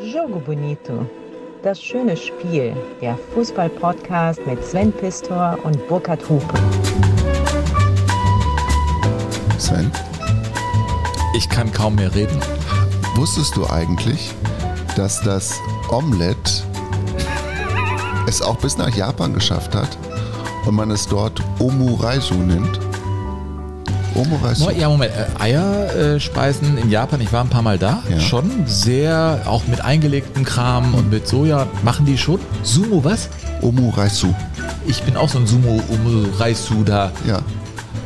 Jogo Bonito. Das schöne Spiel. Der Fußball-Podcast mit Sven Pistor und Burkhard Hupe. Sven, Ich kann kaum mehr reden. wusstest du eigentlich, dass das Omelette es auch bis nach Japan geschafft hat und man es dort Omuraisu nennt? Omuraisu. Mo- Ja, Moment. Äh, Eierspeisen in Japan, ich war ein paar Mal da. Ja. Schon sehr, auch mit eingelegtem Kram und mit Soja. Machen die schon? Sumo, was? Omuraisu. Ich bin auch so ein Sumo Reisu da. Ja.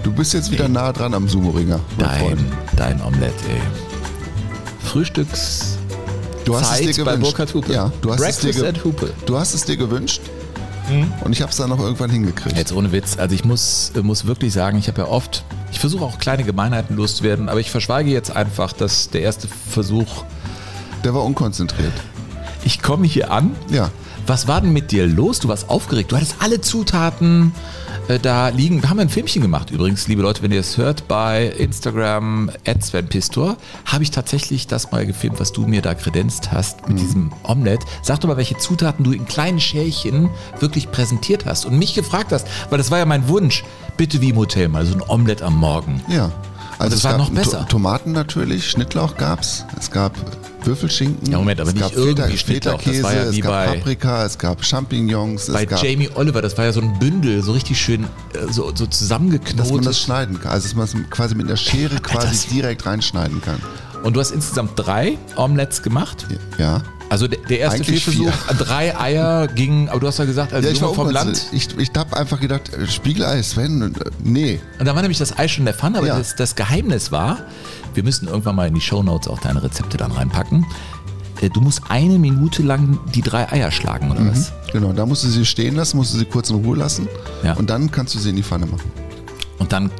Du bist jetzt wieder nah dran am Sumo-Ringer. mein Freund. Dein, dein Omelett, ey. Frühstücks. Du hast Zeit es dir bei gewünscht. Ja, du hast Breakfast es dir at Hupe. Du hast es dir gewünscht und ich habe es dann noch irgendwann hingekriegt. Jetzt ohne Witz. Also ich muss, äh, muss wirklich sagen, ich habe ja oft, versuche auch kleine Gemeinheiten loszuwerden, aber ich verschweige jetzt einfach, dass der erste Versuch, Der war unkonzentriert. ich komme hier an. Ja. Was war denn mit dir los? Du warst aufgeregt. Du hattest alle Zutaten äh, da liegen. Wir haben ein Filmchen gemacht übrigens, liebe Leute, wenn ihr es hört, bei Instagram at Sven Pistor, habe ich tatsächlich das mal gefilmt, was du mir da kredenzt hast mit diesem Omelette. Sag doch mal, welche Zutaten du in kleinen Schälchen wirklich präsentiert hast und mich gefragt hast, weil das war ja mein Wunsch. Bitte wie im Hotel mal so ein Omelette am Morgen. Ja. Also es war gab noch besser. To Tomaten natürlich, Schnittlauch gab's, es gab Würfelschinken, Ja, Moment, aber es nicht gab irgendwie Feta, war ja es gab Paprika, es gab Champignons, Bei es gab, Jamie Oliver, das war ja so ein Bündel, so richtig schön äh, so, so dass man zusammengeknotet. das schneiden kann, also dass man es quasi mit einer Schere quasi das- direkt reinschneiden kann. Und du hast insgesamt drei Omelettes gemacht. Ja. Also der, der erste Eigentlich Fehlversuch, drei Eier gingen, aber du hast ja gesagt, als Ja, ich war Junge vom Land. Ich, ich habe einfach gedacht, äh, Spiegelei, Sven, äh, nee. Und da war nämlich das Ei schon in der Pfanne, aber Ja. das, das Geheimnis war, wir müssen irgendwann mal in die Shownotes auch deine Rezepte dann reinpacken. Äh, Du musst eine Minute lang die drei Eier schlagen, oder was? Genau, da musst du sie stehen lassen, musst du sie kurz in Ruhe lassen Ja. und dann kannst du sie in die Pfanne machen. Und dann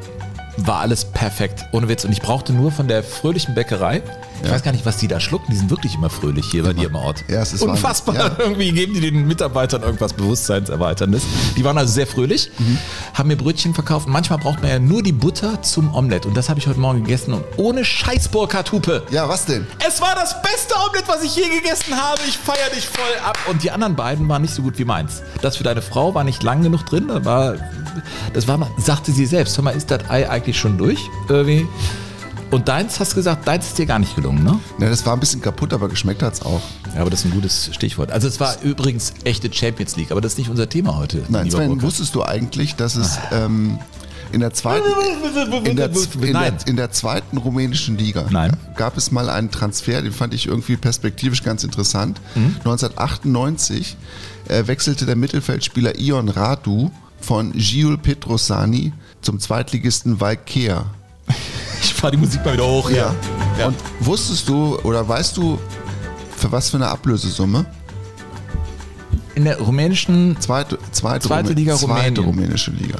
war alles perfekt, ohne Witz. Und ich brauchte nur von der fröhlichen Bäckerei. Ich weiß gar nicht, was die da schlucken. Die sind wirklich immer fröhlich hier bei dir im Ort. Ja, es ist Unfassbar. Ja. Irgendwie geben die den Mitarbeitern irgendwas Bewusstseinserweiterndes. Die waren also sehr fröhlich, Mhm. haben mir Brötchen verkauft. Manchmal braucht man ja nur die Butter zum Omelett. Und das habe ich heute Morgen gegessen. Und ohne Scheiß, Burkhard Hupe. Ja, was denn? Es war das beste Omelett, was ich je gegessen habe. Ich feiere dich voll ab. Und die anderen beiden waren nicht so gut wie meins. Das für deine Frau war nicht lang genug drin. Das war, das war, sagte sie selbst. Hör mal, ist das Ei eigentlich schon durch? Irgendwie. Und deins, hast du gesagt, deins ist dir gar nicht gelungen, ne? Ja, das war ein bisschen kaputt, aber geschmeckt hat's auch. Ja, aber das ist ein gutes Stichwort. Also es war übrigens echte Champions League, aber das ist nicht unser Thema heute. Nein, Sven, wusstest du eigentlich, dass es ähm, in der zweiten in der, in, der, in der zweiten rumänischen Liga Nein. gab es mal einen Transfer, den fand ich irgendwie perspektivisch ganz interessant. Mhm. 1998 äh, wechselte der Mittelfeldspieler Ion Radu von Giul Petrosani zum Zweitligisten Valkea. Ich fahr die Musik mal wieder hoch. Ja. Ja. Und wusstest du oder weißt du, für was für eine Ablösesumme? In der rumänischen Zweite, zweite, Zweite Rumä- Liga zweite Rumänien. rumänische Liga.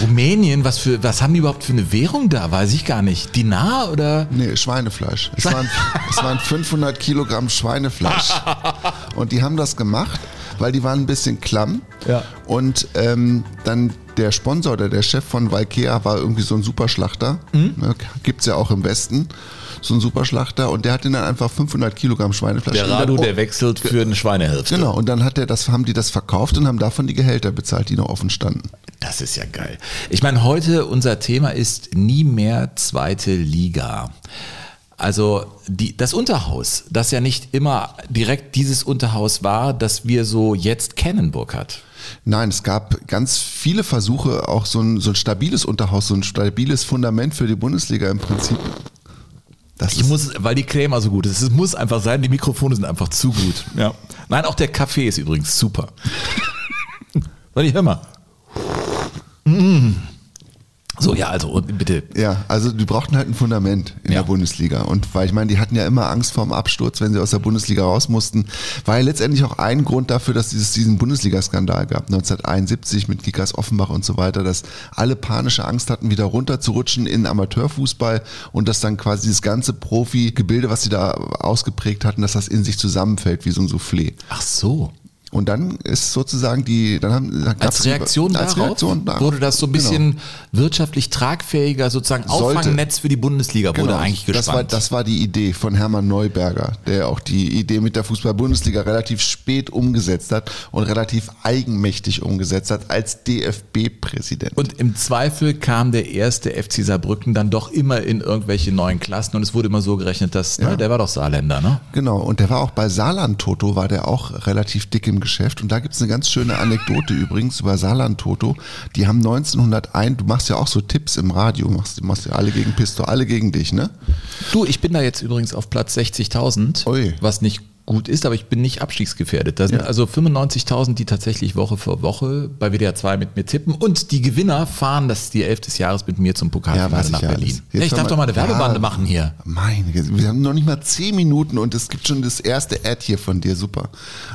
Rumänien, was für, was haben die überhaupt für eine Währung da? Weiß ich gar nicht. Dinar oder? Nee, Schweinefleisch. Es waren, es waren 500 Kilogramm Schweinefleisch. Und die haben das gemacht, weil die waren ein bisschen klamm. Ja. Und ähm, dann der Sponsor oder der Chef von Valkea war irgendwie so ein Superschlachter. Mhm. Ne, gibt's ja auch im Westen. So ein Superschlachter. Und der hat ihnen dann einfach 500 Kilogramm Schweinefleisch. Der dann- Radu, oh, der wechselt für eine Schweinehälfte. Genau, und dann hat der das, haben die das verkauft und haben davon die Gehälter bezahlt, die noch offen standen. Das ist ja geil. Ich meine, heute unser Thema ist nie mehr zweite Liga. Also die, das Unterhaus, das ja nicht immer direkt dieses Unterhaus war, das wir so jetzt kennen, Burkhard. Nein, es gab ganz viele Versuche, auch so ein, so ein stabiles Unterhaus, so ein stabiles Fundament für die Bundesliga im Prinzip. Das Ich muss, weil die Creme so gut ist. Es muss einfach sein, die Mikrofone sind einfach zu gut. Ja. Nein, auch der Kaffee ist übrigens super. Warte, hör mal. Mm. So, ja, also bitte. ja, also die brauchten halt ein Fundament in Ja. der Bundesliga. Und weil ich meine, die hatten ja immer Angst vorm Absturz, wenn sie aus der Bundesliga raus mussten, war ja letztendlich auch ein Grund dafür, dass es diesen Bundesliga-Skandal gab, 1971 mit Kickers Offenbach und so weiter, dass alle panische Angst hatten, wieder runterzurutschen in Amateurfußball und dass dann quasi das ganze Profi-Gebilde, was sie da ausgeprägt hatten, dass das in sich zusammenfällt wie so ein Soufflé. Ach so. Und dann ist sozusagen die, dann haben dann als Reaktion die, darauf als Reaktion darauf wurde das so ein bisschen Genau. wirtschaftlich tragfähiger, sozusagen Sollte. Auffangnetz für die Bundesliga wurde Genau, eigentlich das war, gespannt. das war die Idee von Hermann Neuberger, der auch die Idee mit der Fußball-Bundesliga relativ spät umgesetzt hat und relativ eigenmächtig umgesetzt hat als DFB-Präsident. Und im Zweifel kam der erste FC Saarbrücken dann doch immer in irgendwelche neuen Klassen und es wurde immer so gerechnet, dass, ne, der war doch Saarländer, ne? Genau, und der war auch bei Saarland Toto, war der auch relativ dick im Geschäft. Und da gibt's eine ganz schöne Anekdote übrigens über Saarland Toto. Die haben 1901, du machst ja auch so Tipps im Radio, machst, du machst ja alle gegen Pisto, alle gegen dich, ne? Du, ich bin da jetzt übrigens auf Platz 60.000, Ui. was nicht gut ist, aber ich bin nicht abstiegsgefährdet. Da sind Ja. also 95.000, die tatsächlich Woche für Woche bei WDR 2 mit mir tippen und die Gewinner fahren das die 11 des Jahres mit mir zum Pokalfinale ich nach ja Berlin. Ja, Jetzt ich darf wir- doch mal eine Werbebande Ja. machen hier. Meine wir haben noch nicht mal 10 Minuten und es gibt schon das erste Ad hier von dir, super.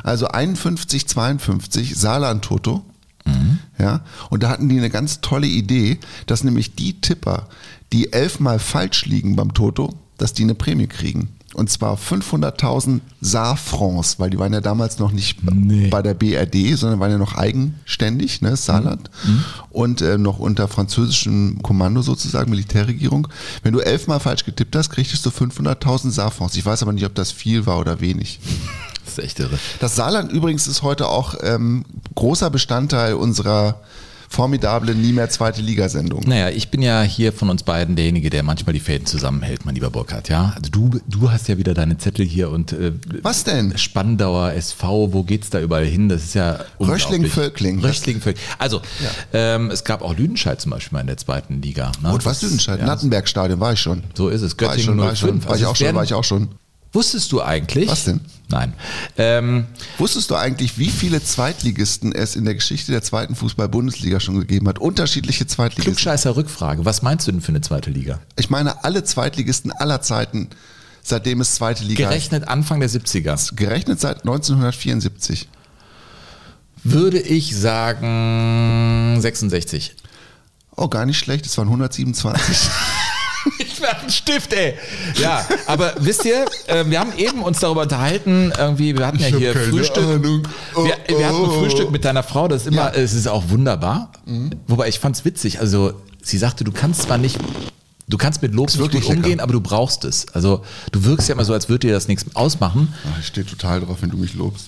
Also 51, 52, Saarland Toto. Ja, und da hatten die eine ganz tolle Idee, dass nämlich die Tipper, die elfmal falsch liegen beim Toto, dass die eine Prämie kriegen. Und zwar 500.000 Saarfrancs, weil die waren ja damals noch nicht Nee. bei der BRD, sondern waren ja noch eigenständig, ne, Saarland. Und äh, noch unter französischem Kommando sozusagen, Militärregierung. Wenn du elfmal falsch getippt hast, kriegtest du 500.000 Saarfrancs. Ich weiß aber nicht, ob das viel war oder wenig. Das ist echt irre. Das Saarland übrigens ist heute auch ähm, großer Bestandteil unserer formidablen Nie mehr zweite Liga-Sendung. Naja, ich bin ja hier von uns beiden derjenige, der manchmal die Fäden zusammenhält, mein lieber Burkhard, ja? Also du, du hast ja wieder deine Zettel hier und äh, Was denn? Spandauer SV, wo geht's da überall hin? Das ist ja. Röchling-Völkling. Röchling-Völkling. Also, ähm, es gab auch Lüdenscheid zum Beispiel mal in der zweiten Liga. Ne? Und was Lüdenscheid? Ja, Nattenberg-Stadion war ich schon. So ist es. War ich Göttingen war ich schon. 05. War ich Also auch schon, war ich auch schon. Wusstest du eigentlich? Was denn? Nein. Ähm, Wusstest du eigentlich, wie viele Zweitligisten es in der Geschichte der zweiten Fußball-Bundesliga schon gegeben hat? Unterschiedliche Zweitligisten. Klugscheißer Rückfrage. Was meinst du denn für eine zweite Liga? Ich meine alle Zweitligisten aller Zeiten, seitdem es zweite Liga Gerechnet Anfang der 70er. ist. Gerechnet seit 1974. Würde ich sagen 66. Oh, gar nicht schlecht, es waren 127. Ich werde ein Stift, ey. Ja, aber wisst ihr, äh, wir haben eben uns darüber unterhalten, irgendwie, wir hatten ja hier Frühstück. Ahnung. Oh, wir, wir hatten oh. Frühstück mit deiner Frau, das ist immer, Ja. Mhm. es ist auch wunderbar. Wobei ich fand's witzig. Also, sie sagte, du kannst zwar nicht. Du kannst mit Lob wirklich gut umgehen, lecker. aber du brauchst es. Also du wirkst ja immer so, als würde dir das nichts ausmachen. Ah, Ich stehe total drauf, wenn du mich lobst.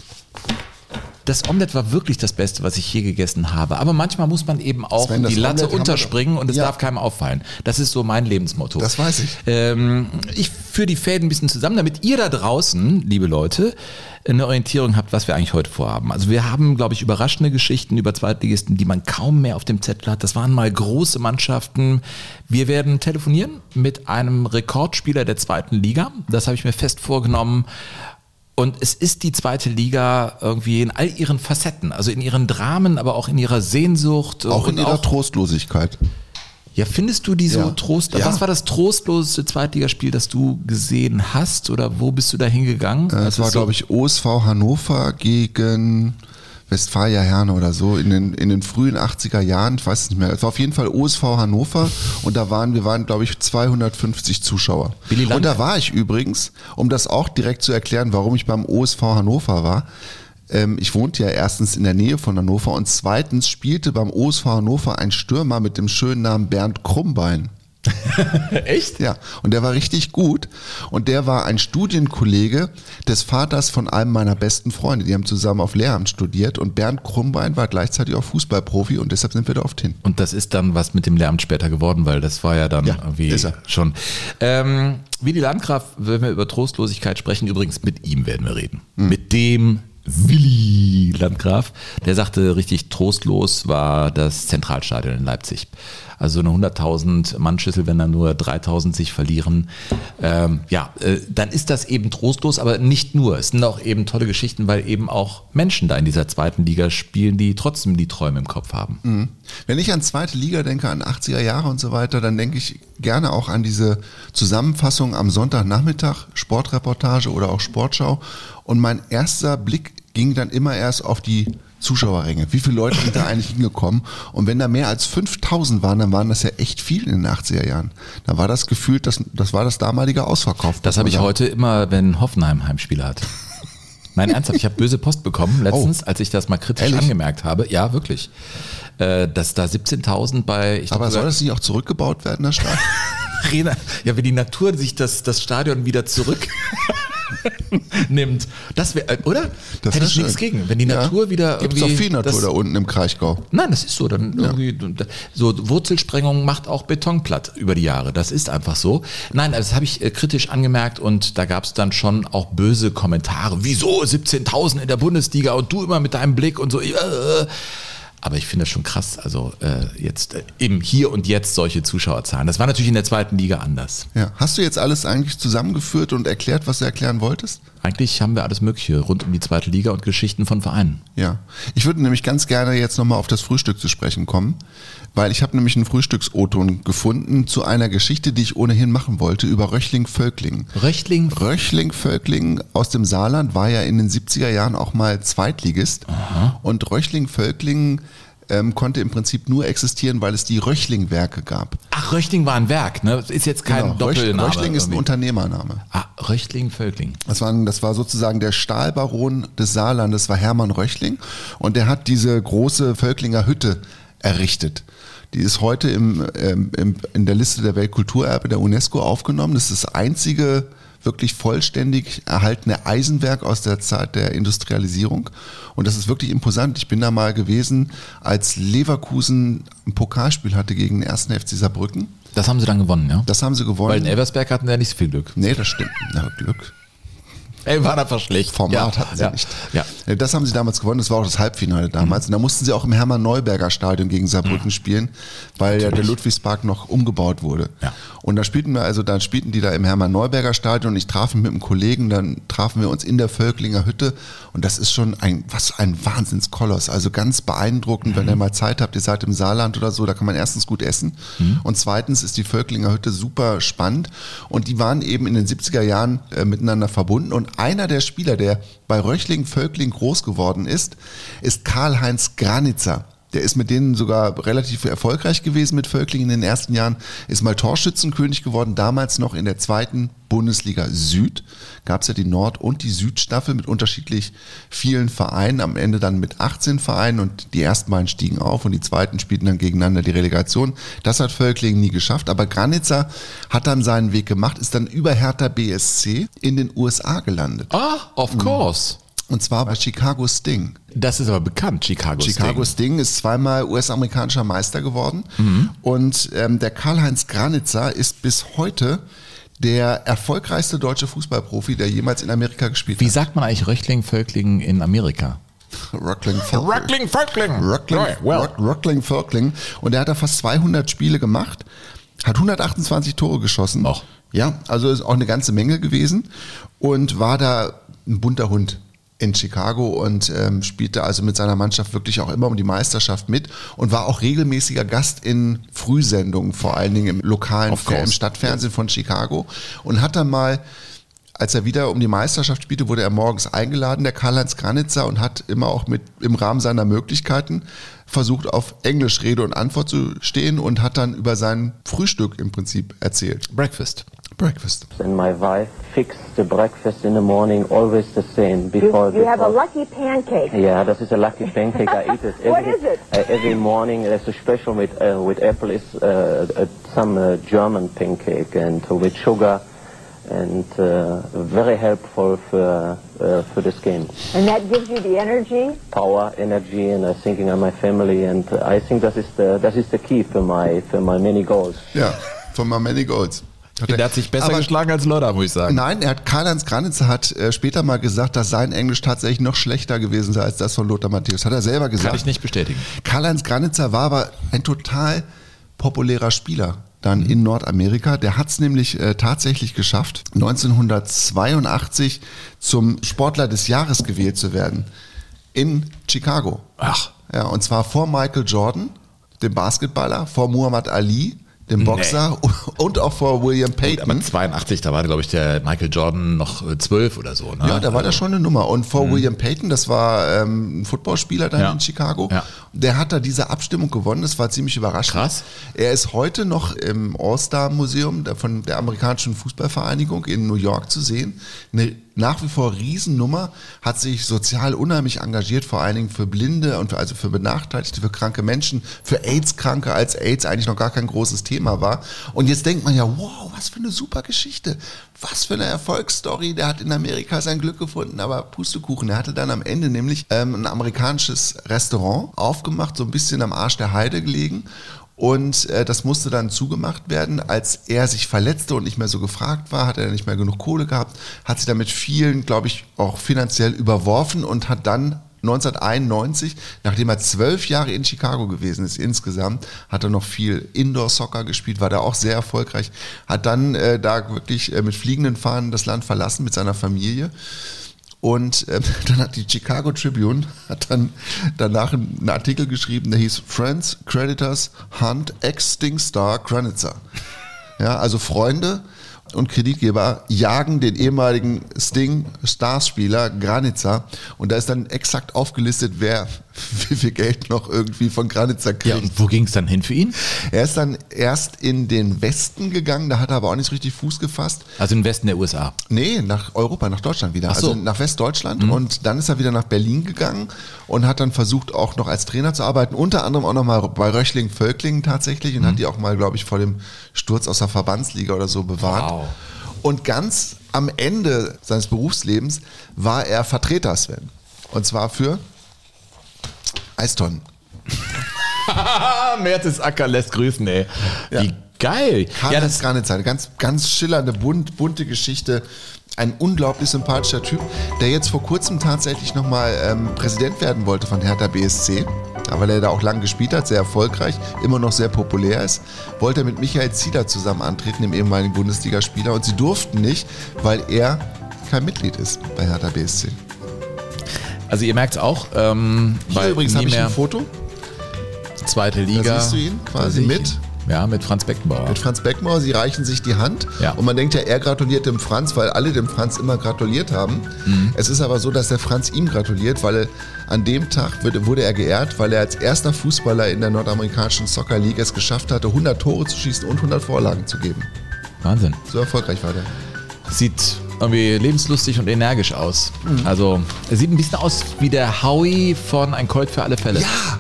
Das Omelette war wirklich das Beste, was ich je gegessen habe. Aber manchmal muss man eben auch Sven, die Latte wir unterspringen und es Ja. darf keinem auffallen. Das ist so mein Lebensmotto. Das weiß ich. Ähm, ich führe die Fäden ein bisschen zusammen, damit ihr da draußen, liebe Leute, eine Orientierung habt, was wir eigentlich heute vorhaben. Also wir haben, glaube ich, überraschende Geschichten über Zweitligisten, die man kaum mehr auf dem Zettel hat. Das waren mal große Mannschaften. Wir werden telefonieren mit einem Rekordspieler der zweiten Liga. Das habe ich mir fest vorgenommen. Und es ist die zweite Liga irgendwie in all ihren Facetten, also in ihren Dramen, aber auch in ihrer Sehnsucht. Auch in ihrer Trostlosigkeit. ja, findest du die so Ja. trost? Ja. Was war das trostloseste Zweitligaspiel, das du gesehen hast? Oder wo bist du da hingegangen? Äh, Es war, glaube ich, OSV Hannover gegen Westfalia Herne oder so in den, in den frühen 80er Jahren. Ich weiß es nicht mehr. Es war auf jeden Fall OSV Hannover und da waren, wir waren, glaube ich, 250 Zuschauer. Willy Land- Und da war ich übrigens, um das auch direkt zu erklären, warum ich beim OSV Hannover war. Ähm, ich wohnte ja erstens in der Nähe von Hannover und zweitens spielte beim OSV Hannover ein Stürmer mit dem schönen Namen Bernd Krummbein. Echt? Ja, und der war richtig gut. Und der war ein Studienkollege des Vaters von einem meiner besten Freunde. Die haben zusammen auf Lehramt studiert und Bernd Krummbein war gleichzeitig auch Fußballprofi und deshalb sind wir da oft hin. Und das ist dann was mit dem Lehramt später geworden, weil das war ja dann Ja, irgendwie schon. Ähm, Willi Landgraf, wenn wir über Trostlosigkeit sprechen, übrigens mit ihm werden wir reden. Hm. Mit dem Willi Landgraf, der sagte, richtig trostlos war das Zentralstadion in Leipzig. Also eine 100.000 Mannschüssel, wenn dann nur 3.000 sich verlieren. Ähm, ja, äh, dann ist das eben trostlos, aber nicht nur. Es sind auch eben tolle Geschichten, weil eben auch Menschen da in dieser zweiten Liga spielen, die trotzdem die Träume im Kopf haben. Wenn ich an zweite Liga denke, an 80er Jahre und so weiter, dann denke ich gerne auch an diese Zusammenfassung am Sonntagnachmittag, Sportreportage oder auch Sportschau. Und mein erster Blick ging dann immer erst auf die Zuschauerränge. Wie viele Leute sind da eigentlich hingekommen? Und wenn da mehr als 5000 waren, dann waren das ja echt viel in den 80er Jahren. Da war das gefühlt, das, das war das damalige Ausverkauf. Das habe ich heute immer, wenn Hoffenheim Heimspiele hat. Nein, ernsthaft, ich habe böse Post bekommen letztens, als ich das mal kritisch Ehrlich? angemerkt habe. Ja, wirklich. Äh, dass da 17.000 bei. Ich Aber glaub, soll das nicht auch zurückgebaut werden, das Stadion? Ja, wenn die Natur sich das, das Stadion wieder zurück nimmt. Das wäre, oder? Das Hätte ich nichts schön. gegen. Wenn die Natur wieder Gibt es doch viel Natur das, da unten im Kraichgau. Nein, das ist so. Dann irgendwie, so Wurzelsprengung macht auch Beton platt über die Jahre. Das ist einfach so. Nein, das habe ich äh, kritisch angemerkt und da gab es dann schon auch böse Kommentare. Wieso 17.000 in der Bundesliga und du immer mit deinem Blick und so. Äh, äh. Aber ich finde das schon krass. Also äh, jetzt äh, im Hier und Jetzt solche Zuschauerzahlen. Das war natürlich in der zweiten Liga anders. Ja. Hast du jetzt alles eigentlich zusammengeführt und erklärt, was du erklären wolltest? Eigentlich haben wir alles Mögliche rund um die zweite Liga und Geschichten von Vereinen. Ja. Ich würde nämlich ganz gerne jetzt nochmal auf das Frühstück zu sprechen kommen, weil ich habe nämlich einen Frühstücks-O-Ton gefunden zu einer Geschichte, die ich ohnehin machen wollte, über Röchling-Völkling. Röchling. Röchling-Völkling aus dem Saarland war ja in den 70er Jahren auch mal Zweitligist. Und Röchling-Völkling ähm, konnte im Prinzip nur existieren, weil es die Röchling-Werke gab. Ach, Röchling war ein Werk, ne? Ist jetzt kein Genau, Doppelname. Röchling ist ein irgendwie. Unternehmername. Ah, Röchling, Völkling. Das war, das war sozusagen der Stahlbaron des Saarlandes, war Hermann Röchling. Und der hat diese große Völklinger Hütte errichtet. Die ist heute im, ähm, im, in der Liste der Weltkulturerbe der UNESCO aufgenommen. Das ist das einzige wirklich vollständig erhaltene Eisenwerk aus der Zeit der Industrialisierung. Und das ist wirklich imposant. Ich bin da mal gewesen, als Leverkusen ein Pokalspiel hatte gegen den ersten FC Saarbrücken. Das haben sie dann gewonnen, ja? Das haben sie gewonnen. Weil in Elversberg hatten wir ja nicht so viel Glück. nee, das stimmt. Na, Glück. Ey, war einfach schlecht. Format ja, hatten sie ja, nicht. Ja. Ja, Das haben sie damals gewonnen, das war auch das Halbfinale damals. Und da mussten sie auch im Hermann-Neuberger Stadion gegen Saarbrücken spielen, weil ja der Ludwigspark noch umgebaut wurde. Ja. Und da spielten wir, also dann spielten die da im Hermann-Neuberger Stadion und ich traf mich mit einem Kollegen, dann trafen wir uns in der Völklinger Hütte und das ist schon ein, was ein Wahnsinnskoloss. Also ganz beeindruckend, wenn ihr mal Zeit habt, ihr seid im Saarland oder so, da kann man erstens gut essen und zweitens ist die Völklinger Hütte super spannend und die waren eben in den 70er Jahren äh, miteinander verbunden und einer der Spieler, der bei Röchling Völkling groß geworden ist, ist Karl-Heinz Granitzer. Der ist mit denen sogar relativ erfolgreich gewesen mit Völkling in den ersten Jahren, ist mal Torschützenkönig geworden, damals noch in der zweiten Bundesliga Süd. Gab es ja die Nord- und die Südstaffel mit unterschiedlich vielen Vereinen, am Ende dann mit 18 Vereinen und die ersten beiden stiegen auf und die zweiten spielten dann gegeneinander die Relegation. Das hat Völkling nie geschafft, aber Granitzer hat dann seinen Weg gemacht, ist dann über Hertha BSC in den USA gelandet. Ah, of course. Und zwar bei Chicago Sting. Das ist aber bekannt, Chicago Chicago Sting. Sting ist zweimal US-amerikanischer Meister geworden. Mhm. Und ähm, der Karl-Heinz Granitzer ist bis heute der erfolgreichste deutsche Fußballprofi, der jemals in Amerika gespielt Wie sagt man eigentlich Röchling, Völkling in Amerika? hat. Rockling Völkling. Röchling, Völkling. Rockling, Right, well. Rock, Rockling Völkling. Und er hat da fast 200 Spiele gemacht, hat 128 Tore geschossen. Och. Ja, also ist auch eine ganze Menge gewesen und war da ein bunter Hund in Chicago und ähm, spielte also mit seiner Mannschaft wirklich auch immer um die Meisterschaft mit und war auch regelmäßiger Gast in Frühsendungen, vor allen Dingen im lokalen, im Stadtfernsehen von Chicago und hat dann mal als er wieder um die Meisterschaft spielte, wurde er morgens eingeladen, der Karl-Heinz Granitzer, und hat immer auch mit im Rahmen seiner Möglichkeiten versucht, auf Englisch Rede und Antwort zu stehen und hat dann über sein Frühstück im Prinzip erzählt. Breakfast. Breakfast. and my wife fixed the breakfast in the morning always the same You, before you have a lucky pancake. yeah this is a lucky pancake i eat it every, What is it? uh, every morning there's a special with uh, with apple is uh, uh, some uh, german pancake and uh, with sugar and uh, very helpful for uh, for the skin And that gives you the energy. power energy and i'm thinking of my family and uh, i think that is the that is the key for my for my many goals Ja, von My Many Goals. Hat Der hat sich besser geschlagen als Lodder, muss ich sagen. Nein, er hat Karl-Heinz Granitzer hat äh, später mal gesagt, dass sein Englisch tatsächlich noch schlechter gewesen sei als das von Lothar Matthäus. Hat er selber gesagt. Kann ich nicht bestätigen. Karl-Heinz Granitzer war aber ein total populärer Spieler dann in Nordamerika. Der hat es nämlich äh, tatsächlich geschafft, 1982 zum Sportler des Jahres gewählt zu werden in Chicago. Ach. Ja, und zwar vor Michael Jordan, dem Basketballer, vor Muhammad Ali, dem Boxer und auch vor William Gut, Payton. aber 82, da war, glaube ich, der Michael Jordan noch äh, 12 oder so. Ne? Ja, da war das Also, schon eine Nummer. Und vor William Payton, das war ähm, ein Footballspieler dann Ja. in Chicago, Ja. der hat da diese Abstimmung gewonnen. Das war ziemlich überraschend. Krass. Er ist heute noch im All-Star-Museum von der amerikanischen Fußballvereinigung in New York zu sehen. Eine nach wie vor Riesennummer, hat sich sozial unheimlich engagiert, vor allen Dingen für Blinde und für, also für Benachteiligte, für kranke Menschen, für AIDS-Kranke, als AIDS eigentlich noch gar kein großes Thema war. Und jetzt denkt man ja, wow, was für eine super Geschichte. Was für eine Erfolgsstory. Der hat in Amerika sein Glück gefunden, aber Pustekuchen. Er hatte dann am Ende nämlich ähm, ein amerikanisches Restaurant aufgemacht, so ein bisschen am Arsch der Heide gelegen und äh, das musste dann zugemacht werden. Als er sich verletzte und nicht mehr so gefragt war, hat er nicht mehr genug Kohle gehabt, hat sich damit vielen, glaube ich, auch finanziell überworfen und hat dann 1991, nachdem er zwölf Jahre in Chicago gewesen ist insgesamt, hat er noch viel Indoor-Soccer gespielt, war da auch sehr erfolgreich, hat dann äh, da wirklich äh, mit fliegenden Fahnen das Land verlassen mit seiner Familie und äh, dann hat die Chicago Tribune hat dann danach einen Artikel geschrieben, der hieß Friends, Creditors, Hunt, Ex-Sting Star, Granitzer. Ja, also Freunde und Kreditgeber jagen den ehemaligen Sting-Stars-Spieler Granitzer und da ist dann exakt aufgelistet, wer wie viel Geld noch irgendwie von Granitzer kriegt. Ja, und wo ging es dann hin für ihn? Er ist dann erst in den Westen gegangen, da hat er aber auch nicht richtig Fuß gefasst. Also im Westen der USA. Nee, nach Europa, nach Deutschland wieder. So. Also nach Westdeutschland. Und dann ist er wieder nach Berlin gegangen und hat dann versucht, auch noch als Trainer zu arbeiten. Unter anderem auch noch mal bei Röchling-Völklingen tatsächlich und hat die auch mal, glaube ich, vor dem Sturz aus der Verbandsliga oder so bewahrt. Wow. Und ganz am Ende seines Berufslebens war er Vertreter, Sven. Und zwar für Eistonnen. Mertesacker lässt grüßen, ey. Ja. Wie geil. Karl ja, das, Granitzer, eine ganz, ganz schillernde, bunt, bunte Geschichte. Ein unglaublich sympathischer Typ, der jetzt vor kurzem tatsächlich nochmal ähm, Präsident werden wollte von Hertha BSC. Ja, weil er da auch lang gespielt hat, sehr erfolgreich, immer noch sehr populär ist, wollte er mit Michael Zieler zusammen antreten, dem ehemaligen Bundesligaspieler. Und sie durften nicht, weil er kein Mitglied ist bei Hertha BSC. Also ihr merkt es auch, ähm, Hier übrigens habe ich ein Foto. zweite Liga. Da siehst du ihn quasi ich mit. Ja, mit Franz Beckenbauer. Mit Franz Beckmauer, sie reichen sich die Hand Ja. und man denkt ja, er gratuliert dem Franz, weil alle dem Franz immer gratuliert haben. Mhm. Es ist aber so, dass der Franz ihm gratuliert, weil an dem Tag wurde, wurde er geehrt, weil er als erster Fußballer in der nordamerikanischen Soccer League es geschafft hatte, 100 Tore zu schießen und 100 Vorlagen zu geben. Wahnsinn. So erfolgreich war der. Sieht irgendwie lebenslustig und energisch aus. Mhm. Also, er sieht ein bisschen aus wie der Howie von Ein Colt für alle Fälle. Ja,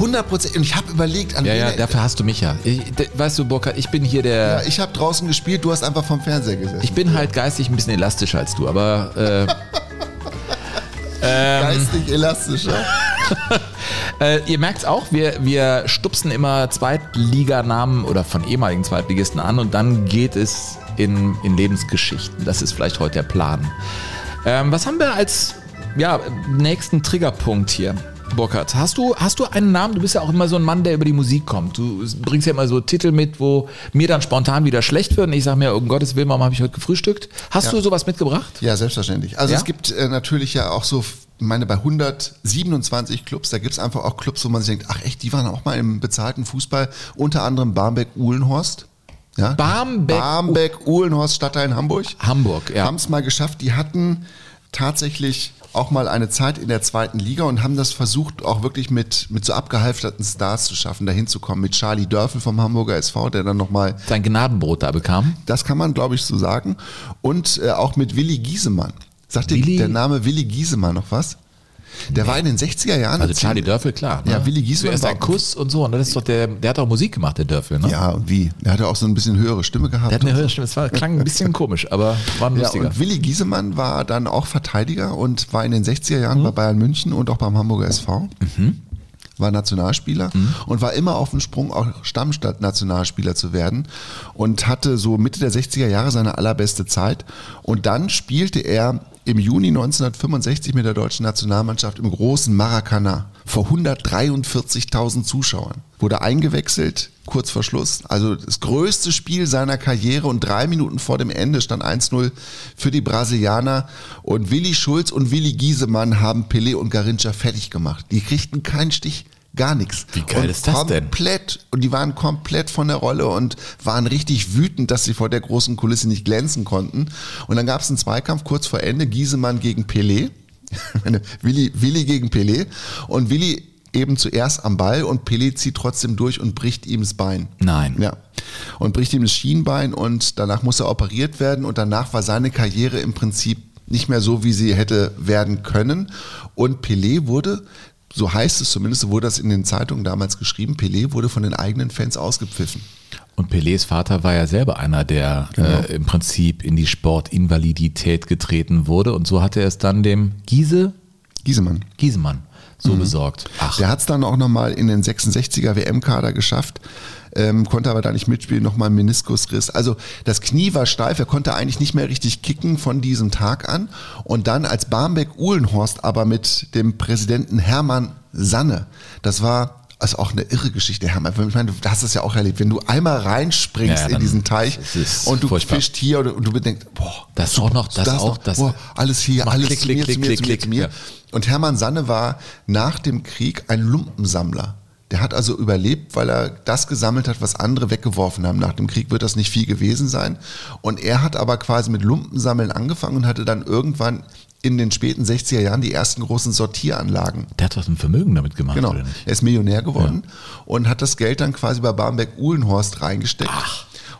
100 Prozent. Und ich habe überlegt, an Ja, ja, dafür hast du mich ja. Ich, weißt du, Burkhard, ich bin hier der. ja, ich habe draußen gespielt, du hast einfach vom Fernseher gesessen. ich bin halt geistig ein bisschen elastischer als du, aber äh, ähm, Geistig elastischer. äh, ihr merkt auch, wir, wir stupsen immer Zweitliganamen oder von ehemaligen Zweitligisten an und dann geht es in, in Lebensgeschichten. Das ist vielleicht heute der Plan. Ähm, was haben wir als ja, nächsten Triggerpunkt hier? Burkhard, hast du, hast du einen Namen? Du bist ja auch immer so ein Mann, der über die Musik kommt. Du bringst ja immer so Titel mit, wo mir dann spontan wieder schlecht wird und ich sage mir, um Gottes Willen, warum habe ich heute gefrühstückt? Hast Ja. du sowas mitgebracht? Ja, selbstverständlich. Also Ja? es gibt äh, natürlich ja auch so, ich meine, bei 127 Clubs, da gibt es einfach auch Clubs, wo man sich denkt, ach echt, die waren auch mal im bezahlten Fußball, unter anderem Barmbek-Uhlenhorst. Ja? Barmbek- Barmbek-Uhlenhorst, Stadtteil in Hamburg. Hamburg, ja. Haben es mal geschafft. Die hatten tatsächlich auch mal eine Zeit in der zweiten Liga und haben das versucht, auch wirklich mit, mit so abgehalfterten Stars zu schaffen, dahin zu kommen. Mit Charlie Dörfel vom Hamburger SV, der dann nochmal Sein Gnadenbrot da bekam. das kann man, glaube ich, so sagen. Und äh, auch mit Willi Giesemann. Sagt dir der Name Willi Giesemann noch was? Der war in den 60er Jahren. Also Charlie Dörfel, klar. Ne? Ja, Willi Giesemann Zuerst war- ein Kuss und so. Und das ist doch der, der hat auch Musik gemacht, der Dörfel, ne? Ja, und wie? Der hatte auch so ein bisschen höhere Stimme gehabt. Der hat eine höhere Stimme. Es war, klang ein bisschen komisch, aber war ein ja, lustiger. und Willi Giesemann war dann auch Verteidiger und war in den 60er Mhm. Jahren bei Bayern München und auch beim Hamburger SV. War Nationalspieler Mhm. und war immer auf dem Sprung, auch Stammstadt-Nationalspieler zu werden und hatte so Mitte der 60er Jahre seine allerbeste Zeit. Und dann spielte er im Juni 1965 mit der deutschen Nationalmannschaft im großen Maracana vor 143.000 Zuschauern. Wurde eingewechselt, kurz vor Schluss. Also das größte Spiel seiner Karriere und drei Minuten vor dem Ende stand 1-0 für die Brasilianer. Und Willi Schulz und Willi Giesemann haben Pelé und Garincha fertig gemacht. Die kriegten keinen Stich. Gar nichts. Wie geil und ist das denn? Komplett, und die waren komplett von der Rolle und waren richtig wütend, dass sie vor der großen Kulisse nicht glänzen konnten. Und dann gab es einen Zweikampf kurz vor Ende, Giesemann gegen Pelé. Willi, Willi gegen Pelé. Und Willi eben zuerst am Ball und Pelé zieht trotzdem durch und bricht ihm das Bein. Nein. Ja. Und bricht ihm das Schienbein und danach muss er operiert werden und danach war seine Karriere im Prinzip nicht mehr so, wie sie hätte werden können. Und Pelé wurde, so heißt es zumindest, so wurde das in den Zeitungen damals geschrieben, Pelé wurde von den eigenen Fans ausgepfiffen. Und Pelés Vater war ja selber einer, der Genau. äh, im Prinzip in die Sportinvalidität getreten wurde. Und so hatte er es dann dem Giese, Giesemann. Giesemann so besorgt. Ach, Der hat es dann auch nochmal in den 66er WM-Kader geschafft, ähm, konnte aber da nicht mitspielen, nochmal einen Meniskusriss. Also das Knie war steif, er konnte eigentlich nicht mehr richtig kicken von diesem Tag an. Und dann als Barmbek-Uhlenhorst aber mit dem Präsidenten Hermann Sanne, das war also auch eine irre Geschichte, Hermann. Ich meine, du hast es ja auch erlebt, wenn du einmal reinspringst Ja, in diesen Teich das ist und du furchtbar. fischt hier und, und du bedenkst, boah, Das auch noch, das auch, noch, das- boah, alles hier, alles klick, zu klick, mir, klick, zu mir, klick, zu mir, klick, zu mir. ja. Und Hermann Sanne war nach dem Krieg ein Lumpensammler. Der hat also überlebt, weil er das gesammelt hat, was andere weggeworfen haben. Nach dem Krieg wird das nicht viel gewesen sein. Und er hat aber quasi mit Lumpensammeln angefangen und hatte dann irgendwann in den späten 60er Jahren die ersten großen Sortieranlagen. der hat doch ein Vermögen damit gemacht, Genau. Er ist Millionär geworden und hat das Geld dann quasi bei Barmbek-Uhlenhorst reingesteckt.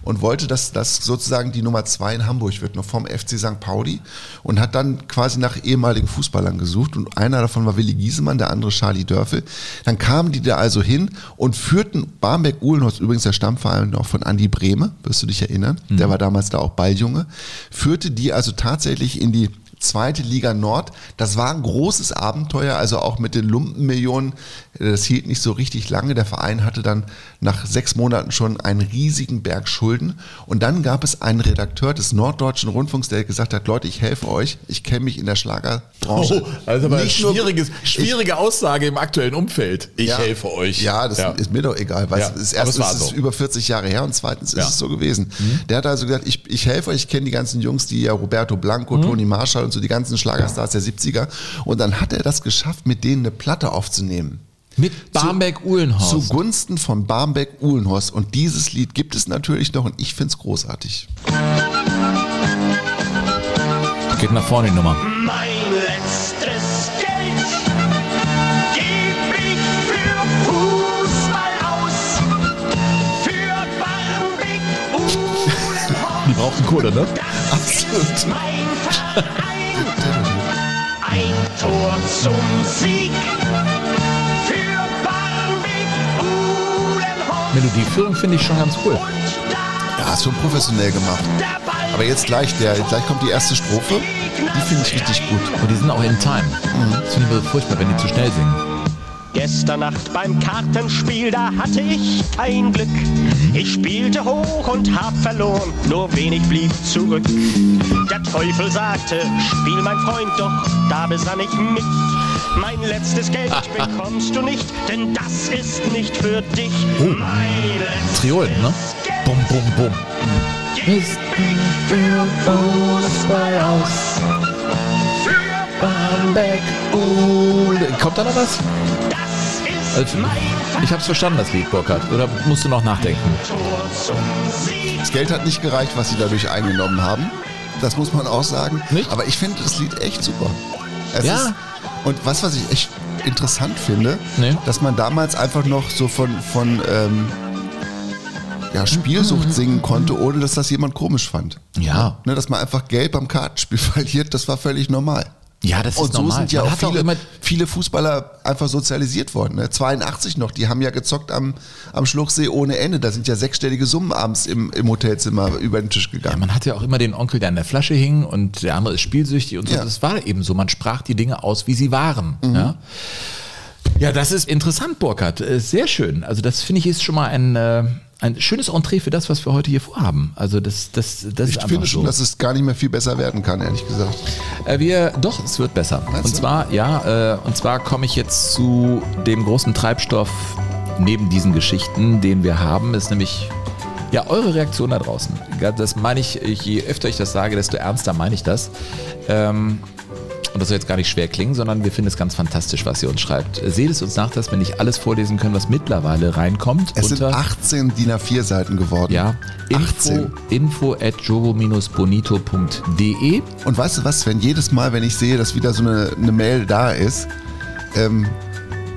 Und wollte, dass das sozusagen die Nummer zwei in Hamburg wird, noch vom FC St. Pauli. Und hat dann quasi nach ehemaligen Fußballern gesucht. Und einer davon war Willi Giesemann, der andere Charlie Dörfel. Dann kamen die da also hin und führten Barmbek-Uhlenhorst, übrigens der Stammverein noch von Andi Brehme, wirst du dich erinnern. Der war damals da auch Balljunge. Führte die also tatsächlich in die zweite Liga Nord. Das war ein großes Abenteuer, also auch mit den Lumpenmillionen. Das hielt nicht so richtig lange. Der Verein hatte dann nach sechs Monaten schon einen riesigen Berg Schulden. Und dann gab es einen Redakteur des Norddeutschen Rundfunks, der gesagt hat, Leute, ich helfe euch. Ich kenne mich in der Schlagerbranche. also aber Nicht schwieriges, schwierige Aussage im aktuellen Umfeld. Ich Ja. helfe euch. Ja, das ist mir doch egal, weil Ja, es ist es erstens war ist es so. über 40 Jahre her und zweitens Ja. ist es so gewesen. Der hat also gesagt, ich, ich helfe euch, ich kenne die ganzen Jungs, die ja Roberto Blanco, Mhm. Toni Marshall und so die ganzen Schlagerstars der 70er. Und dann hat er das geschafft, mit denen eine Platte aufzunehmen. Mit Barmbek-Uhlenhorst. Zugunsten von Barmbek-Uhlenhorst. Und dieses Lied gibt es natürlich noch und ich finde es großartig. Geht nach vorne die Nummer. Mein letztes Geld geb ich für Fußball aus. Für Barmbek Uhlenhorst. Die brauchten Kohle, ne? Das ist mein Verein. Ein Tor zum Sieg. Melodieführung finde ich schon ganz cool. Ja, ist schon professionell gemacht. Aber jetzt gleich, der, gleich kommt die erste Strophe. Die finde ich richtig gut. Und die sind auch in Time. Das finde ich immer so furchtbar, wenn die zu schnell singen. Gestern Nacht beim Kartenspiel, da hatte ich kein Glück. Ich spielte hoch und hab verloren, nur wenig blieb zurück. Der Teufel sagte, spiel mein Freund, doch da besann ich mich. Mein letztes Geld bekommst du nicht, denn das ist nicht für dich. Letztes Triolen, ne? Bum, bum, bum. geb für Fußball aus. Barmbek, Kommt da noch was? das ist Also, ich hab's verstanden, das Lied, Burkhard. Oder musst du noch nachdenken? Das Geld hat nicht gereicht, was sie dadurch eingenommen haben. Das muss man auch sagen. Nicht? Aber ich finde das Lied echt super. Es Ja. Ist, und was, was ich echt interessant finde, Nee. dass man damals einfach noch so von, von ähm, ja, Spielsucht singen konnte, ohne dass das jemand komisch fand. Ja. Ne, dass man einfach Geld beim Kartenspiel verliert, das war völlig normal. Ja, das ist Und so normal. sind ja Man auch hat auch viele, immer- viele Fußballer einfach sozialisiert worden. Ne? 82 noch, die haben ja gezockt am, am Schluchsee ohne Ende. Da sind ja sechsstellige Summen abends im, im Hotelzimmer über den Tisch Ja, gegangen. man hat ja auch immer den Onkel, der an der Flasche hing und der andere ist spielsüchtig und so. Ja. Das war eben so. Man sprach die Dinge aus, wie sie waren. Ja? ja, das ist interessant, Burkhard. Äh, Sehr schön. Also das finde ich ist schon mal ein, äh, ein schönes Entree für das, was wir heute hier vorhaben. Also das, das, das ist Ich einfach finde so. schon, dass es gar nicht mehr viel besser werden kann, ehrlich gesagt. Äh, wir, doch, es wird besser. Meinst und du? zwar, ja, äh, und zwar komme ich jetzt zu dem großen Treibstoff neben diesen Geschichten, den wir haben, ist nämlich ja eure Reaktion da draußen. Das meine ich, je öfter ich das sage, desto ernster meine ich das. Ähm, und das soll jetzt gar nicht schwer klingen, sondern wir finden es ganz fantastisch, was ihr uns schreibt. Seht es uns nach, dass wir nicht alles vorlesen können, was mittlerweile reinkommt. Es sind 18 DIN A4 Seiten geworden. ja, info, 18. info at jogo-bonito.de. Und weißt du was, wenn jedes Mal, wenn ich sehe, dass wieder so eine, eine Mail da ist, ähm,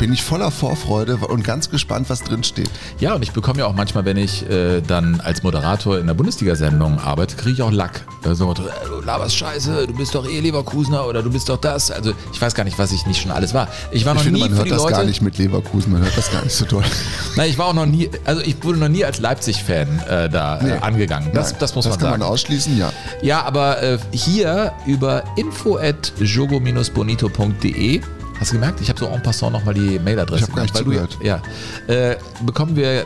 bin ich voller Vorfreude und ganz gespannt, was drin steht. Ja, und ich bekomme ja auch manchmal, wenn ich äh, dann als Moderator in der Bundesliga-Sendung arbeite, kriege ich auch Lack. Äh, so, äh, du laberst Scheiße, du bist doch eh Leverkusener oder du bist doch das. Also ich weiß gar nicht, was ich nicht schon alles war. Ich war Ich noch finde, nie man hört das Leute. gar nicht mit Leverkusen, man hört das gar nicht so toll. Nein, ich war auch noch nie, also ich wurde noch nie als Leipzig-Fan äh, da Nee. äh, angegangen. Das, Nein, das muss das man kann sagen. man ausschließen, ja. Ja, aber äh, hier über info at jogo-bonito.de Hast du gemerkt? Ich habe so en passant nochmal die Mailadresse Ich hab gar nicht weil du- Ja. Äh, bekommen wir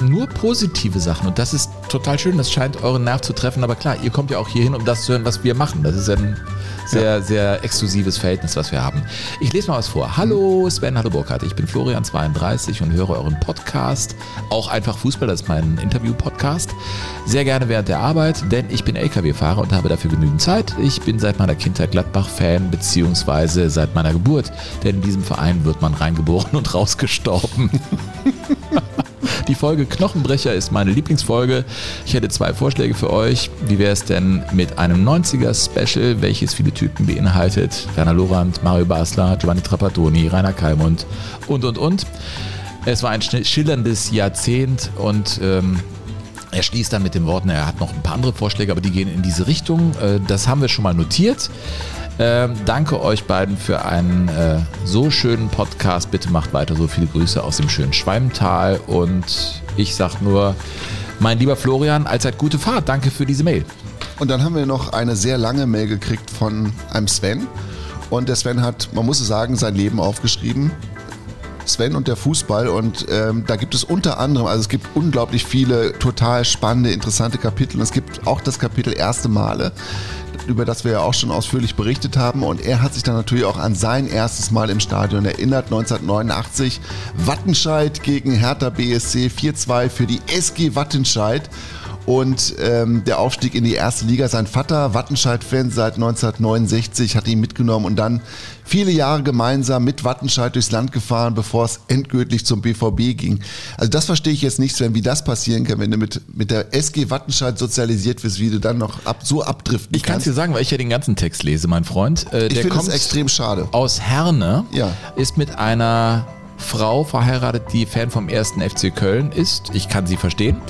nur positive Sachen und das ist total schön. Das scheint euren Nerv zu treffen. Aber klar, ihr kommt ja auch hier hin, um das zu hören, was wir machen. Das ist ein sehr, sehr exklusives Verhältnis, was wir haben. Ich lese mal was vor. Hallo Sven, hallo Burkhard. Ich bin Florian32 und höre euren Podcast. Auch einfach Fußball, das ist mein Interview-Podcast. Sehr gerne während der Arbeit, denn ich bin LKW-Fahrer und habe dafür genügend Zeit. Ich bin seit meiner Kindheit Gladbach-Fan, beziehungsweise seit meiner Geburt. Denn in diesem Verein wird man reingeboren und rausgestorben. Die Folge Knochenbrecher ist meine Lieblingsfolge. Ich hätte zwei Vorschläge für euch. Wie wäre es denn mit einem 90er-Special, welches viele Typen beinhaltet? Werner Lorand, Mario Basler, Giovanni Trapattoni, Rainer Kalmund und, und, und. Es war ein schillerndes Jahrzehnt und ähm, er schließt dann mit den Worten, er hat noch ein paar andere Vorschläge, aber die gehen in diese Richtung. Äh, Das haben wir schon mal notiert. Ähm, danke euch beiden für einen äh, so schönen Podcast. Bitte macht weiter so viele Grüße aus dem schönen Schwalmtal. Und ich sag nur, mein lieber Florian, allzeit gute Fahrt. Danke für diese Mail. Und dann haben wir noch eine sehr lange Mail gekriegt von einem Sven. Und der Sven hat, man muss es sagen, sein Leben aufgeschrieben. Sven und der Fußball. Und ähm, da gibt es unter anderem, also es gibt unglaublich viele total spannende, interessante Kapitel. Und es gibt auch das Kapitel Erste Male, über das wir ja auch schon ausführlich berichtet haben. Und er hat sich dann natürlich auch an sein erstes Mal im Stadion erinnert. 1989 Wattenscheid gegen Hertha BSC 4-2 für die SG Wattenscheid. Und ähm, der Aufstieg in die erste Liga, sein Vater, Wattenscheid-Fan seit 1969, hat ihn mitgenommen und dann viele Jahre gemeinsam mit Wattenscheid durchs Land gefahren, bevor es endgültig zum BVB ging. Also das verstehe ich jetzt nicht, Sven, wie das passieren kann, wenn du mit, mit der SG Wattenscheid sozialisiert wirst, wie du dann noch ab, so abdriften Ich kann es kannst. dir sagen, weil ich ja den ganzen Text lese, mein Freund. Äh, Ich der finde es kommt extrem schade. aus Herne, Ja. ist mit einer Frau verheiratet, die Fan vom ersten FC Köln ist. Ich kann sie verstehen.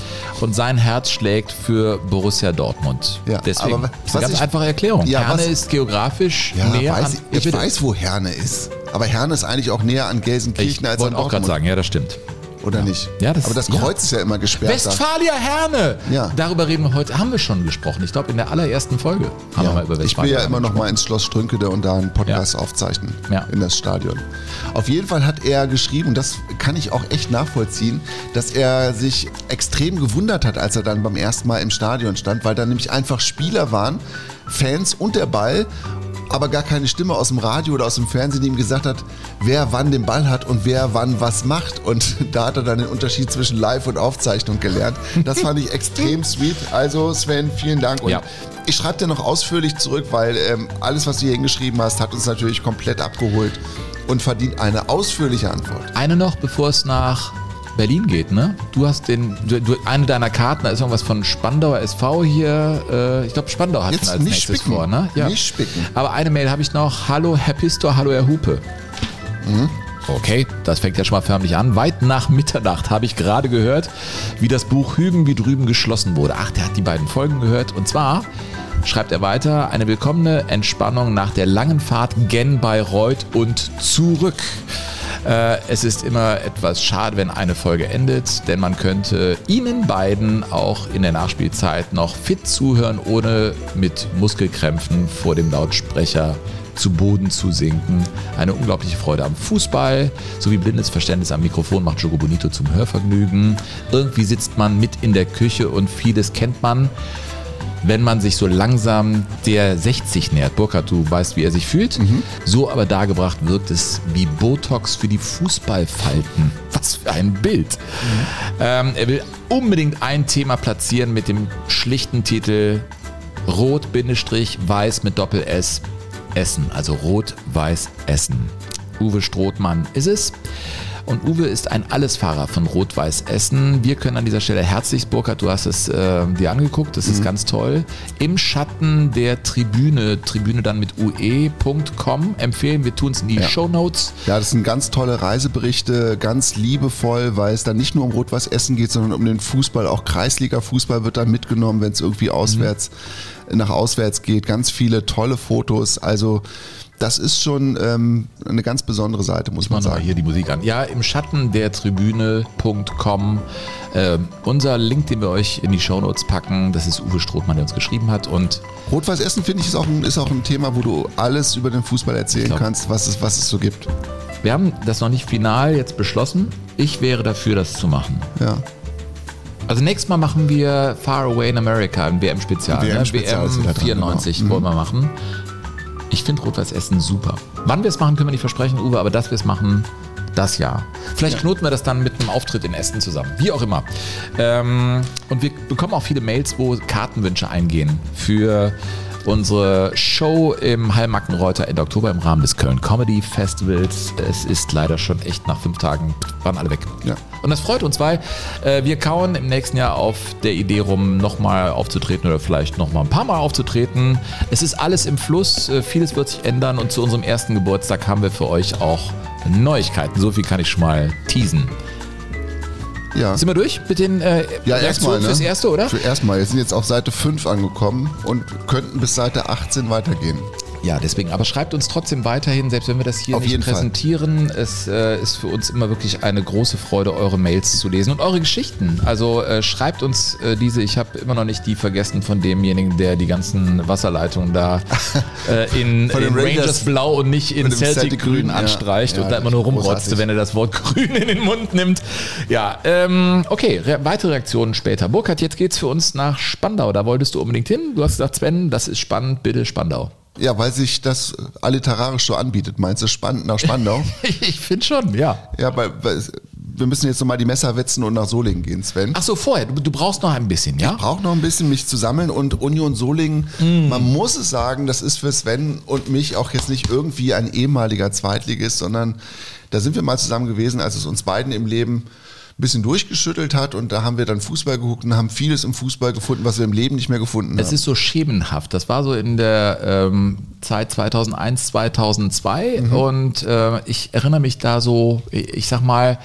Und sein Herz schlägt für Borussia Dortmund. Ja, Deswegen. aber das ist eine ganz ich- einfache Erklärung. Ja, Herne was- ist geografisch Ja, näher weiß an. ich, ich bitte. weiß, wo Herne ist. Aber Herne ist eigentlich auch näher an Ich Gelsenkirchen als an wollte auch gerade Dortmund. sagen, ja, das stimmt. Oder nicht? Ja, das- Aber das ja. Kreuz ist ja immer gesperrt. Westfalia Herne! Ja. Darüber reden wir heute, haben wir schon gesprochen. Ich glaube, in der allerersten Folge haben wir mal über ich will Westfalia ja immer noch mal ins Schloss Strünkede und da einen Podcast Ja. aufzeichnen Ja. in das Stadion. Auf jeden Fall hat er geschrieben, und das kann ich auch echt nachvollziehen, dass er sich extrem gewundert hat, als er dann beim ersten Mal im Stadion stand, weil da nämlich einfach Spieler waren, Fans und der Ball, aber gar keine Stimme aus dem Radio oder aus dem Fernsehen, die ihm gesagt hat, wer wann den Ball hat und wer wann was macht. Und da hat er dann den Unterschied zwischen Live und Aufzeichnung gelernt. Das fand ich extrem sweet. Also Sven, vielen Dank. Und Ja. ich schreibe dir noch ausführlich zurück, weil ähm, alles, was du hier hingeschrieben hast, hat uns natürlich komplett abgeholt und verdient eine ausführliche Antwort. Eine noch, bevor es nach Berlin geht, ne? Du hast den, du, du, eine deiner Karten, da ist irgendwas von Spandauer SV hier. Äh, ich glaube, Spandau hat Jetzt als nicht nächstes spicken. vor, ne? Nicht spicken. Aber eine Mail habe ich noch. Hallo Herr Pistor, hallo Herr Hupe. Mhm. Okay, das fängt ja schon mal förmlich an. Weit nach Mitternacht habe ich gerade gehört, wie das Buch Hüben wie drüben geschlossen wurde. Ach, der hat die beiden Folgen gehört. Und zwar schreibt er weiter, eine willkommene Entspannung nach der langen Fahrt gen Bayreuth und zurück. Äh, es ist immer etwas schade, wenn eine Folge endet, denn man könnte Ihnen beiden auch in der Nachspielzeit noch fit zuhören, ohne mit Muskelkrämpfen vor dem Lautsprecher zu Boden zu sinken. Eine unglaubliche Freude am Fußball sowie blindes Verständnis am Mikrofon macht Jogo Bonito zum Hörvergnügen. Irgendwie sitzt man mit in der Küche und vieles kennt man wenn man sich so langsam der 60 nähert. Burkhard, du weißt, wie er sich fühlt. So aber dargebracht wirkt es wie Botox für die Fußballfalten. Was für ein Bild. Ähm, er will unbedingt ein Thema platzieren mit dem schlichten Titel Rot-Weiß mit Doppel-S Essen. Also Rot-Weiß Essen. Uwe Strothmann ist es. Und Uwe ist ein Allesfahrer von Rot-Weiß Essen. Wir können an dieser Stelle herzlich, Burkhard, du hast es äh, dir angeguckt, das ist ganz toll. Im Schatten der Tribüne, Tribüne dann mit ue.com empfehlen. Wir tun es in die Ja. Shownotes. Ja, das sind ganz tolle Reiseberichte, ganz liebevoll, weil es da nicht nur um Rot-Weiß Essen geht, sondern um den Fußball. Auch Kreisliga-Fußball wird da mitgenommen, wenn es irgendwie auswärts, nach auswärts geht. Ganz viele tolle Fotos. Also das ist schon ähm, eine ganz besondere Seite, muss man Machen wir mal sagen. hier die Musik an. Ja, im Schatten der Tribüne.com. Äh, unser Link, den wir euch in die Shownotes packen, das ist Uwe Strothmann, der uns geschrieben hat. Und Rot-Weiß Essen, finde ich, ist auch, ein, ist auch ein Thema, wo du alles über den Fußball erzählen glaub- kannst, was es, was es so gibt. wir haben das noch nicht final jetzt beschlossen. Ich wäre dafür, das zu machen. Ja. Also nächstes Mal machen wir Far Away in America, ein WM-Spezial. Ein Ne? WM-Spezial ist WM wieder dran, 94 genau. wollen wir machen. Ich finde Rot-Weiß Essen super. Wann wir es machen, können wir nicht versprechen, Uwe, aber dass wir es machen, das Jahr. Vielleicht knoten wir das dann mit einem Auftritt in Essen zusammen. Wie auch immer. Ähm, und wir bekommen auch viele Mails, wo Kartenwünsche eingehen für unsere Show im Hallmackenreuter Ende Oktober im Rahmen des Köln Comedy Festivals. Es ist leider schon echt nach fünf Tagen, waren alle weg. Ja. Und das freut uns, weil äh, wir kauen im nächsten Jahr auf der Idee rum, nochmal aufzutreten oder vielleicht nochmal ein paar Mal aufzutreten. Es ist alles im Fluss, äh, vieles wird sich ändern und zu unserem ersten Geburtstag haben wir für euch auch Neuigkeiten. So viel kann ich schon mal teasen. Ja. Sind wir durch mit den äh, Ja, erstmal, ne? fürs Erste, oder? Für erstmal. Wir sind jetzt auf Seite 5 angekommen und könnten bis Seite 18 weitergehen. Ja, deswegen. Aber schreibt uns trotzdem weiterhin, selbst wenn wir das hier Auf nicht jeden Fall. präsentieren. Es äh, ist für uns immer wirklich eine große Freude, eure Mails zu lesen und eure Geschichten. Also äh, schreibt uns äh, diese. Ich habe immer noch nicht die vergessen von demjenigen, der die ganzen Wasserleitungen da äh, in, in Rangers, Rangers Blau und nicht in Celtic, Celtic Grün ja. anstreicht Ja, und da immer nur rumrotzte, wenn er das Wort Grün in den Mund nimmt. Ja, ähm, okay, Re weitere Reaktionen später. Burkhard, jetzt geht's für uns nach Spandau. Da wolltest du unbedingt hin. Du hast gesagt, Sven, das ist spannend, bitte Spandau. Ja, weil sich das alliterarisch so anbietet. Meinst du spannend nach Spandau? Ich finde schon, ja. ja, weil, weil wir müssen jetzt nochmal die Messer wetzen und nach Solingen gehen, Sven. Ach so, vorher. Du, du brauchst noch ein bisschen, ja? brauche noch ein bisschen mich zu sammeln und Union Solingen, man muss es sagen, das ist für Sven und mich auch jetzt nicht irgendwie ein ehemaliger Zweitligist, sondern da sind wir mal zusammen gewesen, als es uns beiden im Leben bisschen durchgeschüttelt hat und da haben wir dann Fußball geguckt und haben vieles im Fußball gefunden, was wir im Leben nicht mehr gefunden Es haben. ist so schemenhaft. Das war so in der ähm, Zeit 2001, 2002 und äh, ich erinnere mich da so, ich sag mal,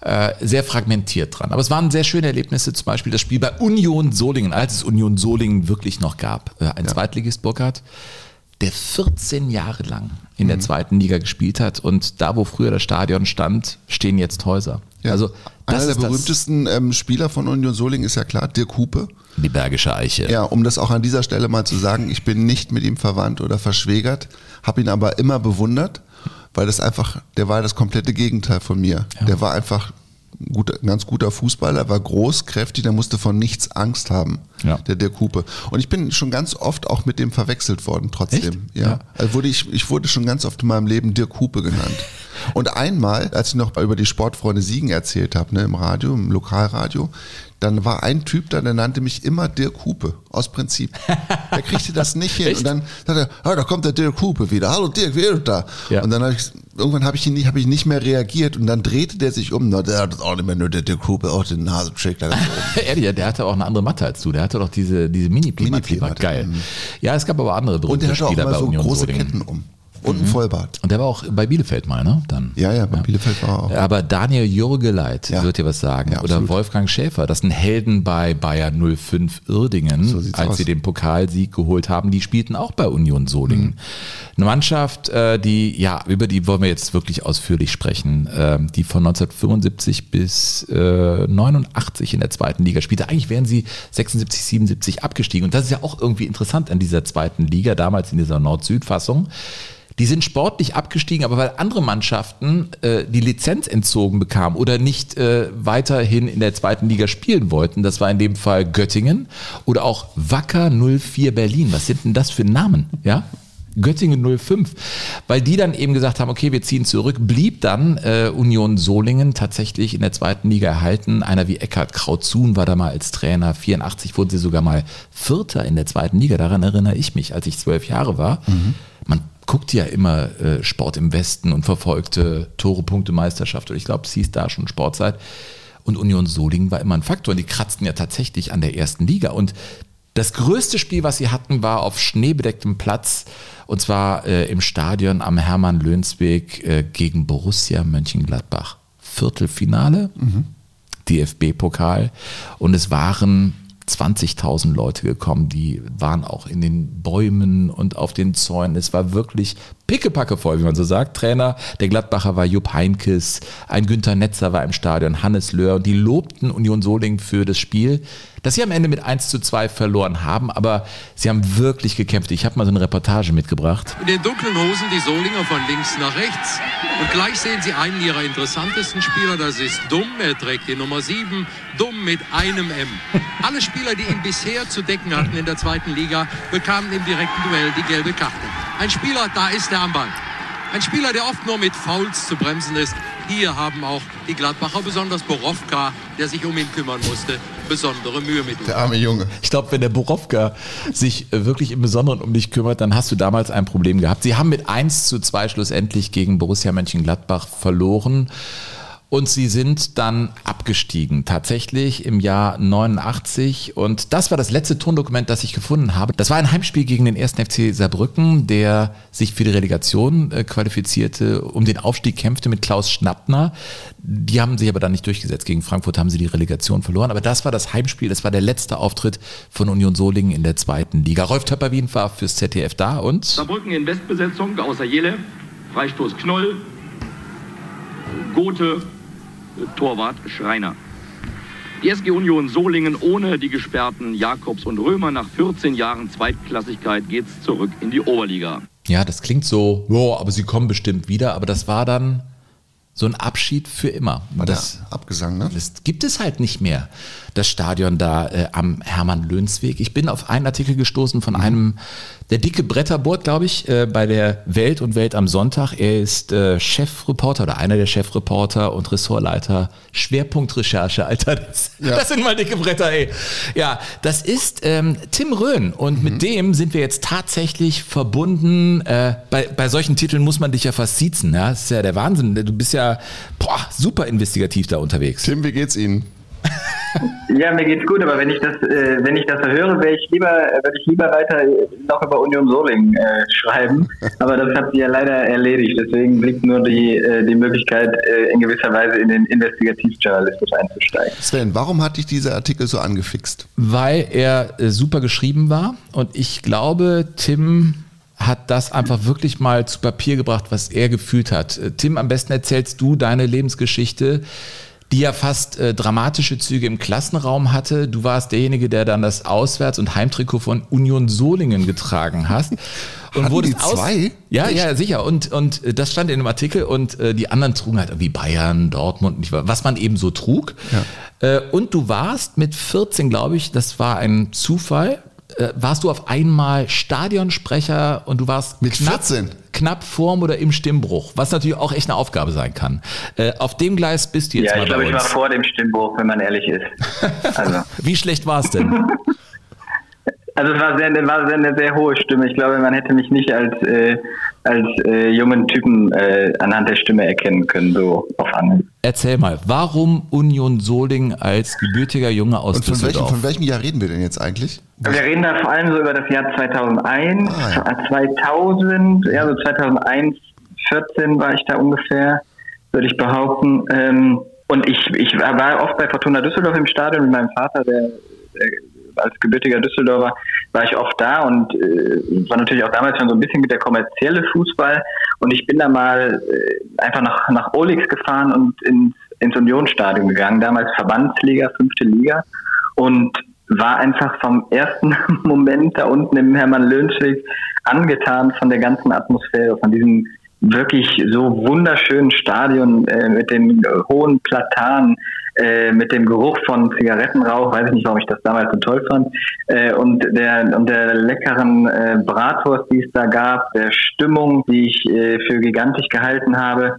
äh, sehr fragmentiert dran. Aber es waren sehr schöne Erlebnisse, zum Beispiel das Spiel bei Union Solingen, als es Union Solingen wirklich noch gab. Äh, ein Zweitligist Burkhardt, der 14 Jahre lang in Mhm. der zweiten Liga gespielt hat und da, wo früher das Stadion stand, stehen jetzt Häuser. Ja. Also Einer der berühmtesten ähm, Spieler von Union Solingen ist ja klar, Dirk Hupe. die Bergische Eiche. Ja, um das auch an dieser Stelle mal zu sagen, ich bin nicht mit ihm verwandt oder verschwägert, habe ihn aber immer bewundert, weil das einfach, der war das komplette Gegenteil von mir. Der war einfach ein ganz guter Fußballer, war groß, kräftig, der musste von nichts Angst haben, Ja. der Dirk Hupe. Und ich bin schon ganz oft auch mit dem verwechselt worden, trotzdem. Ja. Ja. Also wurde ich, ich wurde schon ganz oft in meinem Leben Dirk Hupe genannt. Und einmal, als ich noch über die Sportfreunde Siegen erzählt habe, ne, im Radio, im Lokalradio, dann war ein Typ da, der nannte mich immer Dirk Hupe, aus Prinzip. Der kriegte das nicht hin. Und dann sagte er, ah, da kommt der Dirk Hupe wieder. Hallo Dirk, wie ist da? Ja. Und dann habe ich, irgendwann habe ich ihn nicht, habe ich nicht mehr reagiert und dann drehte der sich um. Na, der hat auch nicht mehr nur der Dirk Hupe, auch den oben. Ehrlich, der hatte auch eine andere Matte als du. Der hatte doch diese, diese Mini-Pli-Matte. Mini-Pli-Matte, Geil. mhm. Ja, es gab aber andere Und berühmte der hatte auch immer so Union große. Ketten um. Und ein Vollbart. Und der war auch bei Bielefeld mal, ne? Dann. Ja, ja, bei Bielefeld war er auch. Aber Daniel Jürgeleit Ja. wird dir was sagen. Ja, Oder. Wolfgang Schäfer, das sind Helden bei Bayer 05 Irdingen, So als aus. sie den Pokalsieg geholt haben. Die spielten auch bei Union Solingen. Mhm. Eine Mannschaft, äh, die, ja, über die wollen wir jetzt wirklich ausführlich sprechen, ähm, die von 1975 bis äh, 89 in der zweiten Liga spielte. Eigentlich wären sie 76, 77 abgestiegen. Und das ist ja auch irgendwie interessant an dieser zweiten Liga, damals in dieser Nord-Süd-Fassung. Die sind sportlich abgestiegen, aber weil andere Mannschaften äh, die Lizenz entzogen bekamen oder nicht äh, weiterhin in der zweiten Liga spielen wollten. Das war in dem Fall Göttingen oder auch Wacker 04 Berlin. Was sind denn das für Namen? Ja? Göttingen 05, weil die dann eben gesagt haben, okay, wir ziehen zurück, blieb dann äh, Union Solingen tatsächlich in der zweiten Liga erhalten. Einer wie Eckhard Krautzuhn war da mal als Trainer. 84 wurden sie sogar mal Vierter in der zweiten Liga. Daran erinnere ich mich, als ich zwölf Jahre war. Man guckte ja immer äh, Sport im Westen und verfolgte Tore, Punkte, Meisterschaft. Und ich glaube, es hieß da schon Sportzeit. Und Union Solingen war immer ein Faktor. Und die kratzten ja tatsächlich an der ersten Liga. Und das größte Spiel, was sie hatten, war auf schneebedecktem Platz. Und zwar äh, im Stadion am Hermann-Lönsweg äh, gegen Borussia Mönchengladbach. Viertelfinale, DFB-Pokal. Und es waren 20.000 Leute gekommen, die waren auch in den Bäumen und auf den Zäunen. Es war wirklich pickepacke voll, wie man so sagt. Trainer der Gladbacher war Jupp Heinkes, ein Günther Netzer war im Stadion, Hannes Löhr und die lobten Union Solingen für das Spiel, das sie am Ende mit 1 zu 2 verloren haben, aber sie haben wirklich gekämpft. Ich habe mal so eine Reportage mitgebracht. In den dunklen Hosen die Solinger von links nach rechts. Und gleich sehen Sie einen ihrer interessantesten Spieler, das ist Dumm. Er trägt die Nummer 7, Dumm mit einem M. Alle Spieler, die ihn bisher zu decken hatten in der zweiten Liga, bekamen im direkten Duell die gelbe Karte. Ein Spieler, da ist er am Ball. Ein Spieler, der oft nur mit Fouls zu bremsen ist. Hier haben auch die Gladbacher, besonders Borowka, der sich um ihn kümmern musste, besondere Mühe mit. Der arme Junge. Ich glaube, wenn der Borowka sich äh, wirklich im Besonderen um dich kümmert, dann hast du damals ein Problem gehabt. Sie haben mit 1 zu 2 schlussendlich gegen Borussia Mönchengladbach verloren. Und sie sind dann abgestiegen, tatsächlich im Jahr 89. Und das war das letzte Tondokument, das ich gefunden habe. Das war ein Heimspiel gegen den 1. FC Saarbrücken, der sich für die Relegation äh, qualifizierte, um den Aufstieg kämpfte mit Klaus Schnappner. Die haben sich aber dann nicht durchgesetzt. Gegen Frankfurt haben sie die Relegation verloren. Aber das war das Heimspiel, das war der letzte Auftritt von Union Solingen in der zweiten Liga. Rolf Töpperwien war fürs ZDF da und Saarbrücken in Westbesetzung, außer Jele. Freistoß Knoll. Gothe. Torwart Schreiner. Die SG Union Solingen ohne die gesperrten Jakobs und Römer nach 14 Jahren Zweitklassigkeit geht's zurück in die Oberliga. Ja, das klingt so, ja, aber sie kommen bestimmt wieder. Aber das war dann so ein Abschied für immer. War das, Abgesang, ne? das gibt es halt nicht mehr, das Stadion da äh, am Hermann-Lönsweg. Ich bin auf einen Artikel gestoßen von einem, der dicke Bretterboard, glaube ich, äh, bei der Welt und Welt am Sonntag. Er ist äh, Chefreporter oder einer der Chefreporter und Ressortleiter Schwerpunktrecherche. Alter, das, das sind mal dicke Bretter, ey. Ja, das ist ähm, Tim Röhn und mit dem sind wir jetzt tatsächlich verbunden. Äh, bei, bei solchen Titeln muss man dich ja fast siezen. Ja? Das ist ja der Wahnsinn. Du bist ja boah, super investigativ da unterwegs. Tim, wie geht's Ihnen? Ja, mir geht's gut, aber wenn ich das, äh, wenn ich das höre, wäre ich lieber, äh, würde ich lieber weiter äh, noch über Union Solingen äh, schreiben. Aber das hat sie ja leider erledigt. Deswegen blieb nur die, äh, die Möglichkeit, äh, in gewisser Weise in den Investigativjournalismus einzusteigen. Sven, warum hat dich dieser Artikel so angefixt? weil er äh, super geschrieben war und ich glaube, Tim hat das einfach wirklich mal zu Papier gebracht, was er gefühlt hat. Tim, am besten erzählst du deine Lebensgeschichte, die ja fast äh, dramatische Züge im Klassenraum hatte. Du warst derjenige, der dann das Auswärts- und Heimtrikot von Union Solingen getragen hast. Und Hatten wurdest die zwei? Ja, ja, sicher. Und, und äh, das stand in dem Artikel und äh, die anderen trugen halt irgendwie Bayern, Dortmund, nicht wahr, was man eben so trug. Äh, und du warst mit 14, glaube ich, das war ein Zufall, äh, warst du auf einmal Stadionsprecher und du warst Mit knapp, 14? Knapp vorm oder im Stimmbruch, was natürlich auch echt eine Aufgabe sein kann. Äh, auf dem Gleis bist du jetzt Ja, mal ich glaube, ich war vor dem Stimmbruch, wenn man ehrlich ist. Also, Wie schlecht war es denn? also es war, sehr, war eine sehr hohe Stimme. Ich glaube, man hätte mich nicht als, äh, als äh, jungen Typen äh, anhand der Stimme erkennen können, so auf Anhieb. Erzähl mal, warum Union Solingen als gebürtiger Junge aus Und von welchem, Düsseldorf? von welchem Jahr reden wir denn jetzt eigentlich? Wir reden da vor allem so über das Jahr 2001, Ah, ja. 2000, ja, so 2001, 14 war ich da ungefähr, würde ich behaupten. Ähm, und ich, ich war oft bei Fortuna Düsseldorf im Stadion mit meinem Vater, der, der als gebürtiger Düsseldorfer war ich oft da und äh, war natürlich auch damals schon so ein bisschen mit der kommerzielle Fußball. Und ich bin da mal äh, einfach nach, nach Olix gefahren und ins, ins Unionsstadion gegangen, damals Verbandsliga, fünfte Liga. Und war einfach vom ersten Moment da unten im Hermann-Lönsweg angetan von der ganzen Atmosphäre, von diesem wirklich so wunderschönen Stadion äh, mit den hohen Platanen, äh, mit dem Geruch von Zigarettenrauch, weiß ich nicht, warum ich das damals so toll fand, äh, und der und der leckeren äh, Bratwurst, die es da gab, der Stimmung, die ich äh, für gigantisch gehalten habe.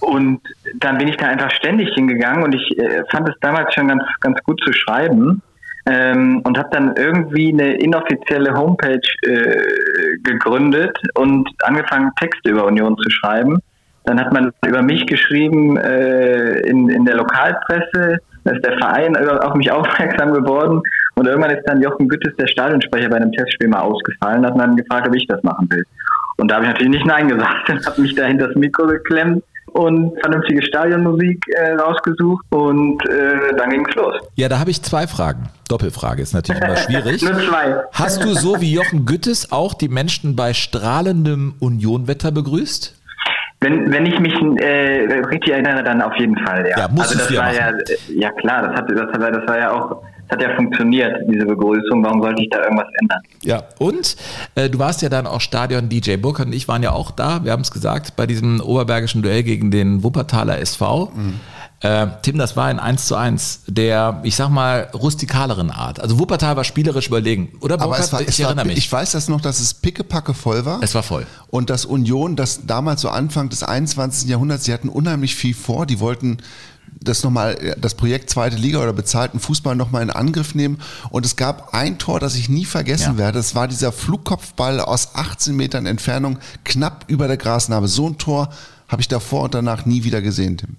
Und dann bin ich da einfach ständig hingegangen und ich äh, fand es damals schon ganz, ganz gut zu schreiben. ähm, und habe dann irgendwie eine inoffizielle Homepage äh, gegründet und angefangen, Texte über Union zu schreiben. Dann hat man über mich geschrieben äh, in, in der Lokalpresse, da ist der Verein auf mich aufmerksam geworden und irgendwann ist dann Jochen Güttes, der Stadionsprecher, bei einem Testspiel mal ausgefallen, hat dann gefragt, ob ich das machen will. Und da habe ich natürlich nicht Nein gesagt und habe mich da hinter das Mikro geklemmt und vernünftige Stadionmusik äh, rausgesucht und äh, dann ging's los. Ja, da habe ich zwei Fragen. Doppelfrage ist natürlich immer schwierig. Nur zwei. Hast du so wie Jochen Güttes auch die Menschen bei strahlendem Unionwetter begrüßt? Wenn, wenn ich mich äh, richtig erinnere, dann auf jeden Fall, ja. Ja, musstest also das war ja, machen. ja klar, das hat, das, hat, das war ja auch, hat ja funktioniert, diese Begrüßung. Warum sollte ich da irgendwas ändern? Ja, und äh, du warst ja dann auch Stadion DJ Burkhardt und ich waren ja auch da, wir haben es gesagt, bei diesem oberbergischen Duell gegen den Wuppertaler SV. Äh, Tim, das war ein 1 zu 1 der, ich sag mal, rustikaleren Art. Also Wuppertal war spielerisch überlegen. Oder Aber es war, ich es war, erinnere mich. ich weiß das noch, dass es pickepacke voll war. es war voll. Und das Union, das damals so Anfang des 21. Jahrhunderts, die hatten unheimlich viel vor. Die wollten das nochmal, das Projekt zweite Liga oder bezahlten Fußball nochmal in Angriff nehmen. Und es gab ein Tor, das ich nie vergessen Ja. werde. Das war dieser Flugkopfball aus 18 Metern Entfernung, knapp über der Grasnarbe. So ein Tor habe ich davor und danach nie wieder gesehen, Tim.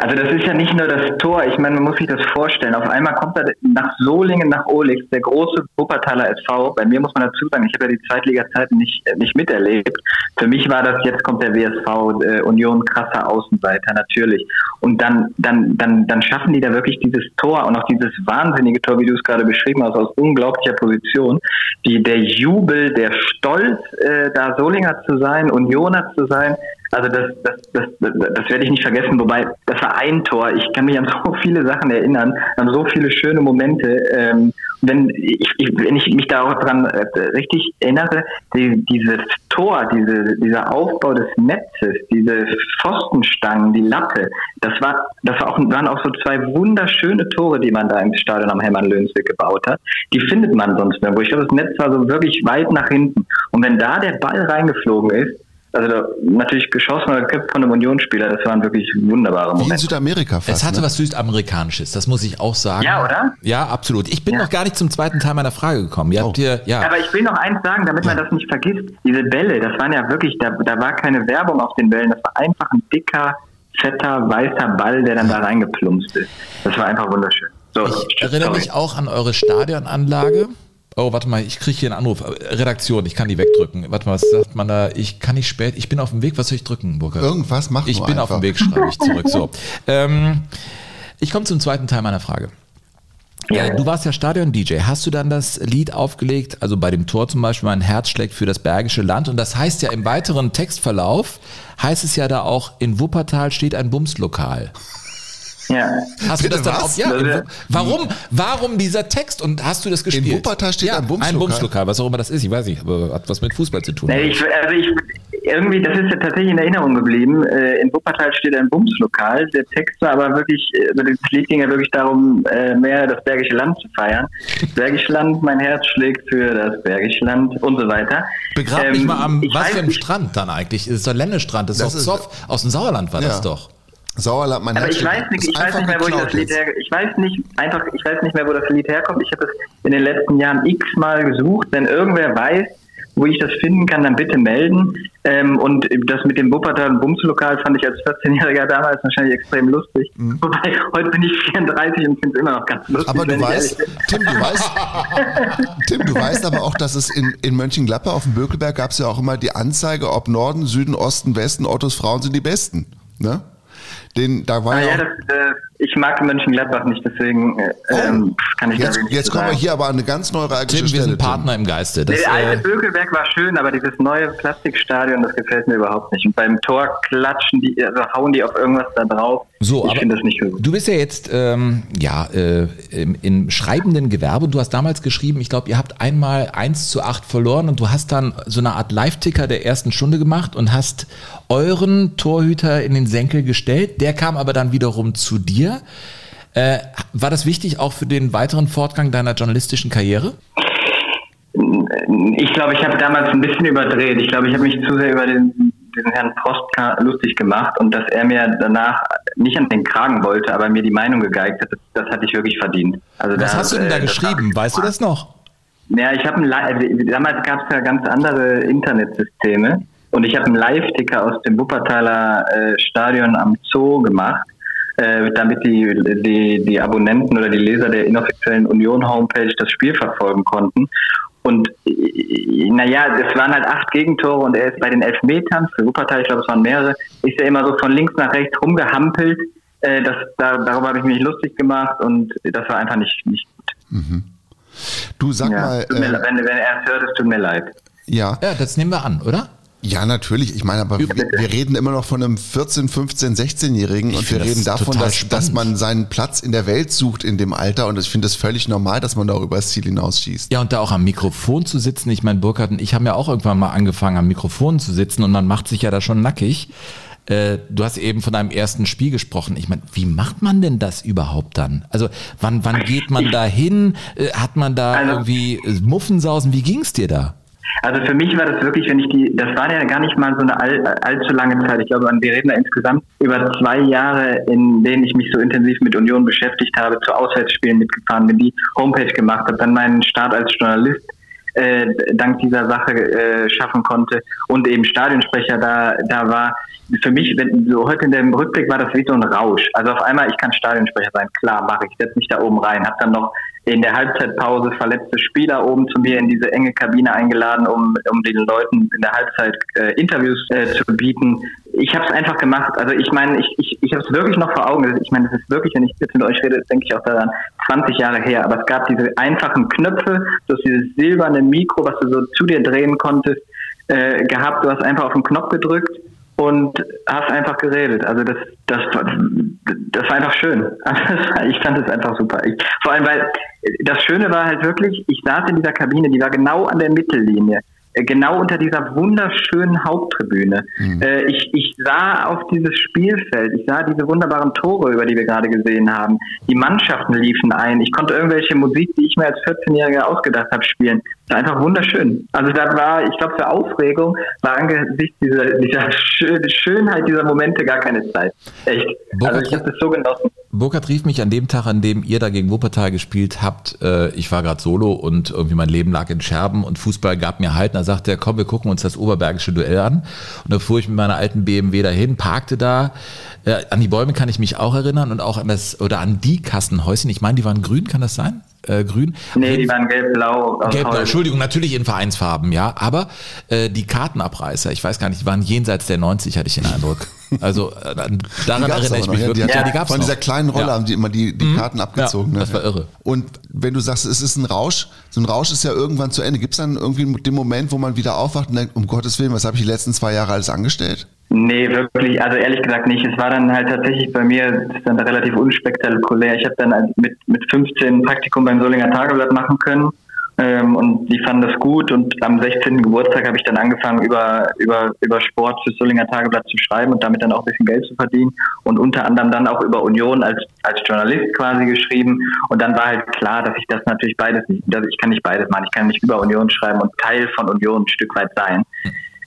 Also das ist ja nicht nur das Tor, ich meine, man muss sich das vorstellen. Auf einmal kommt da nach Solingen, nach Olix, der große Wuppertaler SV. Bei mir muss man dazu sagen, ich habe ja die Zweitliga-Zeit nicht, äh, nicht miterlebt. Für mich war das, jetzt kommt der WSV, äh, Union, krasser Außenseiter, natürlich. Und dann, dann, dann, dann schaffen die da wirklich dieses Tor und auch dieses wahnsinnige Tor, wie du es gerade beschrieben hast, aus unglaublicher Position. Die, der Jubel, der Stolz, äh, da Solinger zu sein, Unioner zu sein, also das, das, das, das, werde ich nicht vergessen, wobei das war ein Tor. Ich kann mich an so viele Sachen erinnern, an so viele schöne Momente. Ähm, wenn ich, ich, wenn ich mich da auch dran äh, richtig erinnere, die, dieses Tor, diese, dieser Aufbau des Netzes, diese Pfostenstangen, die Latte, das war, das war auch, waren auch so zwei wunderschöne Tore, die man da im Stadion am Hermann-Lönsweg gebaut hat. Die findet man sonst nirgendwo. Ich glaube, das Netz war so wirklich weit nach hinten. Und wenn da der Ball reingeflogen ist, also da, natürlich geschossen oder geköpft von einem Unionsspieler, das waren wirklich wunderbare Wie in Momente. Südamerika fast. Es hatte ne? was Südamerikanisches, das muss ich auch sagen. Ja, oder? Ja, absolut. Ich bin noch gar nicht zum zweiten Teil meiner Frage gekommen. Ihr habt Oh. hier, ja. Aber ich will noch eins sagen, damit man das nicht vergisst. Diese Bälle, das waren ja wirklich, da, da war keine Werbung auf den Bällen, das war einfach ein dicker, fetter, weißer Ball, der dann da reingeplumpst ist. Das war einfach wunderschön. So, Ich erinnere sorry. mich auch an eure Stadionanlage. Oh, warte mal, ich kriege hier einen Anruf. Redaktion, ich kann die wegdrücken. Warte mal, was sagt man da? Ich kann nicht spät. Ich bin auf dem Weg. Was soll ich drücken, Burkhard? Irgendwas mach Ich bin auf einfach. dem Weg, schreibe ich zurück. So. Ähm, ich komme zum zweiten Teil meiner Frage. Ja. Äh, Du warst ja Stadion-DJ. Hast du dann das Lied aufgelegt, also bei dem Tor zum Beispiel, mein Herz schlägt für das Bergische Land? Und das heißt ja im weiteren Textverlauf, heißt es ja da auch, in Wuppertal steht ein Bumslokal. Ja. Hast Bitte du das dann auf? Ja, in warum, warum dieser Text und hast du das gespielt? Wuppertal steht ja, ein Bumslokal. Ein Bumslokal, was auch immer das ist, ich weiß nicht, aber hat was mit Fußball zu tun. Nee, ich, also ich, irgendwie, das ist ja tatsächlich in Erinnerung geblieben. Äh, In Wuppertal steht ein Bumslokal. Der Text war aber wirklich, also das Lied ging ja wirklich darum, äh, mehr das Bergische Land zu feiern. Bergische Land, mein Herz schlägt für das Bergische Land und so weiter. Begrab Ähm, mich mal am, was für nicht, Strand dann eigentlich? Das ist der Ländestrand, das ist Das doch ist- Zoff. Aus dem Sauerland war Ja. das doch. Sauerland, mein Aber ich weiß nicht, Ist ich weiß einfach nicht mehr, wo ich das Lied jetzt. her, ich weiß nicht, einfach, ich weiß nicht mehr, wo das Lied herkommt. Ich habe es in den letzten Jahren x-mal gesucht. Wenn irgendwer weiß, wo ich das finden kann, dann bitte melden. Ähm, und das mit dem Wuppertal Bumslokal fand ich als 14-Jähriger damals wahrscheinlich extrem lustig. Wobei, heute bin ich 34 und finde es immer noch ganz lustig. Mhm. Aber du weißt. Tim, du weißt, Tim, du weißt aber auch, dass es in, in Mönchengladbach auf dem Bökelberg gab es ja auch immer die Anzeige, ob Norden, Süden, Osten, Westen, Ottos Frauen sind die Besten. Ne? Den, da war Ah, ja, auch, das, äh, ich mag Mönchengladbach nicht, deswegen äh, ähm, kann ich da jetzt, wenig jetzt kommen wir hier aber an eine ganz neuralgische Tim, wir Stelle. sind Partner im Geiste. Das, Der alte äh, Bökelberg war schön, aber dieses neue Plastikstadion, das gefällt mir überhaupt nicht. Und beim Tor klatschen die, also hauen die auf irgendwas da drauf. So, ich aber finde das nicht gut. du bist ja jetzt ähm, ja, äh, im, im schreibenden Gewerbe und du hast damals geschrieben, ich glaube, ihr habt einmal 1 zu 8 verloren und du hast dann so eine Art Live-Ticker der ersten Stunde gemacht und hast euren Torhüter in den Senkel gestellt. Der kam aber dann wiederum zu dir. Äh, war das wichtig auch für den weiteren Fortgang deiner journalistischen Karriere? Ich glaube, ich habe damals ein bisschen überdreht. Ich glaube, ich habe mich zu sehr über den, diesen Herrn Prost lustig gemacht und dass er mir danach nicht an den Kragen wollte, aber mir die Meinung gegeigt hat, das, das hatte ich wirklich verdient. Also Was da, hast du denn da äh, geschrieben? Weißt du das noch? Ja, ich habe Li- damals gab es ja ganz andere Internetsysteme und ich habe einen Live-Ticker aus dem Wuppertaler äh, Stadion am Zoo gemacht, äh, damit die, die, die Abonnenten oder die Leser der inoffiziellen Union-Homepage das Spiel verfolgen konnten. Und äh, naja, es waren halt acht Gegentore und er ist bei den Elfmetern für Wuppertal, ich glaube es waren mehrere, ist er immer so von links nach rechts rumgehampelt. Äh, das, da, darüber habe ich mich lustig gemacht und das war einfach nicht, nicht gut. Du sag Ja, mal, äh, wenn, wenn er es hört, es tut mir leid. ja. Ja, das nehmen wir an, oder? Ja, natürlich. Ich meine, aber wir, wir reden immer noch von einem 14, 15, 16-Jährigen und wir das reden davon, dass, spannend. dass man seinen Platz in der Welt sucht in dem Alter und ich finde es völlig normal, dass man da auch übers Ziel hinausschießt. Ja, und da auch am Mikrofon zu sitzen. Ich meine, Burkhard und ich haben ja auch irgendwann mal angefangen, am Mikrofon zu sitzen und man macht sich ja da schon nackig. Äh, Du hast eben von einem ersten Spiel gesprochen. Ich meine, wie macht man denn das überhaupt dann? Also wann, wann geht man da hin? Äh, Hat man da Also- irgendwie Muffensausen? Wie ging's dir da? Also für mich war das wirklich, wenn ich die, das war ja gar nicht mal so eine all, allzu lange Zeit. Ich glaube, wir reden da insgesamt über zwei Jahre, in denen ich mich so intensiv mit Union beschäftigt habe, zu Auswärtsspielen mitgefahren bin, die Homepage gemacht habe, dann meinen Start als Journalist äh, dank dieser Sache äh, schaffen konnte und eben Stadionsprecher da, da war. Für mich, wenn, so heute in dem Rückblick war das wie so ein Rausch. Also auf einmal, ich kann Stadionsprecher sein, klar, mache ich, setze mich da oben rein, habe dann noch in der Halbzeitpause verletzte Spieler oben zu mir in diese enge Kabine eingeladen, um, um den Leuten in der Halbzeit äh, Interviews äh, zu bieten. Ich habe es einfach gemacht. Also ich meine, ich, ich, ich habe es wirklich noch vor Augen. Ich meine, das ist wirklich, wenn ich jetzt mit euch rede, denke ich auch daran, 20 Jahre her. Aber es gab diese einfachen Knöpfe, du hast dieses silberne Mikro, was du so zu dir drehen konntest, äh, gehabt. Du hast einfach auf den Knopf gedrückt und hast einfach geredet. Also das, das, das war einfach schön. Ich fand es einfach super. Ich, vor allem, weil das Schöne war halt wirklich, ich saß in dieser Kabine, die war genau an der Mittellinie, äh, genau unter dieser wunderschönen Haupttribüne. Äh, ich, ich sah auf dieses Spielfeld, ich sah diese wunderbaren Tore, über die wir gerade gesehen haben. Die Mannschaften liefen ein. Ich konnte irgendwelche Musik, die ich mir als 14-Jähriger ausgedacht habe, spielen. Einfach wunderschön. Also da war, ich glaube, für Aufregung war angesichts dieser, dieser Schö- Schönheit dieser Momente gar keine Zeit. Echt. Also ich habe das so genossen. Burkhard rief mich an dem Tag, an dem ihr da gegen Wuppertal gespielt habt. Äh, ich war gerade solo und irgendwie mein Leben lag in Scherben und Fußball gab mir Halt. Und da sagte er, komm, wir gucken uns das Oberbergische Duell an. Und da fuhr ich mit meiner alten BMW dahin, parkte da. Äh, an die Bäume kann ich mich auch erinnern und auch an das, oder an die Kassenhäuschen. Ich meine, die waren grün, kann das sein? Äh, grün? Nee, die waren gelb-blau. aus Gelb, Holz. Entschuldigung, natürlich in Vereinsfarben, ja. Aber äh, die Kartenabreißer, ich weiß gar nicht, die waren jenseits der 90, hatte ich den Eindruck. Also äh, daran Die erinnere ich noch, mich ja, wirklich. die, Ja, die gab's Von noch. dieser kleinen Rolle Ja. haben die immer die, die Karten abgezogen. Ja, ne? das war irre. Und wenn du sagst, es ist ein Rausch, so ein Rausch ist ja irgendwann zu Ende. Gibt es dann irgendwie den Moment, wo man wieder aufwacht und denkt, um Gottes Willen, was habe ich die letzten zwei Jahre alles angestellt? Nee, wirklich, also ehrlich gesagt nicht. Es war dann halt tatsächlich bei mir dann relativ unspektakulär. Ich habe dann mit, mit 15 ein Praktikum beim Solinger Tageblatt machen können ähm, und die fanden das gut und am 16. Geburtstag habe ich dann angefangen, über, über, über Sport fürs Solinger Tageblatt zu schreiben und damit dann auch ein bisschen Geld zu verdienen und unter anderem dann auch über Union als, als Journalist quasi geschrieben und dann war halt klar, dass ich das natürlich beides nicht, dass ich kann nicht beides machen. Ich kann nicht über Union schreiben und Teil von Union ein Stück weit sein.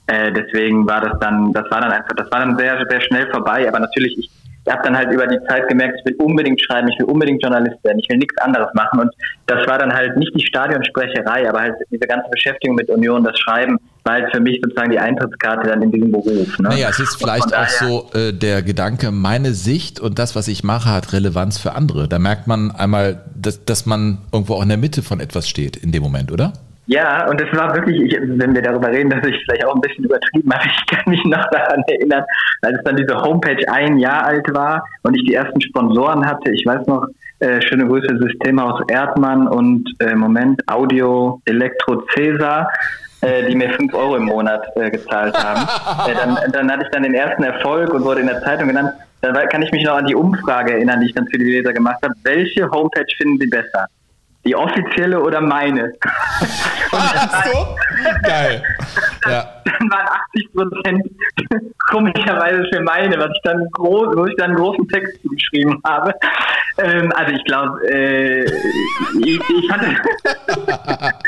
Äh, deswegen war das dann, das war dann einfach, das war dann sehr, sehr schnell vorbei. Aber natürlich, ich habe dann halt über die Zeit gemerkt, ich will unbedingt schreiben, ich will unbedingt Journalist werden, ich will nichts anderes machen. Und das war dann halt nicht die Stadionsprecherei, aber halt diese ganze Beschäftigung mit Union, das Schreiben, war halt für mich sozusagen die Eintrittskarte dann in diesen Beruf. Ne? Naja, es ist vielleicht auch so äh, der Gedanke, meine Sicht und das, was ich mache, hat Relevanz für andere. Da merkt man einmal, dass, dass man irgendwo auch in der Mitte von etwas steht in dem Moment, oder? Ja, und es war wirklich, ich, wenn wir darüber reden, dass ich vielleicht auch ein bisschen übertrieben habe, ich kann mich noch daran erinnern, als dann diese Homepage ein Jahr alt war und ich die ersten Sponsoren hatte. Ich weiß noch, äh, schöne Grüße Systemhaus Erdmann und äh, Moment Audio Elektro Cäsar äh, die mir 5 Euro im Monat äh, gezahlt haben. äh, dann, dann hatte ich dann den ersten Erfolg und wurde in der Zeitung genannt. Dann kann ich mich noch an die Umfrage erinnern, die ich dann für die Leser gemacht habe. Welche Homepage finden Sie besser? Die offizielle oder meine? Geil. Ja. dann waren 80 Prozent komischerweise für meine, was ich dann groß, wo ich dann einen großen Text geschrieben habe. Ähm, also ich glaube, äh, ich, ich hatte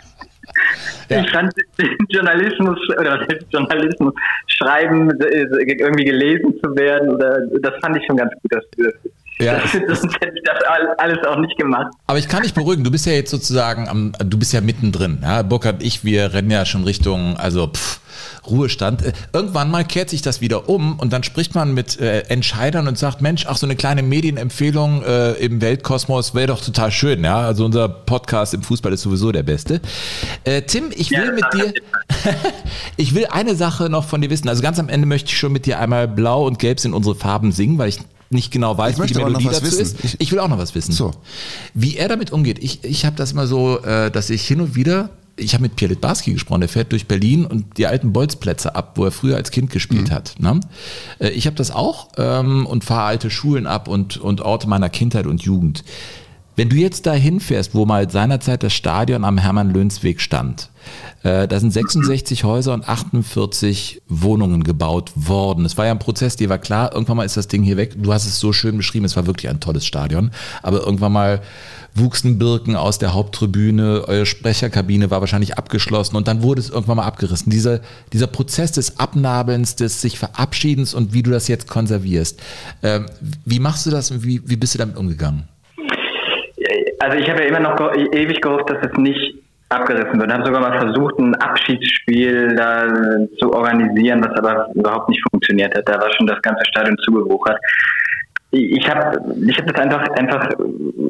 Ja. Ich fand den Journalismus oder den Journalismus schreiben, äh, irgendwie gelesen zu werden, oder das fand ich schon ganz gut. Dass, das, Ja. das, sonst hätte ich das all- alles auch nicht gemacht. Aber ich kann dich beruhigen, du bist ja jetzt sozusagen am, du bist ja mittendrin. Ja? Burkhard ich, wir rennen ja schon Richtung, also pff, Ruhestand. Äh, Irgendwann mal kehrt sich das wieder um und dann spricht man mit äh, Entscheidern und sagt, Mensch, ach, so eine kleine Medienempfehlung äh, im Weltkosmos wäre doch total schön. Ja? Also unser Podcast im Fußball ist sowieso der beste. Äh, Tim, ich will Ja, mit dir, ich will eine Sache noch von dir wissen. Also ganz am Ende möchte ich schon mit dir einmal blau und gelb sind unsere Farben singen, weil ich nicht genau weiß, Ich wie die Melodie dazu wissen. ist. Ich- Ich will auch noch was wissen. So. Wie er damit umgeht. Ich, ich habe das immer so, äh, dass ich hin und wieder, ich habe mit Pierre Litbarski gesprochen, der fährt durch Berlin und die alten Bolzplätze ab, wo er früher als Kind gespielt hat. Ne? Äh, ich habe das auch ähm, und fahre alte Schulen ab und, und Orte meiner Kindheit und Jugend. Wenn du jetzt da hinfährst, wo mal seinerzeit das Stadion am Hermann-Löns-Weg stand, äh, da sind 66 Häuser und 48 Wohnungen gebaut worden. Es war ja ein Prozess, dir war klar, irgendwann mal ist das Ding hier weg. Du hast es so schön beschrieben, es war wirklich ein tolles Stadion. Aber irgendwann mal wuchsen Birken aus der Haupttribüne, eure Sprecherkabine war wahrscheinlich abgeschlossen und dann wurde es irgendwann mal abgerissen. Dieser, dieser Prozess des Abnabelns, des sich Verabschiedens und wie du das jetzt konservierst. Ähm, wie machst du das und wie, wie bist du damit umgegangen? Also ich habe ja immer noch ewig gehofft, dass es nicht abgerissen wird. Ich habe sogar mal versucht, ein Abschiedsspiel da zu organisieren, was aber überhaupt nicht funktioniert hat. Da war schon das ganze Stadion zugewuchert. Ich habe ich hab das einfach, einfach,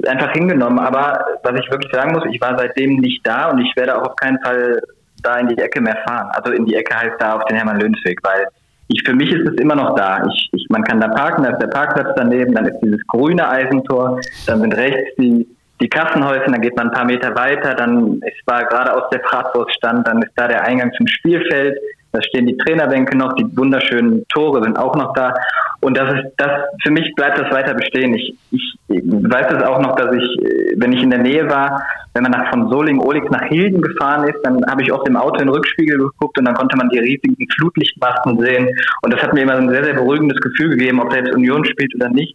einfach hingenommen, aber was ich wirklich sagen muss, ich war seitdem nicht da und ich werde auch auf keinen Fall da in die Ecke mehr fahren. Also in die Ecke heißt da auf den Hermann-Löns-Weg, weil ich, für mich ist es immer noch da. Ich, ich, man kann da parken, da ist der Parkplatz daneben, dann ist dieses grüne Eisentor, dann sind rechts die, die Kassenhäuser, dann geht man ein paar Meter weiter, dann ist war gerade aus der Bratwurststand, dann ist da der Eingang zum Spielfeld, da stehen die Trainerbänke noch, die wunderschönen Tore sind auch noch da. Und das ist das für mich bleibt das weiter bestehen. Ich, ich, weiß es auch noch, dass ich, äh, wenn ich in der Nähe war, wenn man nach von Soling Olix nach Hilden gefahren ist, dann habe ich oft im Auto in den Rückspiegel geguckt und dann konnte man die riesigen Flutlichtmasten sehen. Und das hat mir immer ein sehr, sehr beruhigendes Gefühl gegeben, ob da jetzt Union spielt oder nicht.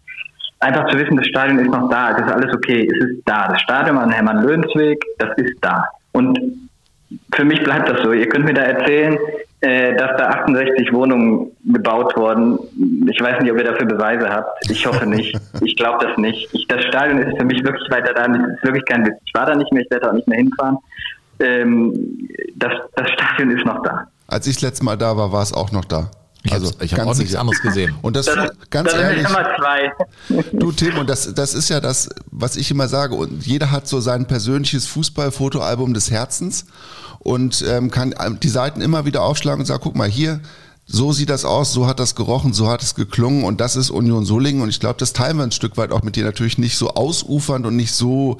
Einfach zu wissen, das Stadion ist noch da, es ist alles okay, es ist da. Das Stadion am Hermann-Löhnsweg, das ist da. Und für mich bleibt das so. Ihr könnt mir da erzählen, äh, dass da 68 Wohnungen gebaut wurden. Ich weiß nicht, ob ihr dafür Beweise habt. Ich hoffe nicht. Ich glaube das nicht. Ich, das Stadion ist für mich wirklich weiter da. Es ist wirklich kein Witz. Ich war da nicht mehr, ich werde da auch nicht mehr hinfahren. Ähm, das, das Stadion ist noch da. Als ich das letzte Mal da war, war es auch noch da. Ich also habe ich hab ganz auch nichts anderes gesehen. Und das, Das, ganz das ehrlich, du Tim, und das, das ist ja das, was ich immer sage. Und jeder hat so sein persönliches Fußballfotoalbum des Herzens und ähm, kann die Seiten immer wieder aufschlagen und sagen, guck mal hier, so sieht das aus, so hat das gerochen, so hat es geklungen und das ist Union Solingen und ich glaube, das teilen wir ein Stück weit auch mit dir natürlich nicht so ausufernd und nicht so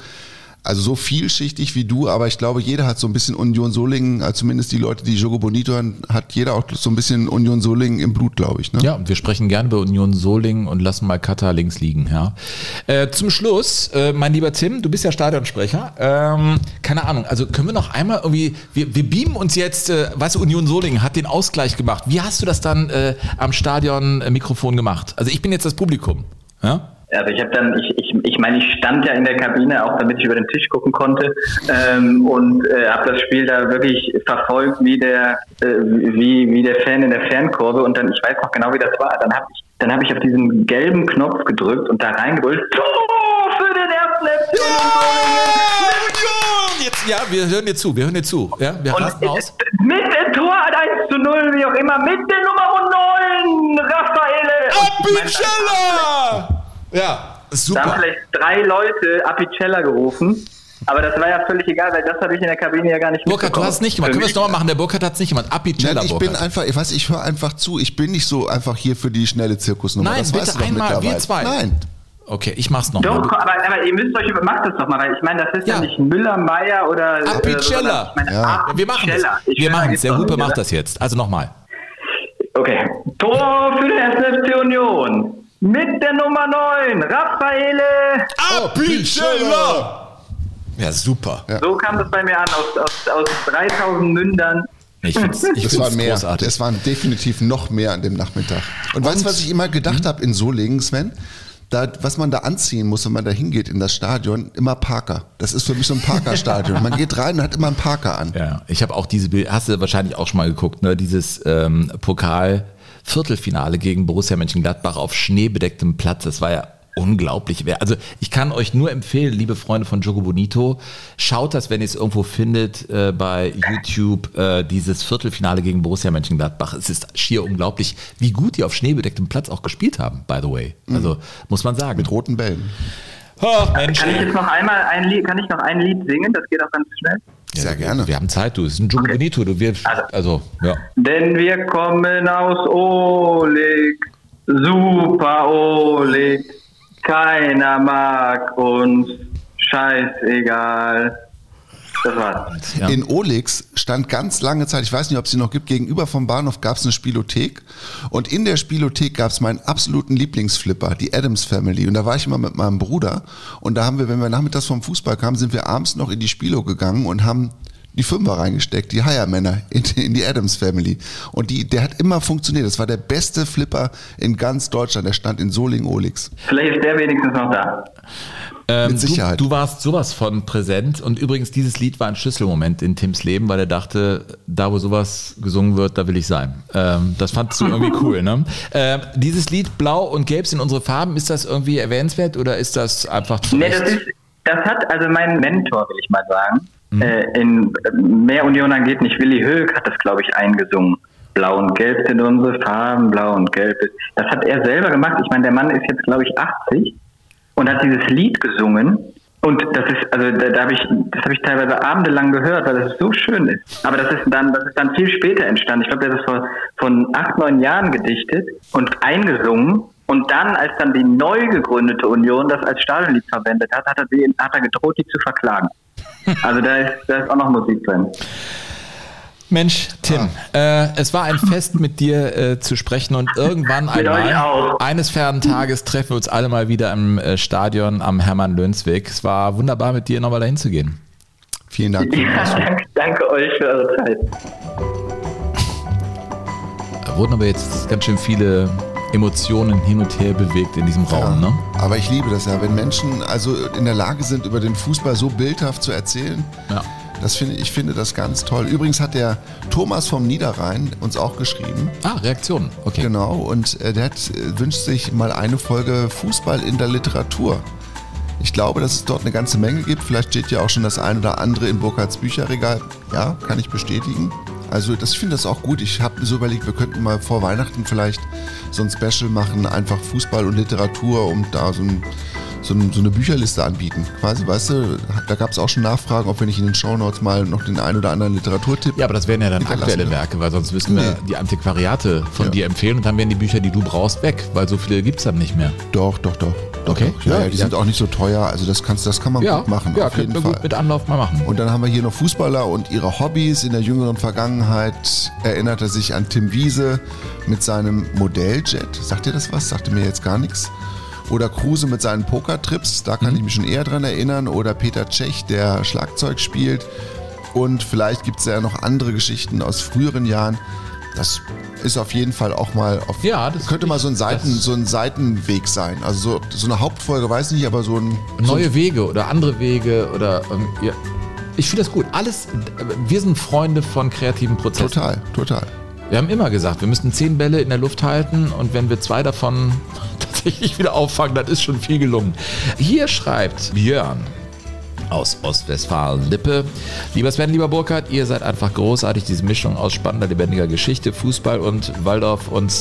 also so vielschichtig wie du, aber ich glaube, jeder hat so ein bisschen Union Solingen, also zumindest die Leute, die Jogo Bonito hören, hat jeder auch so ein bisschen Union Solingen im Blut, glaube ich. Ne? Ja, und wir sprechen gerne über Union Solingen und lassen mal Katar links liegen. Ja. Äh, zum Schluss, äh, mein lieber Tim, du bist ja Stadionsprecher. Ähm, keine Ahnung, also können wir noch einmal irgendwie, wir, wir beamen uns jetzt, äh, weißt du, Union Solingen hat den Ausgleich gemacht. Wie hast du das dann äh, am Stadion-Mikrofon gemacht? Also ich bin jetzt das Publikum. Ja? Also ich habe dann, ich, ich, ich meine, ich stand ja in der Kabine, auch damit ich über den Tisch gucken konnte ähm, und äh, habe das Spiel da wirklich verfolgt, wie der, äh, wie, wie der Fan in der Fernkurve und dann, ich weiß noch genau, wie das war. Dann habe ich, dann habe ich auf diesen gelben Knopf gedrückt und da reingebrüllt, Tor für den ersten FC Union! Jetzt, ja, wir hören dir zu, wir hören dir zu. Ja, wir und rasten aus. mit dem Tor 1 zu 0, wie auch immer, mit der Nummer 9, Raffaele. Apicella! Ja, Da haben super. vielleicht drei Leute Apicella gerufen. Aber das war ja völlig egal, weil das habe ich in der Kabine ja gar nicht Burkhard, du hast es nicht gemacht. Können wir es nochmal machen? Der Burkhard hat es nicht gemacht. Apicella, Nein, ich bin Burkhard. einfach, ich weiß, ich höre einfach zu. Ich bin nicht so einfach hier für die schnelle Zirkusnummer. Nein, das bitte doch einmal, wir zwei. Nein. Okay, ich mach's Doch, nochmal. komm, aber, aber ihr müsst euch über, macht das doch mal, weil ich meine, das ist ja, Ja. nicht Müller, Meier oder äh, Apicella. meine, Ja. Wir machen es. Apicella. Wir machen es. Der doch Hupe macht das jetzt. Also nochmal. Okay. Tor für den SFC Union. Mit der Nummer 9, Raffaele. Apicella! Ja, super. So kam das bei mir an, aus, aus, aus 3000 Mündern. Ich find's, ich Es find's waren mehr. großartig. Es waren definitiv noch mehr an dem Nachmittag. Und, weißt du, was ich immer gedacht habe in Solingen, Sven? da, was man da anziehen muss, wenn man da hingeht in das Stadion, immer Parker. Das ist für mich so ein Parker-Stadion. Man geht rein und hat immer einen Parker an. Ja, ich habe auch diese Bild, hast du wahrscheinlich auch schon mal geguckt, ne? Dieses ähm, Pokal Viertelfinale gegen Borussia Mönchengladbach auf schneebedecktem Platz. Das war ja unglaublich. Also ich kann euch nur empfehlen, liebe Freunde von Jogo Bonito, schaut das, wenn ihr es irgendwo findet, äh, bei YouTube, äh, dieses Viertelfinale gegen Borussia Mönchengladbach. Es ist schier unglaublich, wie gut die auf schneebedecktem Platz auch gespielt haben, by the way. Also muss man sagen. Mit roten Bällen. Oh, Mensch, Kann ich jetzt noch einmal ein Lied, kann ich noch ein Lied singen? Das geht auch ganz schnell. Sehr gerne. Wir haben Zeit, du. Es ist ein Jogo Bonito. Du wirst, also, ja. Denn wir kommen aus Oleg, super Oleg. Keiner mag uns, scheißegal. Das war's. Ja. In Olix stand ganz lange Zeit, ich weiß nicht, ob es sie noch gibt, gegenüber vom Bahnhof gab es eine Spielothek und in der Spielothek gab es meinen absoluten Lieblingsflipper, die Adams Family und da war ich immer mit meinem Bruder und da haben wir, wenn wir nachmittags vom Fußball kamen, sind wir abends noch in die Spielo gegangen und haben die Fünfer reingesteckt, die Hire-Männer in, in die Adams Family. Und die, der hat immer funktioniert. Das war der beste Flipper in ganz Deutschland. Der stand in Solingen-Olix. Vielleicht ist der wenigstens noch da. Ähm, Mit Sicherheit. Du, du warst sowas von präsent und übrigens dieses Lied war ein Schlüsselmoment in Tims Leben, weil er dachte, da wo sowas gesungen wird, da will ich sein. Ähm, das fandst du irgendwie cool, ne? Ähm, dieses Lied Blau und Gelb sind unsere Farben, ist das irgendwie erwähnenswert oder ist das einfach zu Nee, das, ist, das hat also mein Mentor, will ich mal sagen, äh, in äh, Mehr Union geht nicht, Willi Höck hat das, glaube ich, eingesungen. Blau und Gelb sind unsere Farben, Blau und Gelb ist. Das hat er selber gemacht. Ich meine, der Mann ist jetzt, glaube ich, 80 und hat dieses Lied gesungen. Und das ist, also da, da habe ich, das habe ich teilweise abendelang gehört, weil das so schön ist. Aber das ist dann, das ist dann viel später entstanden. Ich glaube, der ist vor von acht, neun Jahren gedichtet und eingesungen. Und dann, als dann die neu gegründete Union das als Stadionlied verwendet hat, hat er, hat er gedroht, die zu verklagen. Also da ist, da ist auch noch Musik drin. Mensch, Tim, äh, es war ein Fest mit dir äh, zu sprechen und irgendwann einmal, eines fernen Tages treffen wir uns alle mal wieder im äh, Stadion am Hermann-Lönsweg. Es war wunderbar mit dir nochmal dahin zu gehen. Vielen Dank. Ja, danke, danke euch für eure Zeit. Da wurden aber jetzt ganz schön viele Emotionen hin und her bewegt in diesem Raum, ne? Aber ich liebe das ja, wenn Menschen also in der Lage sind, über den Fußball so bildhaft zu erzählen. Ja. Das finde, ich finde das ganz toll. Übrigens hat der Thomas vom Niederrhein uns auch geschrieben. Ah, Reaktionen. Okay. Genau, und äh, der hat, äh, wünscht sich mal eine Folge Fußball in der Literatur. Ich glaube, dass es dort eine ganze Menge gibt. Vielleicht steht ja auch schon das ein oder andere in Burkhards Bücherregal. Ja, kann ich bestätigen. Also das, ich finde das auch gut. Ich habe mir so überlegt, wir könnten mal vor Weihnachten vielleicht so ein Special machen, einfach Fußball und Literatur, um da so, ein, so, so eine Bücherliste anbieten. Quasi, weißt du, da gab es auch schon Nachfragen, ob wir nicht in den Shownotes mal noch den ein oder anderen Literaturtipp Ja, aber das wären ja dann aktuelle. Werke, weil sonst müssten wir Nee. die Antiquariate von Ja. dir empfehlen und dann wären die Bücher, die du brauchst, weg, weil so viele gibt es dann nicht mehr. Doch, doch, doch. doch Okay. Doch. Ja, Ja, die ja. sind auch nicht so teuer. Also das, kannst, das kann man gut machen. ja auf jeden Fall. gut mit Anlauf mal machen. Und dann haben wir hier noch Fußballer und ihre Hobbys. In der jüngeren Vergangenheit erinnert er sich an Tim Wiese mit seinem Modelljet. Sagt ihr das was? Sagte mir jetzt gar nichts. Oder Kruse mit seinen Pokertrips, da kann ich mich schon eher dran erinnern. Oder Peter Tschech, der Schlagzeug spielt. Und vielleicht gibt es ja noch andere Geschichten aus früheren Jahren. Das ist auf jeden Fall auch mal auf, Ja, das könnte mal so ein, Seiten, so ein Seitenweg sein. Also so, so eine Hauptfolge, weiß nicht, aber so ein so Neue Wege oder andere Wege oder ähm, ja. Ich finde das gut. Alles, wir sind Freunde von kreativen Prozessen. Total, total. Wir haben immer gesagt, wir müssten zehn Bälle in der Luft halten und wenn wir zwei davon tatsächlich wieder auffangen, dann ist schon viel gelungen. Hier schreibt Björn aus Ostwestfalen-Lippe. Lieber Sven, lieber Burkhard, ihr seid einfach großartig. Diese Mischung aus spannender, lebendiger Geschichte, Fußball und Waldorf und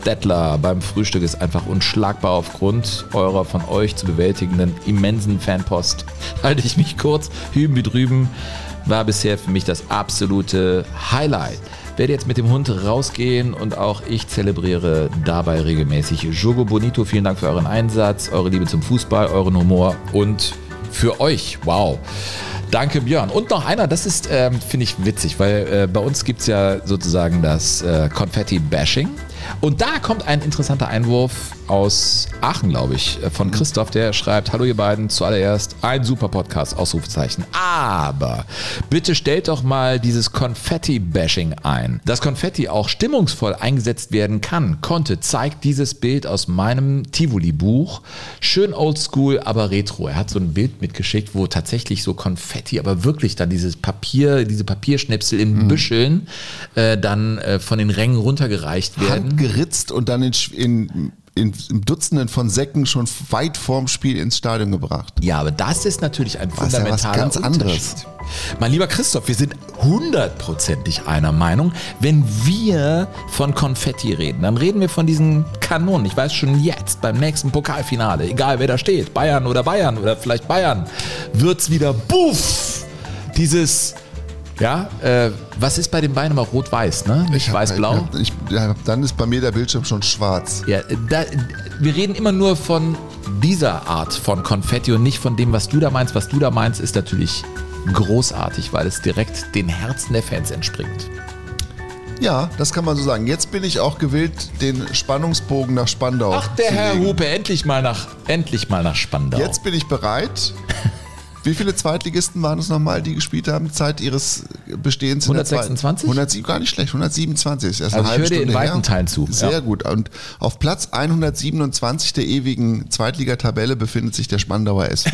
Stettler beim Frühstück ist einfach unschlagbar aufgrund eurer von euch zu bewältigenden immensen Fanpost. Halte ich mich kurz, hüben wie drüben, war bisher für mich das absolute Highlight. Werde jetzt mit dem Hund rausgehen und auch ich zelebriere dabei regelmäßig. Jogo Bonito, vielen Dank für euren Einsatz, eure Liebe zum Fußball, euren Humor und für euch. Wow. Danke, Björn. Und noch einer, das ist, ähm, finde ich witzig, weil äh, bei uns gibt es ja sozusagen das äh, Konfetti-Bashing. Und da kommt ein interessanter Einwurf aus Aachen, glaube ich, äh, von Christoph, der schreibt, hallo ihr beiden, zuallererst ein super Podcast, Ausrufezeichen. Aber bitte stellt doch mal dieses Konfetti-Bashing ein. Dass Konfetti auch stimmungsvoll eingesetzt werden kann, konnte, zeigt dieses Bild aus meinem Tivoli-Buch. Schön oldschool, aber retro. Er hat so ein Bild mitgeschickt, wo tatsächlich so Konfetti, aber wirklich dann dieses Papier, diese Papierschnipsel in Büscheln äh, dann äh, von den Rängen runtergereicht werden. Handgeritzt und dann in, in, in, in Dutzenden von Säcken schon weit vorm Spiel ins Stadion gebracht. Ja, aber das ist natürlich ein Was ja was fundamentaler ganz anderes. Mein lieber Christoph, wir sind hundertprozentig einer Meinung. Wenn wir von Konfetti reden, dann reden wir von diesen Kanonen. Ich weiß schon jetzt, beim nächsten Pokalfinale, egal wer da steht, Bayern oder Bayern oder vielleicht Bayern, wird's wieder buff! Dieses, ja, äh, was ist bei den Beinen immer rot-weiß, ne? Nicht weiß-blau? Ja, dann ist bei mir der Bildschirm schon schwarz. Ja, da, wir reden immer nur von dieser Art von Konfetti und nicht von dem, was du da meinst. Was du da meinst, ist natürlich großartig, weil es direkt den Herzen der Fans entspringt. Ja, das kann man so sagen. Jetzt bin ich auch gewillt, den Spannungsbogen nach Spandau Ach, der zu Herr legen. Hupe, endlich mal nach, endlich mal nach Spandau. Jetzt bin ich bereit. Wie viele Zweitligisten waren es nochmal, die gespielt haben, Zeit ihres Bestehens? in der zweiten- 126? 107, gar nicht schlecht, 127 ist erst Also eine ich halbe höre dir in weiten her. Teilen zu, Sehr ja. gut. Und auf Platz 127 der ewigen Zweitligatabelle befindet sich der Spandauer SV.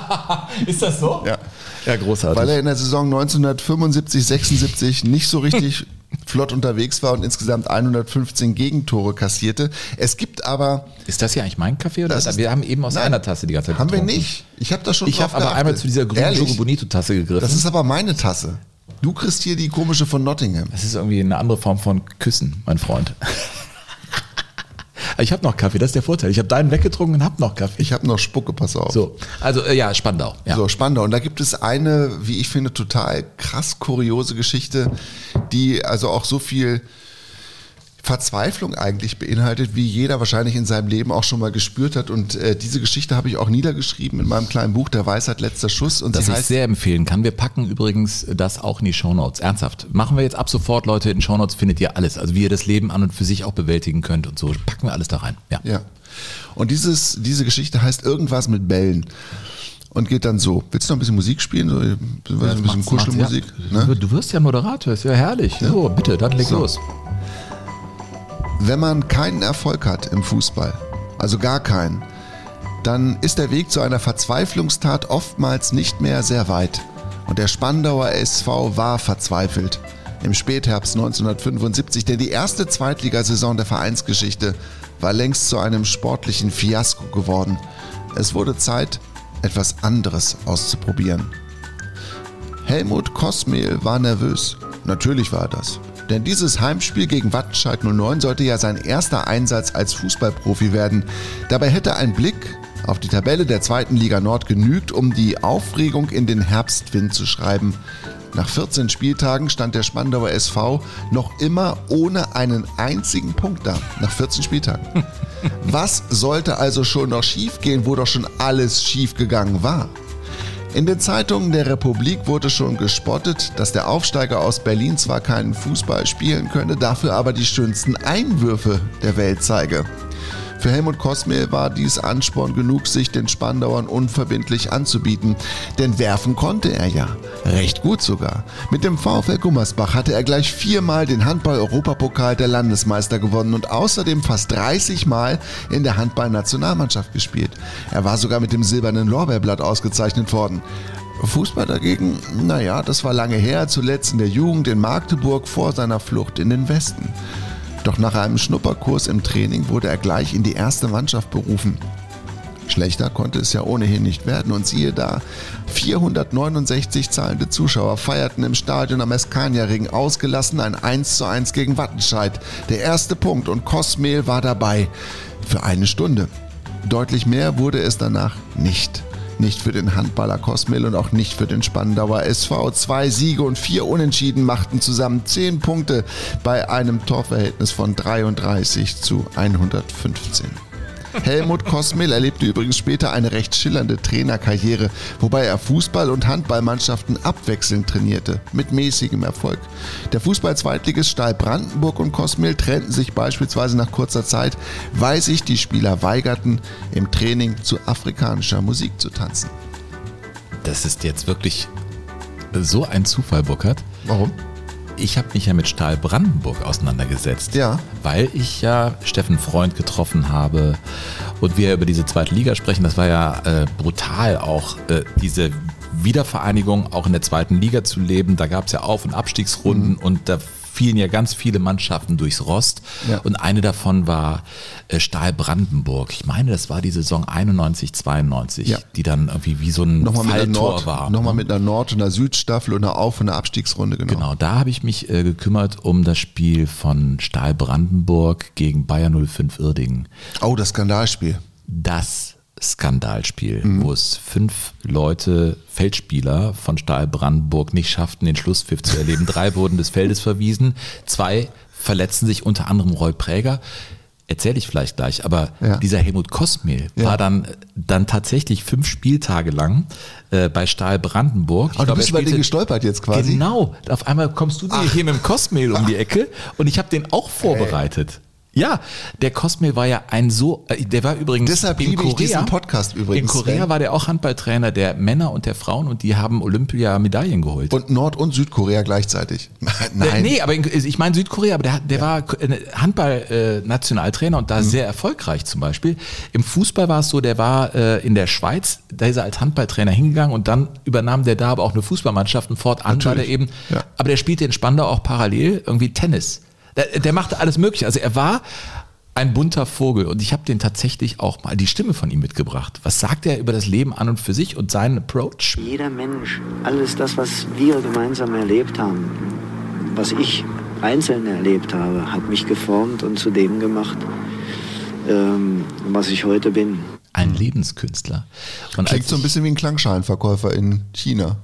ist das so? ja. Ja, großartig. Weil er in der Saison 1975, 76 nicht so richtig flott unterwegs war und insgesamt 115 Gegentore kassierte. Es gibt aber ist das hier eigentlich mein Kaffee? Oder Das wir haben eben aus Nein, einer Tasse die ganze Zeit haben wir getrunken. nicht. Ich habe da schon Ich habe aber einmal geachtet. zu dieser grünen? Jogo Bonito Tasse gegriffen. Das ist aber meine Tasse. Du kriegst hier die komische von Nottingham. Das ist irgendwie eine andere Form von Küssen, mein Freund. ich habe noch Kaffee, das ist der Vorteil. Ich habe deinen weggetrunken und habe noch Kaffee. Ich habe noch Spucke, pass auf. So, also äh, ja, Spandau. Ja. So, Spandau. Und da gibt es eine, wie ich finde, total krass kuriose Geschichte, die also auch so viel Verzweiflung eigentlich beinhaltet, wie jeder wahrscheinlich in seinem Leben auch schon mal gespürt hat. Und äh, diese Geschichte habe ich auch niedergeschrieben in meinem kleinen Buch Der Weisheit letzter Schuss. Und Das ich heißt sehr empfehlen kann. Wir packen übrigens das auch in die Shownotes. Ernsthaft. Machen wir jetzt ab sofort, Leute. In Shownotes findet ihr alles. Also wie ihr das Leben an und für sich auch bewältigen könnt und so. Packen wir alles da rein. Ja. Ja. Und dieses, diese Geschichte heißt irgendwas mit Bällen. Und geht dann so. Willst du noch ein bisschen Musik spielen? So, ein bisschen, Kuschelmusik? ja. Ne? Du wirst ja Moderator, ist ja herrlich. So, bitte, dann leg So. los. Wenn man keinen Erfolg hat im Fußball, also gar keinen, dann ist der Weg zu einer Verzweiflungstat oftmals nicht mehr sehr weit. Und der Spandauer SV war verzweifelt. Im Spätherbst 1975, denn die erste Zweitligasaison der Vereinsgeschichte war längst zu einem sportlichen Fiasko geworden. Es wurde Zeit, etwas anderes auszuprobieren. Helmut Kosmehl war nervös. Natürlich war er das. Denn dieses Heimspiel gegen Wattenscheid 09 sollte ja sein erster Einsatz als Fußballprofi werden. Dabei hätte ein Blick auf die Tabelle der zweiten Liga Nord genügt, um die Aufregung in den Herbstwind zu schreiben. Nach 14 Spieltagen stand der Spandauer SV noch immer ohne einen einzigen Punkt da. Nach 14 Spieltagen. Was sollte also schon noch schiefgehen, wo doch schon alles schiefgegangen war? In den Zeitungen der Republik wurde schon gespottet, dass der Aufsteiger aus Berlin zwar keinen Fußball spielen könne, dafür aber die schönsten Einwürfe der Welt zeige. Für Helmut Kosmehl war dies Ansporn genug, sich den Spandauern unverbindlich anzubieten. Denn werfen konnte er ja. Recht gut sogar. Mit dem VfL Gummersbach hatte er gleich viermal den Handball-Europapokal der Landesmeister gewonnen und außerdem fast 30 Mal in der Handball-Nationalmannschaft gespielt. Er war sogar mit dem silbernen Lorbeerblatt ausgezeichnet worden. Fußball dagegen, naja, das war lange her, zuletzt in der Jugend in Magdeburg vor seiner Flucht in den Westen. Doch nach einem Schnupperkurs im Training wurde er gleich in die erste Mannschaft berufen. Schlechter konnte es ja ohnehin nicht werden und siehe da, 469 zahlende Zuschauer feierten im Stadion am Eskania-Ring ausgelassen ein 1 zu 1 gegen Wattenscheid. Der erste Punkt und Kosmehl war dabei. Für eine Stunde. Deutlich mehr wurde es danach nicht. Nicht für den Handballer Kosmel und auch nicht für den Spandauer SV. Zwei Siege und vier Unentschieden machten zusammen zehn Punkte bei einem Torverhältnis von 33 zu 115. Helmut Kosmel erlebte übrigens später eine recht schillernde Trainerkarriere, wobei er Fußball- und Handballmannschaften abwechselnd trainierte, mit mäßigem Erfolg. Der Fußball-Zweitligist Stahl Brandenburg und Kosmel trennten sich beispielsweise nach kurzer Zeit, weil sich die Spieler weigerten, im Training zu afrikanischer Musik zu tanzen. Das ist jetzt wirklich so ein Zufall, Burkhard. Warum? Ich habe mich ja mit Stahl Brandenburg auseinandergesetzt. Ja. Weil ich ja Steffen Freund getroffen habe und wir über diese zweite Liga sprechen. Das war ja äh, brutal auch äh, diese Wiedervereinigung auch in der zweiten Liga zu leben. Da gab es ja Auf- und Abstiegsrunden und da fielen ja ganz viele Mannschaften durchs Rost. Ja. Und eine davon war äh, Stahl Brandenburg. Ich meine, das war die Saison 91, 92, Ja. die dann irgendwie wie so ein Nochmal Falltor Nord, war. nochmal mit einer Nord- und einer Südstaffel und einer Auf- und einer Abstiegsrunde, genau. Genau, da habe ich mich äh, gekümmert um das Spiel von Stahl Brandenburg gegen Bayer 05 Irdingen. Oh, das Skandalspiel. Das Skandalspiel, wo es fünf Leute, Feldspieler von Stahl Brandenburg nicht schafften, den Schlusspfiff zu erleben. Drei wurden des Feldes verwiesen, zwei verletzten sich, unter anderem Roy Präger. Erzähle ich vielleicht gleich, aber Ja. dieser Helmut Kosmel Ja. war dann, dann tatsächlich fünf Spieltage lang äh, bei Stahl Brandenburg. Ich Aber du glaube, bist er über den gestolpert jetzt quasi. Genau, auf einmal kommst du mir hier mit dem Cosmail um die Ecke und ich habe den auch vorbereitet. Ja, der Cosmail war ja ein so, äh, der war übrigens Deshalb in liebe ich Korea. diesen Podcast übrigens, In Korea Sven. war der auch Handballtrainer der Männer und der Frauen und die haben Olympia-Medaillen geholt. Und Nord- und Südkorea gleichzeitig. Nein. Äh, nee, aber ich meine Südkorea, aber der, der war Handball-Nationaltrainer und da Mhm. sehr erfolgreich zum Beispiel. Im Fußball war es so, der war äh, in der Schweiz, da ist er als Handballtrainer hingegangen und dann übernahm der da aber auch eine Fußballmannschaft und fortan war der Natürlich. eben, Ja. aber der spielte in Spandau auch parallel irgendwie Tennis. Der, der machte alles mögliche. Also er war ein bunter Vogel und ich habe den tatsächlich auch mal die Stimme von ihm mitgebracht. Was sagt er über das Leben an und für sich und seinen Approach? Jeder Mensch, alles das, was wir gemeinsam erlebt haben, was ich einzeln erlebt habe, hat mich geformt und zu dem gemacht, ähm, was ich heute bin. Ein Lebenskünstler. Und Klingt so ein bisschen wie ein Klangschalenverkäufer in China.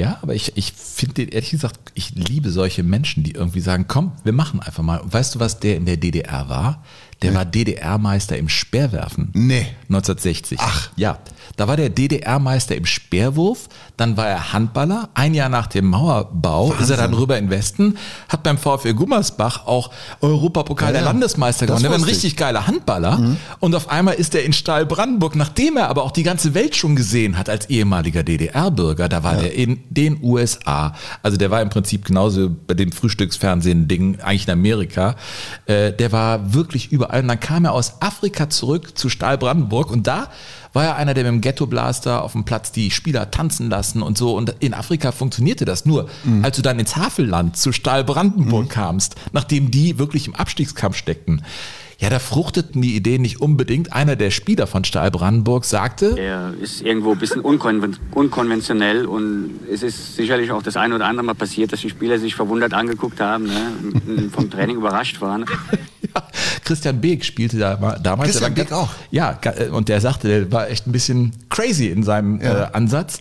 Ja, aber ich, ich finde den, ehrlich gesagt, ich liebe solche Menschen, die irgendwie sagen, komm, wir machen einfach mal. Und weißt du, was der in der DDR war? Der war DDR-Meister im Speerwerfen. Nee. 1960. Ach. Ja. Da war der DDR-Meister im Speerwurf, dann war er Handballer. Ein Jahr nach dem Mauerbau ist er dann rüber in Westen, hat beim VfL Gummersbach auch Europapokal Ja, der ja. Landesmeister gewonnen. Der war ein richtig geiler Handballer. Und auf einmal ist er in Stahl Brandenburg, nachdem er aber auch die ganze Welt schon gesehen hat als ehemaliger DDR-Bürger. Da war der in den USA. Also der war im Prinzip genauso bei dem Frühstücksfernsehen-Ding eigentlich in Amerika. Äh, der war wirklich überall. Und dann kam er aus Afrika zurück zu Stahl Brandenburg und da war er einer, der mit dem Ghetto-Blaster auf dem Platz die Spieler tanzen lassen und so. Und in Afrika funktionierte das nur. Als du dann ins Havelland zu Stahl Brandenburg kamst, nachdem die wirklich im Abstiegskampf steckten, ja, da fruchteten die Ideen nicht unbedingt. Einer der Spieler von Stahl Brandenburg sagte, Er ist irgendwo ein bisschen unkonven unkonventionell und es ist sicherlich auch das eine oder andere Mal passiert, dass die Spieler sich verwundert angeguckt haben, ne? vom Training überrascht waren. Christian Beek spielte da mal- damals. Christian Beek auch? Ja, äh, und der sagte, der war echt ein bisschen crazy in seinem Ja. äh, Ansatz.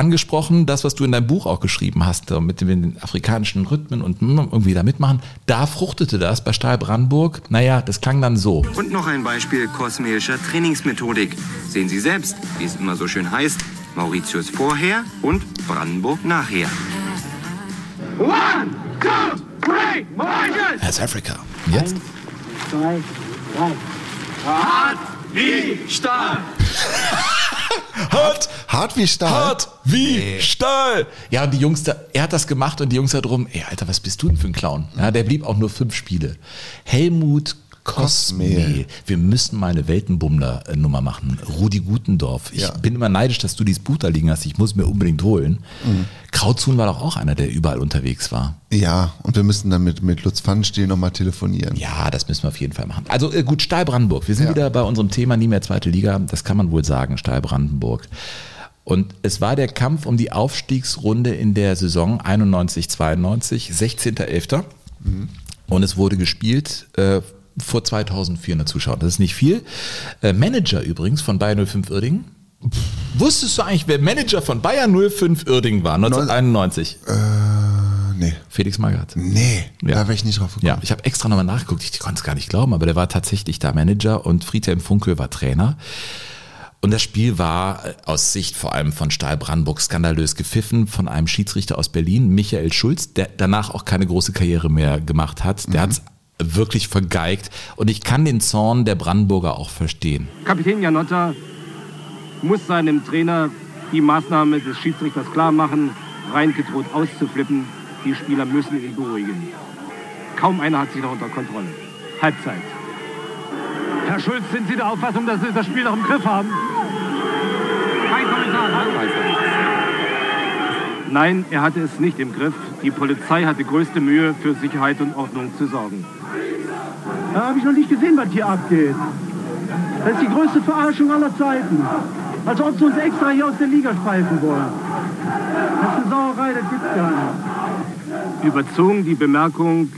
Angesprochen, das, was du in deinem Buch auch geschrieben hast, mit den afrikanischen Rhythmen und irgendwie da mitmachen, da fruchtete das bei Stahl Brandenburg. Naja, das klang dann so. Und noch ein Beispiel kosmischer Trainingsmethodik. Sehen Sie selbst, wie es immer so schön heißt. Mauritius vorher und Brandenburg nachher. One, two, three, Mauritius! As Africa. Jetzt? Zwei, drei. Hart wie Stahl! Hart, Hart wie Stahl. hart wie Stahl. Ja, und die Jungs, da, er hat das gemacht und die Jungs da drum, ey, Alter, was bist du denn für ein Clown? Ja, der blieb auch nur fünf Spiele. Helmut Kosmel. Wir müssen mal eine Weltenbummler-Nummer machen. Rudi Gutendorf. Ich Ja. bin immer neidisch, dass du dieses Buch da liegen hast. Ich muss es mir unbedingt holen. Krautzuhn war doch auch einer, der überall unterwegs war. Ja, und wir müssen dann mit, mit Lutz Pfannenstiel nochmal telefonieren. Ja, das müssen wir auf jeden Fall machen. Also äh, gut, Stahl Brandenburg. Wir sind Ja. wieder bei unserem Thema nie mehr zweite Liga. Das kann man wohl sagen, Stahl Brandenburg. Und es war der Kampf um die Aufstiegsrunde in der Saison 91-92, 16.11. Und es wurde gespielt äh, vor 2400 Zuschauern. Das ist nicht viel. Äh, Manager übrigens von Bayern 05 Irding. Wusstest du eigentlich, wer Manager von Bayern 05 Irding war, 1991? Äh, nee. Felix Magath. Nee, Ja. da wäre ich nicht drauf gekommen. Ja, ich habe extra nochmal nachgeguckt, ich konnte es gar nicht glauben, aber der war tatsächlich da Manager und Friedhelm Funkel war Trainer. Und das Spiel war äh, aus Sicht vor allem von Stahl Brandenburg skandalös gepfiffen von einem Schiedsrichter aus Berlin, Michael Schulz, der danach auch keine große Karriere mehr gemacht hat. Der hat's wirklich vergeigt. Und ich kann den Zorn der Brandenburger auch verstehen. Kapitän Janotta muss seinem Trainer die Maßnahme des Schiedsrichters klar machen, reingedroht auszuflippen. Die Spieler müssen ihn beruhigen. Kaum einer hat sich noch unter Kontrolle. Halbzeit. Herr Schulz, sind Sie der Auffassung, dass Sie das Spiel noch im Griff haben? Kein Kommentar, Nein, er hatte es nicht im Griff. Die Polizei hatte größte Mühe, für Sicherheit und Ordnung zu sorgen. Da habe ich noch nicht gesehen, was hier abgeht. Das ist die größte Verarschung aller Zeiten. Als ob sie uns extra hier aus der Liga spalten wollen. Das ist eine Sauerei, das gibt's gar nicht. Überzogen die Bemerkung,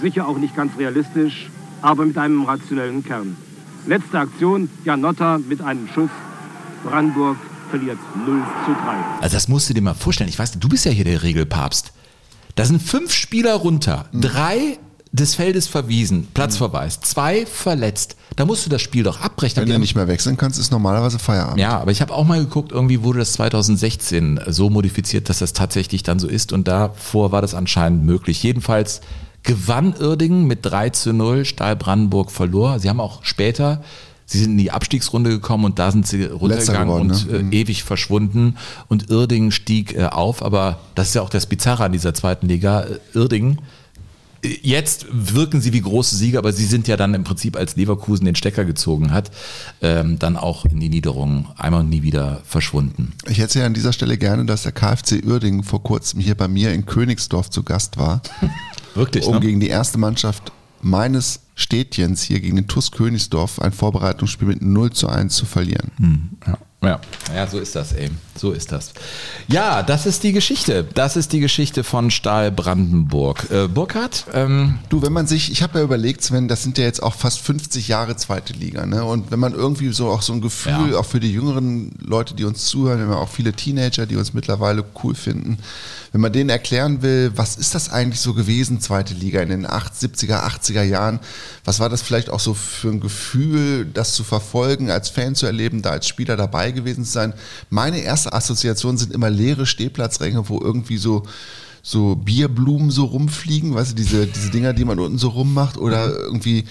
sicher auch nicht ganz realistisch, aber mit einem rationellen Kern. Letzte Aktion, Janotta mit einem Schuss. Brandenburg verliert 0 zu 3. Also das musst du dir mal vorstellen. Ich weiß, du bist ja hier der Regelpapst. Da sind fünf Spieler runter, drei des Feldes verwiesen, Platzverweis, zwei verletzt. Da musst du das Spiel doch abbrechen. Wenn du nicht mehr wechseln kannst, ist normalerweise Feierabend. Ja, aber ich habe auch mal geguckt, irgendwie wurde das 2016 so modifiziert, dass das tatsächlich dann so ist und davor war das anscheinend möglich. Jedenfalls gewann Irdingen mit 3 zu 0, Stahl Brandenburg verlor. Sie haben auch später, sie sind in die Abstiegsrunde gekommen und da sind sie runtergegangen geworden, und ne? äh, Mhm. ewig verschwunden und Irdingen stieg äh, auf, aber das ist ja auch das Bizarre an dieser zweiten Liga. Äh, Irdingen Jetzt wirken sie wie große Sieger, aber sie sind ja dann im Prinzip, als Leverkusen den Stecker gezogen hat, ähm, dann auch in die Niederung einmal und nie wieder verschwunden. Ich hätte ja an dieser Stelle gerne, dass der KfC Uerdingen vor kurzem hier bei mir in Königsdorf zu Gast war. Wirklich, Um ne? gegen die erste Mannschaft meines Städtchens hier gegen den TuS Königsdorf ein Vorbereitungsspiel mit 0 zu 1 zu verlieren. Ja. Ja. ja, so ist das, ey. So ist das. Ja, das ist die Geschichte. Das ist die Geschichte von Stahl Brandenburg. Äh, Burkhard? Ähm, Du, wenn man sich, ich habe ja überlegt, Sven, das sind ja jetzt auch fast 50 Jahre zweite Liga, ne? Und wenn man irgendwie so auch so ein Gefühl, Ja. auch für die jüngeren Leute, die uns zuhören, wir haben auch viele Teenager, die uns mittlerweile cool finden, wenn man denen erklären will, was ist das eigentlich so gewesen, zweite Liga in den 8, 70er, 80er Jahren? Was war das vielleicht auch so für ein Gefühl, das zu verfolgen, als Fan zu erleben, da als Spieler dabei gewesen zu sein? Meine erste Assoziation sind immer leere Stehplatzränge, wo irgendwie so so Bierblumen so rumfliegen, weißt du, diese, diese Dinger, die man unten so rummacht, oder irgendwie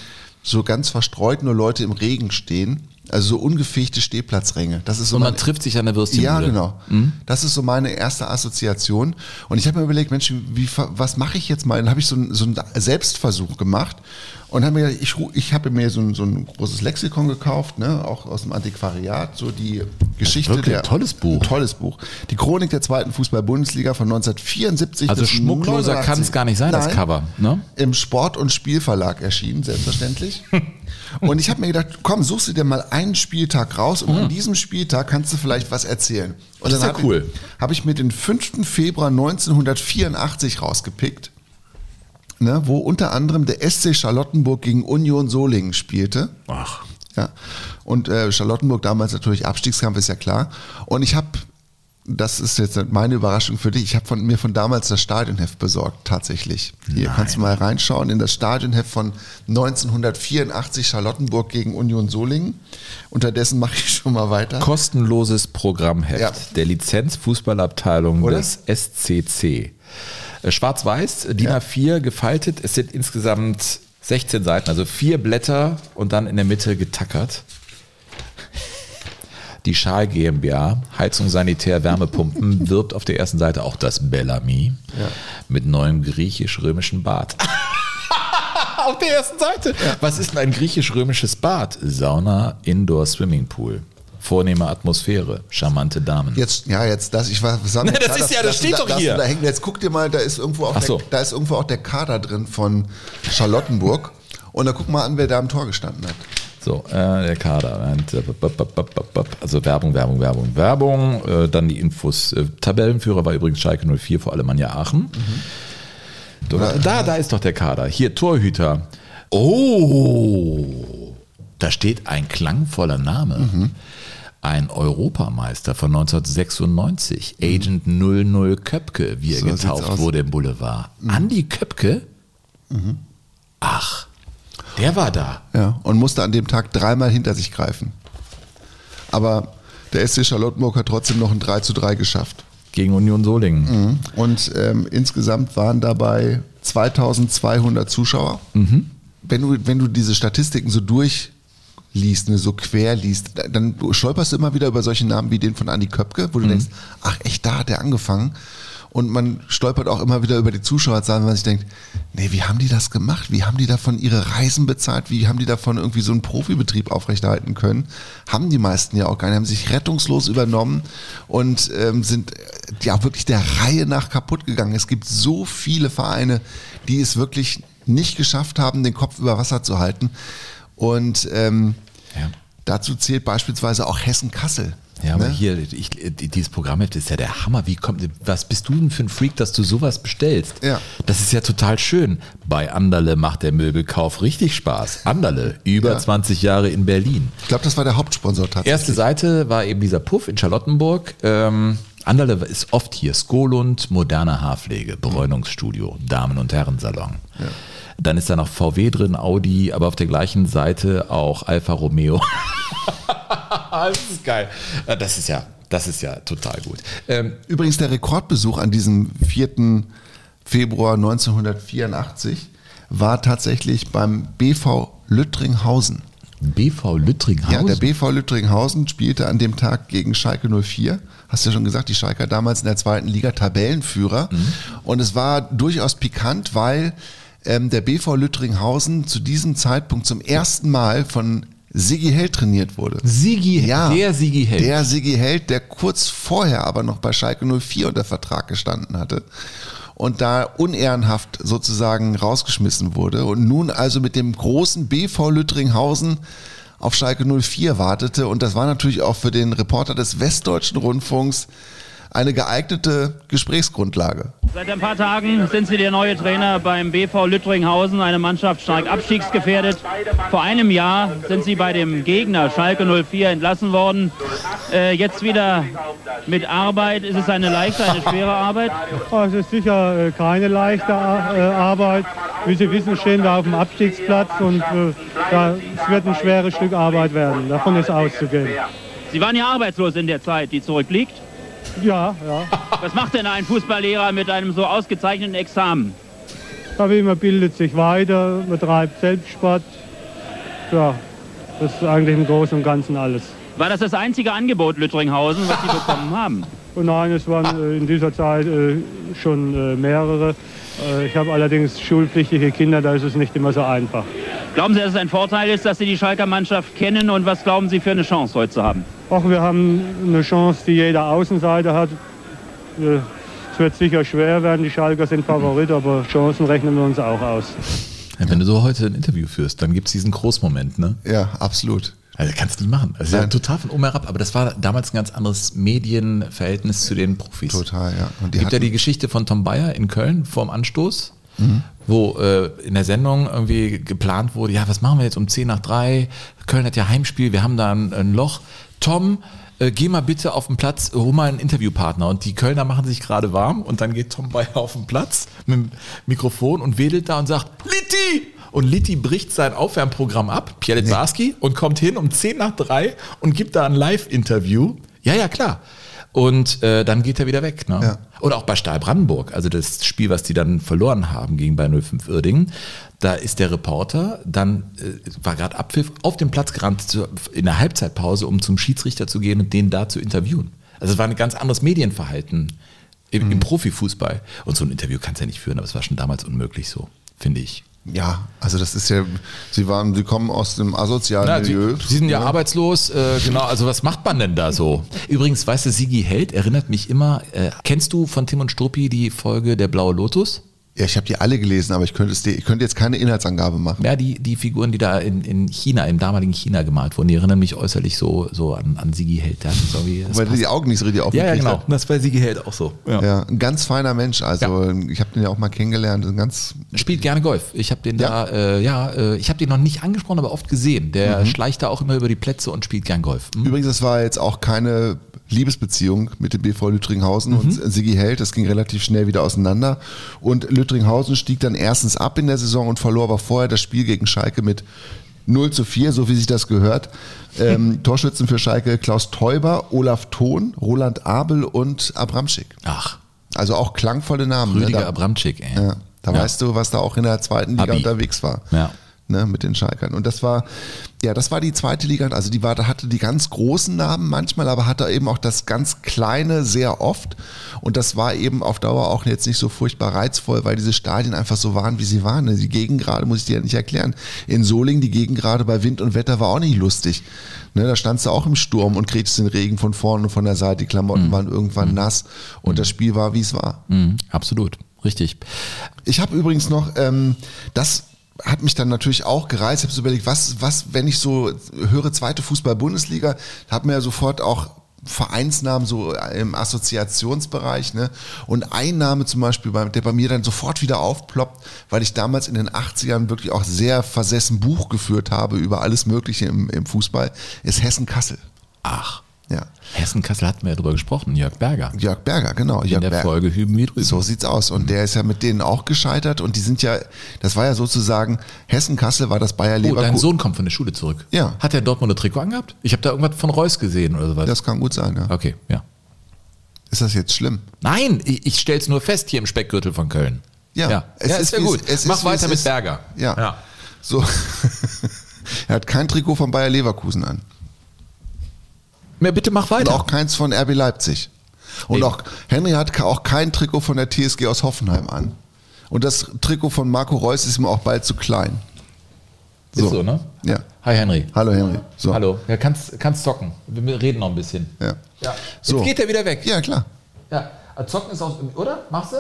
so ganz verstreut nur Leute im Regen stehen. Also so ungefegte Stehplatzränge. Das ist so und man trifft sich an der Würstchenbude. ja, genau. Mhm. Das ist so meine erste Assoziation. Und ich habe mir überlegt, Mensch, wie, was mache ich jetzt mal? Dann habe ich so, einen- so einen Selbstversuch gemacht und habe mir gedacht, ich, ich habe mir so ein, so ein großes Lexikon gekauft, ne, auch aus dem Antiquariat, so die Geschichte wirklich der ein tolles Buch. Ein tolles Buch. Die Chronik der zweiten Fußball-Bundesliga von 1974 Also schmuckloser 89. kann es gar nicht sein, das Nein, Cover. Ne? Im Sport- und Spielverlag erschienen, selbstverständlich. Und ich habe mir gedacht, komm, suchst du dir mal einen Spieltag raus und an diesem Spieltag kannst du vielleicht was erzählen. Und Das ist ja cool. Habe ich mir den 5. Februar 1984 rausgepickt, ne, wo unter anderem der SC Charlottenburg gegen Union Solingen spielte. Ach. Ja. Und äh, Charlottenburg damals natürlich Abstiegskampf, ist ja klar. Und ich habe, das ist jetzt meine Überraschung für dich, ich habe von mir von damals das Stadionheft besorgt, tatsächlich. Hier Nein. kannst du mal reinschauen in das Stadionheft von 1984 Charlottenburg gegen Union Solingen. Unterdessen mache ich schon mal weiter. Kostenloses Programmheft Ja. der Lizenzfußballabteilung des SCC. Äh, Schwarz-Weiß, DIN A4 gefaltet. Es sind insgesamt 16 Seiten, also vier Blätter und dann in der Mitte getackert. Die Schal GmbH, Heizung, Sanitär, Wärmepumpen, wirbt auf der ersten Seite auch das Bellamy mit neuem griechisch-römischen Bad. auf der ersten Seite. Was ist denn ein griechisch-römisches Bad? Sauna, Indoor, Swimmingpool. Vornehme Atmosphäre, charmante Damen. Jetzt, ja, jetzt, das, ich war, mir Nee, das ist ja, das dass steht du da, doch hier. Da hängen. Jetzt guck dir mal, da ist irgendwo auch, Ach so. der, da ist irgendwo auch der Kader drin von Charlottenburg. Und dann guck mal an, wer da am Tor gestanden hat. So, äh, der Kader. Äh. Also Werbung, Werbung, Werbung, Werbung. Äh, dann die Infos. Äh, Tabellenführer war übrigens Schalke 04 vor Alemannia Aachen. Da, da, da ist doch der Kader. Hier, Torhüter. Oh, da steht ein klangvoller Name. Ein Europameister von 1996, Agent 00 Köpke, wie er So getauft wurde im Boulevard. Andi Köpke? Ach, der war da. Ja, und musste an dem Tag dreimal hinter sich greifen. Aber der SC Charlottenburg hat trotzdem noch ein 3 zu 3 geschafft. Gegen Union Solingen. Mhm. Und ähm, insgesamt waren dabei 2200 Zuschauer. Mhm. Wenn, du, wenn du diese Statistiken so durchliest, ne, so quer liest, dann stolperst du immer wieder über solche Namen wie den von Andi Köpke, wo du Mhm. denkst, ach echt, da hat der angefangen. Und man stolpert auch immer wieder über die Zuschauerzahlen, weil man sich denkt, nee, wie haben die das gemacht? Wie haben die davon ihre Reisen bezahlt? Wie haben die davon irgendwie so einen Profibetrieb aufrechterhalten können? Haben die meisten ja auch gar nicht, haben sich rettungslos übernommen und ähm, sind äh, ja wirklich der Reihe nach kaputt gegangen. Es gibt so viele Vereine, die es wirklich nicht geschafft haben, den Kopf über Wasser zu halten. Und ähm, dazu zählt beispielsweise auch Hessen-Kassel. Ja, aber Ne? hier, ich, dieses Programmheft ist ja der Hammer. Wie kommt, was bist du denn für ein Freak, dass du sowas bestellst? Ja. Das ist ja total schön. Bei Anderle macht der Möbelkauf richtig Spaß. Anderle, über 20 Jahre in Berlin. Ich glaube, das war der Hauptsponsor tatsächlich. Erste Seite war eben dieser Puff in Charlottenburg. Ähm, Anderle ist oft hier. Skolund, moderne Haarpflege, Bräunungsstudio, Damen- und Herrensalon. Dann ist da noch VW drin, Audi, aber auf der gleichen Seite auch Alfa Romeo. das ist geil. Äh, Das ist ja, das ist ja total gut. Ähm, Übrigens der Rekordbesuch an diesem 4. Februar 1984 war tatsächlich beim BV Lüttringhausen. BV Lüttringhausen? Ja, der BV Lüttringhausen spielte an dem Tag gegen Schalke 04. Hast du ja schon gesagt, die Schalker damals in der zweiten Liga Tabellenführer. Und es war durchaus pikant, weil ähm, der BV Lüttringhausen zu diesem Zeitpunkt zum ersten Mal von Sigi Held trainiert wurde. Sigi, ja, der Sigi Held. Der Sigi Held, der kurz vorher aber noch bei Schalke 04 unter Vertrag gestanden hatte und da unehrenhaft sozusagen rausgeschmissen wurde und nun also mit dem großen BV Lüttringhausen auf Schalke 04 wartete und das war natürlich auch für den Reporter des Westdeutschen Rundfunks eine geeignete Gesprächsgrundlage. Seit ein paar Tagen sind Sie der neue Trainer beim BV Lüttringhausen, eine Mannschaft stark abstiegsgefährdet. Vor einem Jahr sind Sie bei dem Gegner Schalke 04 entlassen worden. Äh, jetzt wieder mit Arbeit. Ist es eine leichte, eine schwere Arbeit? Oh, Es ist sicher äh, keine leichte äh, Arbeit. Wie Sie wissen, stehen wir auf dem Abstiegsplatz und äh, es wird ein schweres Stück Arbeit werden. Davon ist auszugehen. Sie waren ja arbeitslos in der Zeit, die zurückliegt. Ja, ja. Was macht denn ein Fußballlehrer mit einem so ausgezeichneten Examen? Aber man bildet sich weiter, man treibt Selbstsport. Ja, das ist eigentlich im Großen und Ganzen alles. War das das einzige Angebot Lüttringhausen, was Sie bekommen haben? Und nein, es waren äh, in dieser Zeit äh, schon äh, mehrere. Ich habe allerdings schulpflichtige Kinder, da ist es nicht immer so einfach. Glauben Sie, dass es ein Vorteil ist, dass Sie die Schalker Mannschaft kennen und was glauben Sie für eine Chance heute zu haben? Auch wir haben eine Chance, die jeder Außenseiter hat. Äh, Es wird sicher schwer werden, die Schalker sind Favorit, aber Chancen rechnen wir uns auch aus. Ja, wenn du so heute ein Interview führst, dann gibt es diesen Großmoment, ne? Ja, absolut. Also kannst du nicht machen. Das ist ja total von oben herab, aber das war damals ein ganz anderes Medienverhältnis zu den Profis. Total, ja. Und Es die gibt ja die Geschichte von Tom Bayer in Köln vorm Anstoß, Mhm. wo äh, in der Sendung irgendwie geplant wurde, ja, was machen wir jetzt um 10 nach 3? Köln hat ja Heimspiel, wir haben da ein, ein Loch. Tom, äh, geh mal bitte auf den Platz, hol mal einen Interviewpartner. Und die Kölner machen sich gerade warm und dann geht Tom Bayer auf den Platz mit dem Mikrofon und wedelt da und sagt, Litti! Und Litti bricht sein Aufwärmprogramm ab, Pierre Littbarski, und kommt hin um 10 nach 3 und gibt da ein Live-Interview. Ja, ja, klar. Und äh, dann geht er wieder weg. Ne? Ja. Oder auch bei Stahl Brandenburg, also das Spiel, was die dann verloren haben gegen bei 05 Irdingen, da ist der Reporter dann, äh, war gerade Abpfiff, auf den Platz gerannt zu, in der Halbzeitpause, um zum Schiedsrichter zu gehen und den da zu interviewen. Also es war ein ganz anderes Medienverhalten im, Mhm. im Profifußball. Und so ein Interview kannst du ja nicht führen, aber es war schon damals unmöglich so, finde ich. Ja, also das ist ja, sie waren, sie kommen aus dem asozialen Na, sie, Milieu. sie sind ja, arbeitslos, äh, genau, also was macht man denn da so? Übrigens, weißt du, Sigi Held erinnert mich immer, äh, kennst du von Tim und Struppi die Folge Der Blaue Lotus? Ja, ich habe die alle gelesen, aber ich könnte, es, dir- ich könnte jetzt keine Inhaltsangabe machen. Ja, die, die Figuren, die da in, in China, im damaligen China gemalt wurden, die erinnern mich äußerlich so, so an, an Sigi Held. Weil passt. die Augen nicht so richtig ja, ja, aufgekriegt genau. hat. Das bei Sigi Held auch so. Ja. ein ganz feiner Mensch. Also ich habe den ja auch mal kennengelernt. Ein ganz Spielt gerne Golf. Ich habe den da, äh, ja, äh, ich habe den noch nicht angesprochen, aber oft gesehen. Der Mhm. schleicht da auch immer über die Plätze und spielt gern Golf. Hm? Übrigens, das war jetzt auch keine Liebesbeziehung mit dem BV Lüttringhausen und Sigi Held. Das ging relativ schnell wieder auseinander. Und Lüttringhausen stieg dann erstens ab in der Saison und verlor aber vorher das Spiel gegen Schalke mit 0 zu 4, so wie sich das gehört. Ähm, Torschützen für Schalke Klaus Teuber, Olaf Thon, Roland Abel und Abramschick. Ach. Also auch klangvolle Namen. Rüdiger da, Abramczyk, ey. Ja, da Ja. weißt du, was da auch in der zweiten Liga Abi. unterwegs war. Ja. Ne, mit den Schalkern. Und das war, ja, das war die zweite Liga. Also die war, da hatte die ganz großen Namen manchmal, aber hatte eben auch das ganz kleine sehr oft. Und das war eben auf Dauer auch jetzt nicht so furchtbar reizvoll, weil diese Stadien einfach so waren, wie sie waren. Die Gegengrade muss ich dir ja nicht erklären. In Solingen, die Gegengrade bei Wind und Wetter war auch nicht lustig. Ne, da standst du auch im Sturm und kriegst den Regen von vorne und von der Seite. Die Klamotten waren irgendwann nass und das Spiel war, wie es war. Mhm, absolut, richtig. Ich habe übrigens noch, ähm, das hat mich dann natürlich auch gereizt. Ich habe so überlegt, was, was, wenn ich so höre, zweite Fußball-Bundesliga, habe mir ja sofort auch Vereinsnamen so im Assoziationsbereich, ne? Und ein Name zum Beispiel, bei- der bei mir dann sofort wieder aufploppt, weil ich damals in den 80ern wirklich auch sehr versessen Buch geführt habe über alles Mögliche im, im Fußball, ist Hessen-Kassel. Ach. Ja. Hessen-Kassel hatten wir ja drüber gesprochen, Jörg Berger. Jörg Berger, genau. In Jörg der Berger. Folge Hüben wie drüben. So sieht's aus. Und der ist ja mit denen auch gescheitert und die sind ja, das war ja sozusagen, Hessen-Kassel war das Bayer Oh, dein Leverkusen. Sohn kommt von der Schule zurück. Ja. Hat der Dortmunder Trikot angehabt? Ich habe da irgendwas von Reus gesehen oder sowas. Das kann gut sein, ja. Okay, ja. Ist das jetzt schlimm? Nein, ich, ich stell's nur fest hier im Speckgürtel von Köln. Ja, ja. es ja ist ist ja gut. es ist, Mach wie weiter es mit ist. Berger. Ja. Ja. So. er hat kein Trikot von Bayer Leverkusen an. Ja, bitte mach weiter. Und auch keins von RB Leipzig. Und Eben. auch Henry hat auch kein Trikot von der TSG aus Hoffenheim an. Und das Trikot von Marco Reus ist ihm auch bald zu klein. Ist so, ne? Ja. Hi Henry. Hallo Henry. So. Hallo. Ja, kannst, kannst zocken. Wir reden noch ein bisschen. Ja. Ja. So. Jetzt geht er wieder weg. Ja, klar. Ja. Zocken ist auch, oder? Machst du?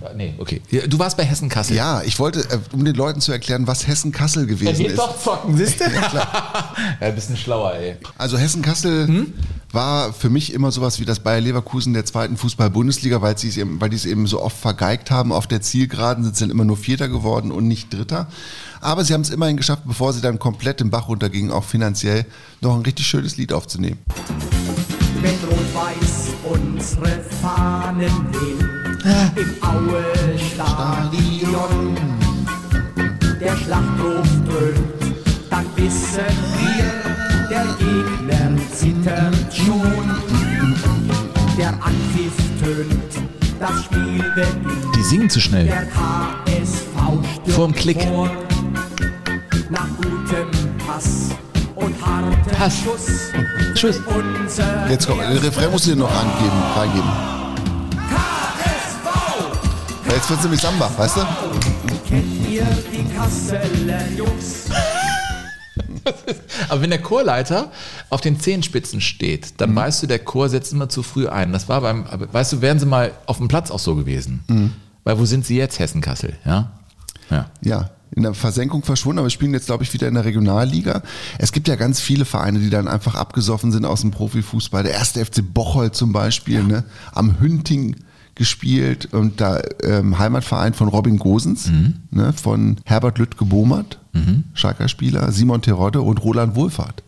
Ja, nee, okay. Ja, Du warst bei Hessen-Kassel. Ja, ich wollte, äh, um den Leuten zu erklären, was Hessen-Kassel gewesen ist. zocken, siehst du? Ja, klar. ja, ein bisschen schlauer, ey. Also Hessen-Kassel Hm? war für mich immer sowas wie das Bayer Leverkusen der zweiten Fußball-Bundesliga, weil sie es eben, weil die es eben so oft vergeigt haben. Auf der Zielgeraden sind sie dann immer nur Vierter geworden und nicht Dritter. Aber sie haben es immerhin geschafft, bevor sie dann komplett im Bach runtergingen, auch finanziell noch ein richtig schönes Lied aufzunehmen. wenn Rot-Weiß unsere Fahnen wehen. Im Aue-Stadion. Der Schlachtruf dröhnt, dann wissen wir, der Gegner zittert schon. Der Anpfiff tönt, das Spiel beginnt. Die singen zu schnell. Der KSV stürmt Vorm Klick. vor. Nach gutem Pass und hartem Pass. Schuss. Tschüss. Unser Jetzt kommt, den Refrain musst du dir noch angeben, reingeben. Ja, Jetzt wird's nämlich Samba, weißt du? Kennt ihr die Kasseler Jungs? Aber wenn der Chorleiter auf den Zehenspitzen steht, Mhm. dann weißt du, der Chor setzt immer zu früh ein. Das war beim, weißt du, wären sie mal auf dem Platz auch so gewesen. Mhm. Weil wo sind sie jetzt, Hessen-Kassel? Ja? Ja. Ja, in der Versenkung verschwunden, aber wir spielen jetzt, glaube ich, wieder in der Regionalliga. Es gibt ja ganz viele Vereine, die dann einfach abgesoffen sind aus dem Profifußball. Der erste FC Bocholt zum Beispiel, ne? am Hünting gespielt und da ähm, Heimatverein von Robin Gosens, ne? von Herbert Lüttke-Bomert, Schalker Spieler, Simon Terodde und Roland Wohlfahrt.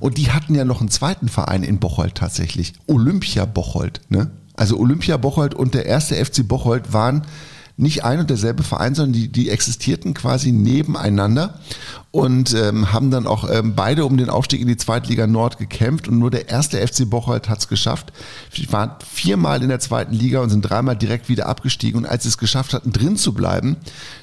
Und die hatten ja noch einen zweiten Verein in Bocholt tatsächlich, Olympia Bocholt. Ne? Also Olympia Bocholt und der erste FC Bocholt waren nicht ein und derselbe Verein, sondern die, die existierten quasi nebeneinander und ähm, haben dann auch ähm, beide um den Aufstieg in die Zweitliga Nord gekämpft und nur der erste FC Bocholt hat es geschafft. Sie waren viermal in der zweiten Liga und sind dreimal direkt wieder abgestiegen und als sie es geschafft hatten, drin zu bleiben,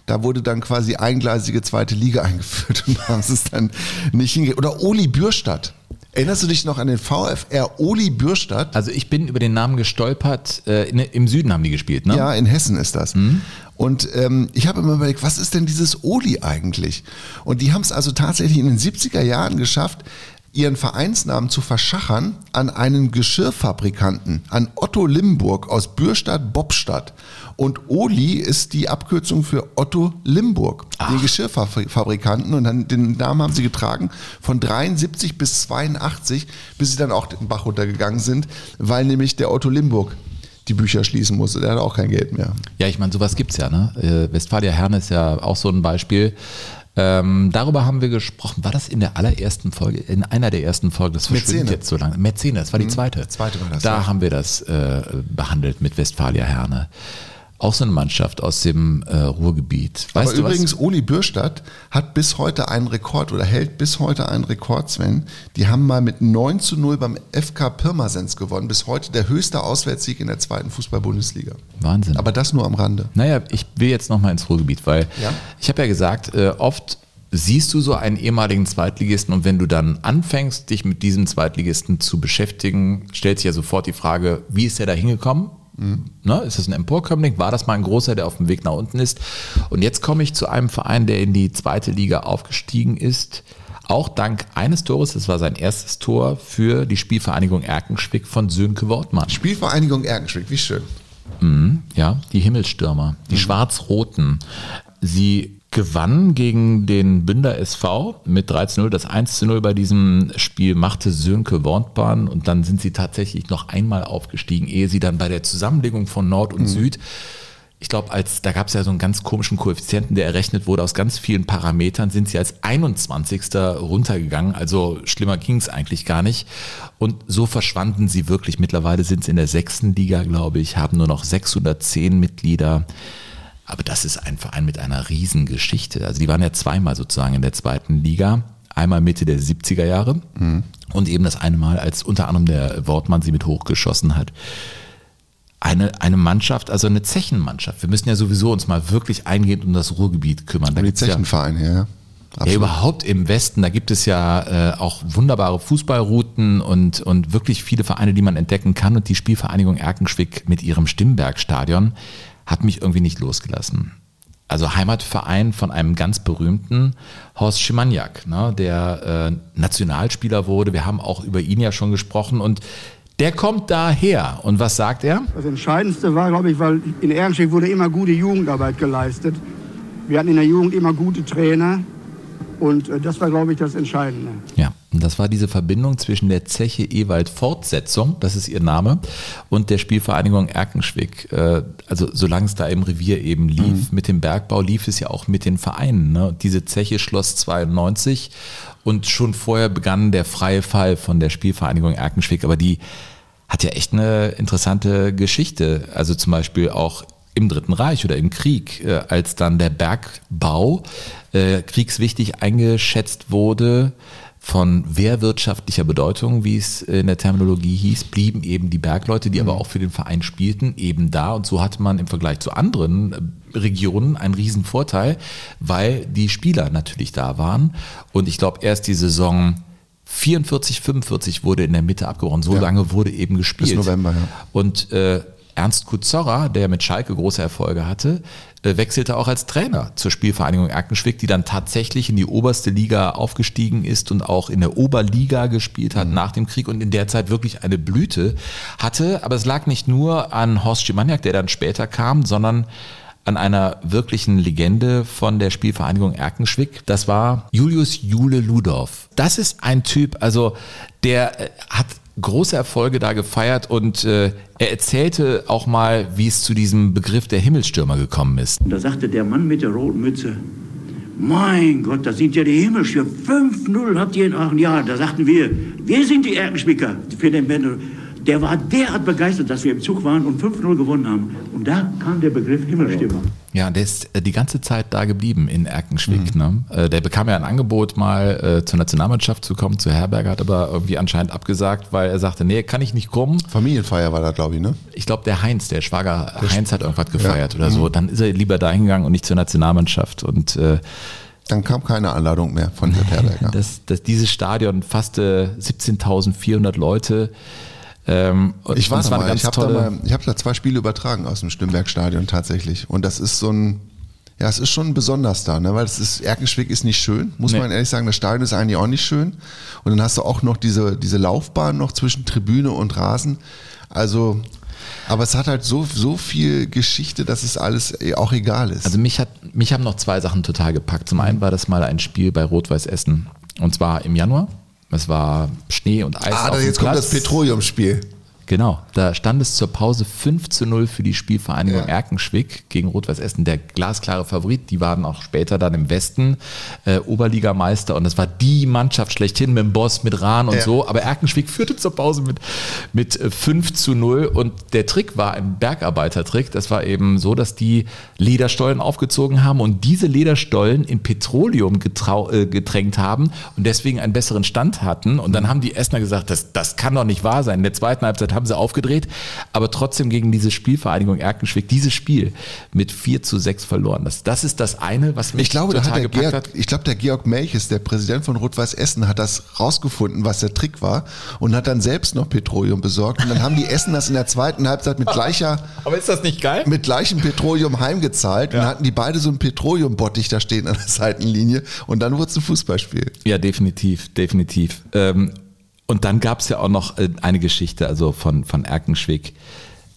da wurde dann quasi eingleisige zweite Liga eingeführt und da haben sie es dann nicht hingekriegt. Oder Oli Bürstadt. Erinnerst du dich noch an den VfR Oli Bürstadt? Also ich bin über den Namen gestolpert. Äh, in, Im Süden haben die gespielt, ne? Ja, in Hessen ist das. Und ähm, ich habe immer überlegt, was ist denn dieses Oli eigentlich? Und die haben es also tatsächlich in den 70er Jahren geschafft, ihren Vereinsnamen zu verschachern an einen Geschirrfabrikanten, an Otto Limburg aus Bürstadt-Bobstadt. Und Oli ist die Abkürzung für Otto Limburg, den Geschirrfabrikanten. Und dann, den Namen haben sie getragen von 73 bis 82, bis sie dann auch den Bach runtergegangen sind, weil nämlich der Otto Limburg die Bücher schließen musste. Der hat auch kein Geld mehr. Ja, ich meine, sowas gibt's ja. Ne? Äh, Westfalia Herne ist ja auch so ein Beispiel. Ähm, darüber haben wir gesprochen. War das in der allerersten Folge, in einer der ersten Folgen? Das verschwindet jetzt so lange. Mäzene, das war die Mhm. zweite. Zweite war das, Da ja. haben wir das äh, behandelt mit Westfalia Herne. Auch so eine Mannschaft aus dem äh, Ruhrgebiet. Weißt Aber du übrigens, was? Uli Bürstadt hat bis heute einen Rekord oder hält bis heute einen Rekord, Sven. Die haben mal mit 9 zu 0 beim FK Pirmasens gewonnen. Bis heute der höchste Auswärtssieg in der zweiten Fußball-Bundesliga. Wahnsinn. Aber das nur am Rande. Naja, ich will jetzt nochmal ins Ruhrgebiet, weil Ja. ich habe ja gesagt, äh, oft siehst du so einen ehemaligen Zweitligisten und wenn du dann anfängst, dich mit diesem Zweitligisten zu beschäftigen, stellt sich ja sofort die Frage, wie ist der da hingekommen? Ne? Ist das ein Emporkömmling? War das mal ein großer, der auf dem Weg nach unten ist? Und jetzt komme ich zu einem Verein, der in die zweite Liga aufgestiegen ist. Auch dank eines Tores, das war sein erstes Tor für die Spielvereinigung Erkenschwick von Sönke Wortmann. Spielvereinigung Erkenschwick, wie schön. Mhm, ja, die Himmelstürmer, die Schwarz-Roten. Sie gewannen gegen den Bünder SV mit 13-0. Das 1-0 bei diesem Spiel machte Sönke Wortbahn und dann sind sie tatsächlich noch einmal aufgestiegen, ehe sie dann bei der Zusammenlegung von Nord und Süd ich glaube, als da gab es ja so einen ganz komischen Koeffizienten, der errechnet wurde aus ganz vielen Parametern, sind sie als 21. runtergegangen. Also schlimmer ging es eigentlich gar nicht. Und so verschwanden sie wirklich. Mittlerweile sind sie in der sechsten Liga, glaube ich, haben nur noch 610 Mitglieder. Aber das ist ein Verein mit einer Riesengeschichte. Also die waren ja zweimal sozusagen in der zweiten Liga. Einmal Mitte der 70er Jahre und eben das eine Mal, als unter anderem der Wortmann sie mit hochgeschossen hat eine, eine Mannschaft, also eine Zechenmannschaft. Wir müssen ja sowieso uns mal wirklich eingehend um das Ruhrgebiet kümmern. Da die ja, Zechenvereine, ja. ja, Absolut. überhaupt im Westen, da gibt es ja äh, auch wunderbare Fußballrouten und, und wirklich viele Vereine, die man entdecken kann. Und die Spielvereinigung Erkenschwick mit ihrem Stimmbergstadion hat mich irgendwie nicht losgelassen. Also Heimatverein von einem ganz berühmten Horst Schimaniak, ne, der äh, Nationalspieler wurde. Wir haben auch über ihn ja schon gesprochen und der kommt daher. Und was sagt er? Das Entscheidendste war, glaube ich, weil in Ehrenstedt wurde immer gute Jugendarbeit geleistet. Wir hatten in der Jugend immer gute Trainer und äh, das war, glaube ich, das Entscheidende. Ja, und das war diese Verbindung zwischen der Zeche Ewald Fortsetzung, das ist ihr Name, und der Spielvereinigung Erkenschwick. Äh, Also solange es da im Revier eben lief, mit dem Bergbau lief es ja auch mit den Vereinen. Ne? Und Diese Zeche schloss 92 und schon vorher begann der freie Fall von der Spielvereinigung Erkenschwick, aber die hat ja echt eine interessante Geschichte. Also zum Beispiel auch im Dritten Reich oder im Krieg, äh, als dann der Bergbau äh, kriegswichtig eingeschätzt wurde von wehrwirtschaftlicher Bedeutung, wie es in der Terminologie hieß, blieben eben die Bergleute, die aber auch für den Verein spielten, eben da. Und so hatte man im Vergleich zu anderen äh, Regionen einen riesen Vorteil, weil die Spieler natürlich da waren. Und ich glaube, erst die Saison 44, 45 wurde in der Mitte abgebrochen. So Ja. lange wurde eben gespielt. Bis November, ja. Und äh, Ernst Kuzorra, der mit Schalke große Erfolge hatte, äh, wechselte auch als Trainer zur Spielvereinigung Erkenschwick, die dann tatsächlich in die oberste Liga aufgestiegen ist und auch in der Oberliga gespielt hat nach dem Krieg und in der Zeit wirklich eine Blüte hatte. Aber es lag nicht nur an Horst Schimaniak, der dann später kam, sondern an einer wirklichen Legende von der Spielvereinigung Erkenschwick. Das war Julius Jule Ludorf. Das ist ein Typ, also der äh, hat große Erfolge da gefeiert und äh, er erzählte auch mal, wie es zu diesem Begriff der Himmelstürmer gekommen ist. Da sagte der Mann mit der roten Mütze, mein Gott, das sind ja die Himmelschirme. 5-0 habt ihr in Aachen. Ja, da sagten wir, wir sind die Erkenschwicker für den Bände. Der war derart begeistert, dass wir im Zug waren und 5-0 gewonnen haben. Und da kam der Begriff Himmelstürmer. Ja, der ist äh, die ganze Zeit da geblieben in Erkenschwick. Ne? Äh, Der bekam ja ein Angebot, mal äh, zur Nationalmannschaft zu kommen, zu Herberger, hat aber irgendwie anscheinend abgesagt, weil er sagte, nee, kann ich nicht kommen. Familienfeier war da, glaube ich, ne? Ich glaube, der Heinz, der Schwager Der Heinz hat irgendwas gefeiert Ja. oder so. Mhm. Dann ist er lieber dahin gegangen und nicht zur Nationalmannschaft. Und äh, Dann kam keine Anladung mehr von Jörg Herberger. das, das, dieses Stadion fasste 17.400 Leute. Ähm, Ich war mal, ich habe da, hab da zwei Spiele übertragen aus dem Stimmbergstadion tatsächlich. Und das ist so ein, Ja, es ist schon besonders da, ne? weil es ist, Erkenschwick ist nicht schön, muss Nee. man ehrlich sagen. Das Stadion ist eigentlich auch nicht schön. Und dann hast du auch noch diese, diese Laufbahn noch zwischen Tribüne und Rasen. Also, aber es hat halt so, so viel Geschichte, dass es alles eh auch egal ist. Also mich hat, mich haben noch zwei Sachen total gepackt. Zum einen war das mal ein Spiel bei Rot-Weiß Essen. Und zwar im Januar. Es war Schnee und Eis. ah, auf jetzt kommt das Petroleumspiel. Genau, da stand es zur Pause 5 zu 0 für die Spielvereinigung Erkenschwick gegen Rot-Weiß Essen, der glasklare Favorit. Die waren auch später dann im Westen äh, Oberligameister und das war die Mannschaft schlechthin mit dem Boss, mit Rahn und Ja. so. Aber Erkenschwick führte zur Pause mit, mit äh, 5 zu 0 und der Trick war ein Bergarbeitertrick. Das war eben so, dass die Lederstollen aufgezogen haben und diese Lederstollen in Petroleum äh, getränkt haben und deswegen einen besseren Stand hatten. Und dann haben die Essener gesagt, das, das kann doch nicht wahr sein. In der zweiten Halbzeit haben sie aufgedreht, aber trotzdem gegen diese Spielvereinigung Erkenschwick dieses Spiel mit 4 zu 6 verloren. Das, das ist das eine, was mich Ich glaube, total gepackt Georg, hat. ich glaube, der Georg Melches, der Präsident von Rot-Weiß Essen, hat das rausgefunden, was der Trick war und hat dann selbst noch Petroleum besorgt. Und dann haben die Essen das in der zweiten Halbzeit mit gleicher, Aber ist das nicht geil? mit gleichem Petroleum heimgezahlt. Und dann hatten die beide so einen Petroleumbottich da stehen an der Seitenlinie. Und dann wurde es ein Fußballspiel. Ja, definitiv, definitiv. Ähm, und dann gab es ja auch noch äh, eine Geschichte, also von, von Erkenschwick.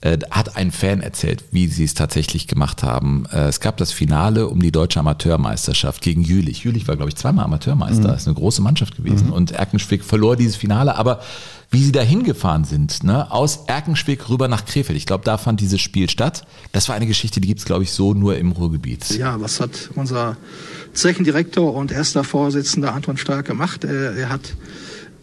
Äh, da hat ein Fan erzählt, wie sie es tatsächlich gemacht haben. Äh, es gab das Finale um die deutsche Amateurmeisterschaft gegen Jülich. Jülich war, glaube ich, zweimal Amateurmeister. Mhm. Ist eine große Mannschaft gewesen. Und Erkenschwick verlor dieses Finale. Aber wie sie da hingefahren sind, ne, aus Erkenschwick rüber nach Krefeld. Ich glaube, da fand dieses Spiel statt. Das war eine Geschichte, die gibt es, glaube ich, so nur im Ruhrgebiet. Ja, was hat unser Zechendirektor und erster Vorsitzender Anton Stark gemacht? Er, er hat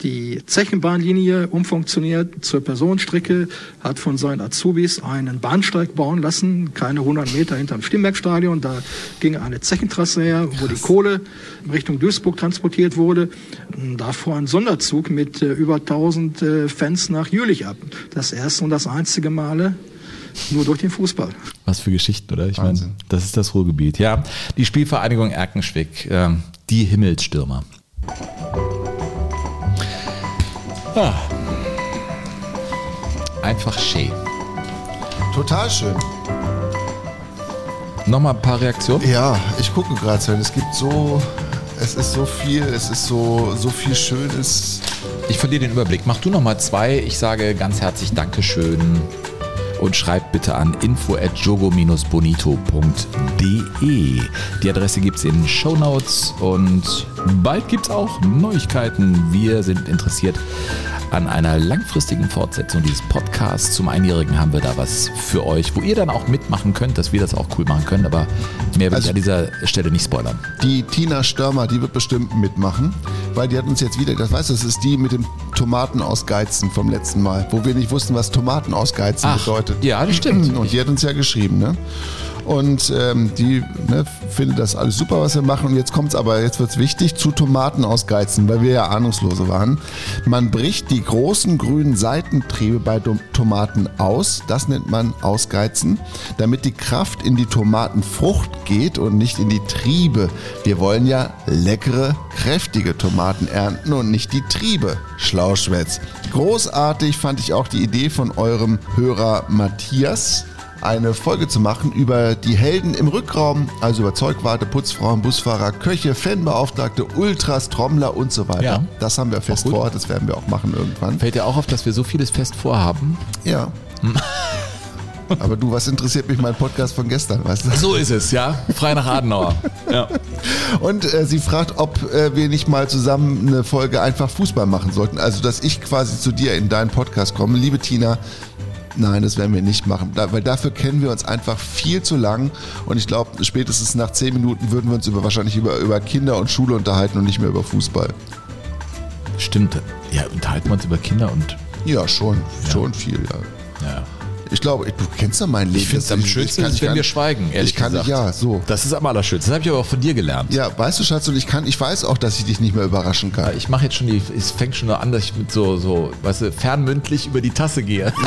die Zechenbahnlinie umfunktioniert zur Personenstrecke, hat von seinen Azubis einen Bahnsteig bauen lassen, keine 100 Meter hinterm Stimmbergstadion. Da ging eine Zechentrasse her, wo die Kohle in Richtung Duisburg transportiert wurde. Da fuhr ein Sonderzug mit äh, über 1000 äh, Fans nach Jülich ab. Das erste und das einzige Male nur durch den Fußball. Was für Geschichten, oder? Ich meine, das ist das Ruhrgebiet. Ja, die Spielvereinigung Erkenschwick, ähm, die Himmelsstürmer. Ah. Einfach schön. Total schön. Nochmal ein paar Reaktionen? Ja, ich gucke gerade. Es gibt so, es ist so viel, es ist so, so viel Schönes. Ich verliere den Überblick. Mach du nochmal zwei. Ich sage ganz herzlich Dankeschön und schreibt bitte an info at jogo-bonito.de. Die Adresse gibt es in den Shownotes und bald gibt es auch Neuigkeiten. Wir sind interessiert an einer langfristigen Fortsetzung dieses Podcasts. Zum Einjährigen haben wir da was für euch, wo ihr dann auch mitmachen könnt, dass wir das auch cool machen können, aber mehr will ich an dieser Stelle nicht spoilern. Die Tina Störmer, die wird bestimmt mitmachen, weil die hat uns jetzt wieder, das weißt du, das ist die mit dem Tomaten ausgeizen vom letzten Mal, wo wir nicht wussten, was Tomaten ausgeizen Ach, bedeutet. ja, das stimmt. Und die hat uns ja geschrieben, ne? Und ähm, die ne, findet das alles super, was wir machen. Und jetzt kommt's aber, jetzt wird's wichtig, zu Tomaten ausgeizen, weil wir ja ahnungslose waren. Man bricht die großen grünen Seitentriebe bei Tomaten aus. Das nennt man ausgeizen, damit die Kraft in die Tomatenfrucht geht und nicht in die Triebe. Wir wollen ja leckere, kräftige Tomaten ernten und nicht die Triebe. Schlauschwätz. Großartig fand ich auch die Idee von eurem Hörer Matthias eine Folge zu machen über die Helden im Rückraum, also über Zeugwarte, Putzfrauen, Busfahrer, Köche, Fanbeauftragte, Ultras, Trommler und so weiter. Ja. Das haben wir fest vor, das werden wir auch machen irgendwann. Fällt dir auch auf, dass wir so vieles fest vorhaben? Ja. Aber du, was interessiert mich mein Podcast von gestern, weißt du? So ist es, ja. Frei nach Adenauer. Ja. Und äh, sie fragt, ob äh, wir nicht mal zusammen eine Folge einfach Fußball machen sollten. Also, dass ich quasi zu dir in deinen Podcast komme. Liebe Tina, nein, das werden wir nicht machen. Da, weil dafür kennen wir uns einfach viel zu lang. Und ich glaube, spätestens nach zehn Minuten würden wir uns über, wahrscheinlich über, über Kinder und Schule unterhalten und nicht mehr über Fußball. Stimmt. Ja, unterhalten wir uns über Kinder und. Ja, schon. Schon viel, ja. Ja. Ich glaube, du kennst doch mein Leben. Ich finde es am ich schönsten, kann- ist, ich wenn kann- wir schweigen, ehrlich Ich kann gesagt. ja, so. Das ist am allerschönsten. Das habe ich aber auch von dir gelernt. Ja, weißt du, Schatz, und ich kann, ich weiß auch, dass ich dich nicht mehr überraschen kann. Ich mache jetzt schon die, es fängt schon an, dass ich mit so, so, weißt du, fernmündlich über die Tasse gehe. das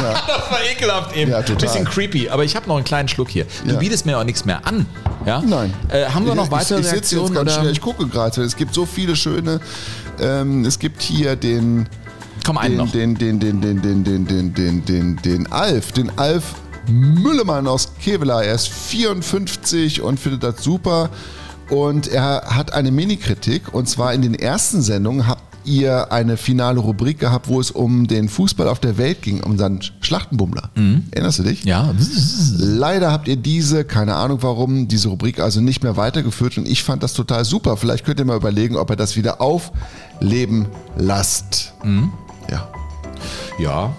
war ekelhaft eben. Ja, total. Bisschen creepy, aber ich habe noch einen kleinen Schluck hier. Du Ja. bietest mir auch nichts mehr an. Ja? Nein. Äh, haben wir noch Ich- weitere ich, ich sitze jetzt ganz oder? schnell, ich gucke gerade. Es gibt so viele schöne. Ähm, es gibt hier den. Komm, einen den, noch. Den, den, den, den, den, den, den, den, den, den Alf. Den Alf Müllemann aus Kevela. Er ist 54 und findet das super. Und er hat eine Mini-Kritik. Und zwar in den ersten Sendungen habt ihr eine finale Rubrik gehabt, wo es um den Fußball auf der Welt ging, um seinen Schlachtenbummler. Erinnerst du dich? Ja. Leider habt ihr diese, keine Ahnung warum, diese Rubrik also nicht mehr weitergeführt und ich fand das total super. Vielleicht könnt ihr mal überlegen, ob ihr das wieder aufleben lasst. Ja. Ja.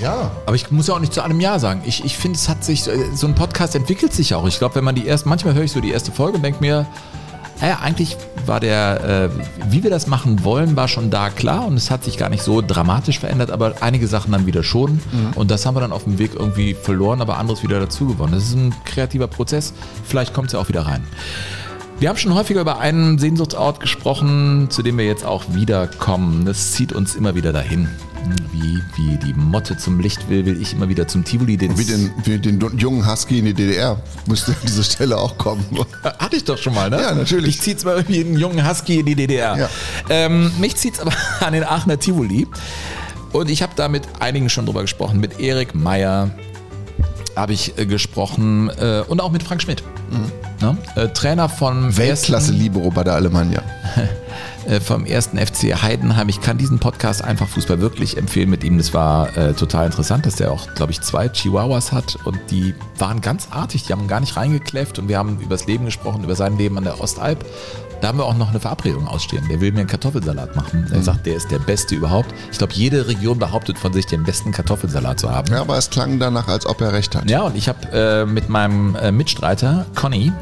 Ja. Aber ich muss ja auch nicht zu einem Ja sagen. Ich, ich finde, es hat sich, äh, so ein Podcast entwickelt sich auch. Ich glaube, wenn man die erste, manchmal höre ich so die erste Folge und denke mir, naja, eigentlich war der, äh, wie wir das machen wollen, war schon da klar und es hat sich gar nicht so dramatisch verändert, aber einige Sachen dann wieder schon. Und das haben wir dann auf dem Weg irgendwie verloren, aber anderes wieder dazu gewonnen. Das ist ein kreativer Prozess. Vielleicht kommt es ja auch wieder rein. Wir haben schon häufiger über einen Sehnsuchtsort gesprochen, zu dem wir jetzt auch wiederkommen. Das zieht uns immer wieder dahin. Wie, wie die Motte zum Licht will, will ich immer wieder zum Tivoli. Den Wie den, wie den jungen Husky in die DDR müsste an dieser Stelle auch kommen. Hatte ich doch schon mal, ne? Ja, natürlich. Ich ziehe zwar irgendwie einen jungen Husky in die DDR. Ja. Ähm, mich zieht es aber an den Aachener Tivoli. Und ich habe da mit einigen schon drüber gesprochen. Mit Erik Meyer habe ich äh, gesprochen äh, und auch mit Frank Schmidt. Ne? Äh, Trainer von Weltklasse Libero bei der Alemannia. äh, vom ersten FC Heidenheim. Ich kann diesen Podcast einfach Fußball wirklich empfehlen mit ihm. Das war äh, total interessant, dass der auch, glaube ich, zwei Chihuahuas hat und die waren ganz artig. Die haben gar nicht reingekläfft und wir haben über das Leben gesprochen, über sein Leben an der Ostalb. Da haben wir auch noch eine Verabredung ausstehen. Der will mir einen Kartoffelsalat machen. Er sagt, der ist der beste überhaupt. Ich glaube, jede Region behauptet von sich, den besten Kartoffelsalat zu haben. Ja, aber es klang danach, als ob er recht hat. Ja, und ich habe äh, mit meinem äh, Mitstreiter Conny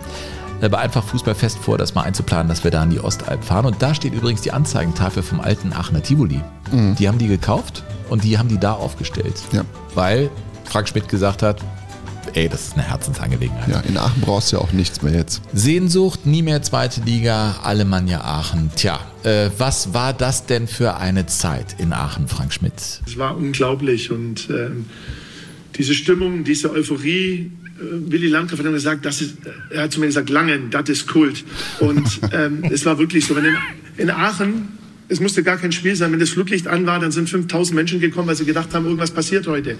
bei Einfach Fußballfest vor, das mal einzuplanen, dass wir da an die Ostalb fahren. Und da steht übrigens die Anzeigentafel vom alten Aachener Tivoli. Mhm. Die haben die gekauft und die haben die da aufgestellt. Ja. Weil Frank Schmidt gesagt hat, ey, das ist eine Herzensangelegenheit. Ja, in Aachen brauchst du ja auch nichts mehr jetzt. Sehnsucht, nie mehr zweite Liga, Alemannia Aachen. Tja, äh, was war das denn für eine Zeit in Aachen, Frank Schmidt? Es war unglaublich und ähm, diese Stimmung, diese Euphorie. Willy Landgraf hat immer gesagt, das ist, er hat zu mir gesagt, Langen, das ist Kult. Und ähm, es war wirklich so, wenn in, in Aachen, es musste gar kein Spiel sein, wenn das Flutlicht an war, dann sind 5000 Menschen gekommen, weil sie gedacht haben, irgendwas passiert heute.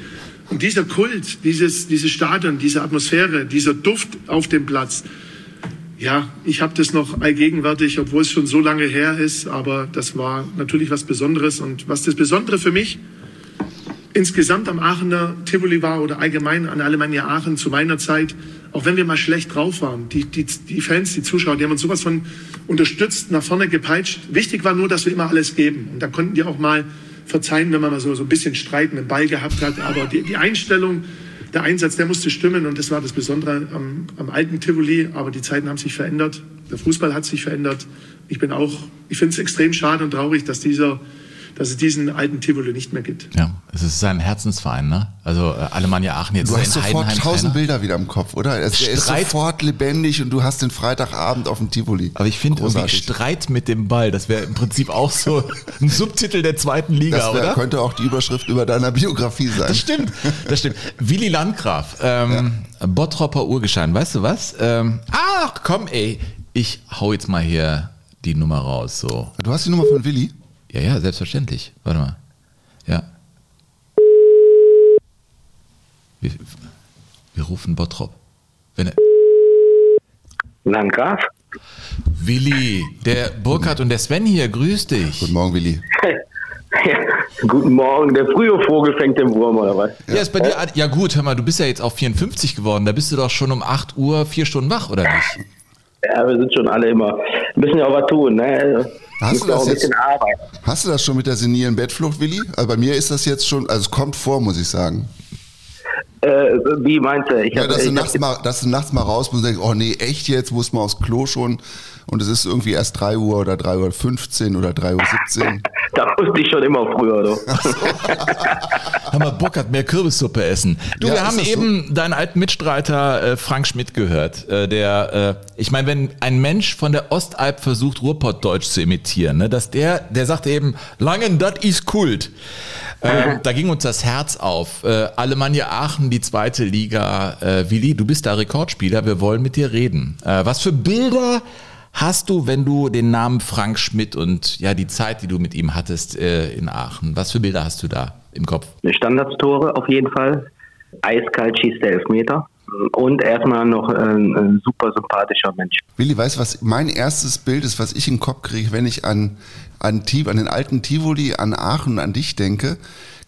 Und dieser Kult, dieses, dieses Stadion, diese Atmosphäre, dieser Duft auf dem Platz, ja, ich habe das noch allgegenwärtig, obwohl es schon so lange her ist, aber das war natürlich was Besonderes. Und was das Besondere für mich insgesamt am Aachener Tivoli war oder allgemein an Alemannia Aachen zu meiner Zeit, auch wenn wir mal schlecht drauf waren, die, die, die Fans, die Zuschauer, die haben uns sowas von unterstützt, nach vorne gepeitscht. Wichtig war nur, dass wir immer alles geben. Und da konnten die auch mal verzeihen, wenn man mal so, so ein bisschen Streit mit dem Ball gehabt hat. Aber die, die Einstellung, der Einsatz, der musste stimmen und das war das Besondere am, am alten Tivoli. Aber die Zeiten haben sich verändert. Der Fußball hat sich verändert. Ich bin auch, ich finde es extrem schade und traurig, dass dieser, dass es diesen alten Tivoli nicht mehr gibt. Ja, es ist sein Herzensverein, ne? Also äh, Alemannia Aachen jetzt Du ist hast sofort Heidenheim tausend Trainer. Bilder wieder im Kopf, oder? Es, er ist Streit- sofort lebendig und du hast den Freitagabend auf dem Tivoli. Aber ich finde irgendwie. Streit mit dem Ball, das wäre im Prinzip auch so ein Subtitel der zweiten Liga, Das wär, oder? könnte auch die Überschrift über deiner Biografie sein. Das stimmt, das stimmt. Willi Landgraf, ähm, Bottropper Urgeschein, weißt du was? Ähm, ach komm ey, ich hau jetzt mal hier die Nummer raus. So. Du hast die Nummer von Willi? Ja, ja, selbstverständlich. Warte mal. Ja. Wir, wir rufen Bottrop. Wenn er, Landgraf? Willi, der Burkhard und der Sven hier, grüß dich. Guten Morgen, Willi. Guten Morgen, der frühe Vogel fängt den Wurm, oder was? Ja, ist bei dir, ja gut, hör mal, du bist ja jetzt auch 54 geworden, da bist du doch schon um 8 Uhr vier Stunden wach, oder nicht? Ja, wir sind schon alle immer, müssen ja auch was tun, ne? Hast du, auch das ein jetzt, hast du das schon mit der senilen Bettflucht, Willi? Also bei mir ist das jetzt schon, also es kommt vor, muss ich sagen. Äh, wie meinst du? Ich Ja, hab- dass, du nachts mal, dass du nachts mal raus musst und denkst, oh nee, echt jetzt, muss man aufs Klo schon und es ist irgendwie erst 3 Uhr oder 3 Uhr 15 oder 3 Uhr 17. Da wusste ich schon immer früher, du. Hör mal, Bock hat mehr Kürbissuppe essen. Du, Ja, wir haben das so? eben deinen alten Mitstreiter äh, Frank Schmidt gehört, äh, der, äh, ich meine, wenn ein Mensch von der Ostalb versucht, Ruhrpottdeutsch zu imitieren, ne, dass der, der sagt eben, Langen, das ist Kult. Ähm, da ging uns das Herz auf. Äh, Alemannia Aachen, die zweite Liga. Äh, Willi, du bist da Rekordspieler, wir wollen mit dir reden. Äh, was für Bilder hast du, wenn du den Namen Frank Schmidt und ja die Zeit, die du mit ihm hattest äh, in Aachen, was für Bilder hast du da im Kopf? Standardstore auf jeden Fall. Eiskalt schießt der Elfmeter. Und erstmal noch ein, ein super sympathischer Mensch. Willi, weißt du, was mein erstes Bild ist, was ich in den Kopf kriege, wenn ich an, an, an den alten Tivoli, an Aachen, an dich denke?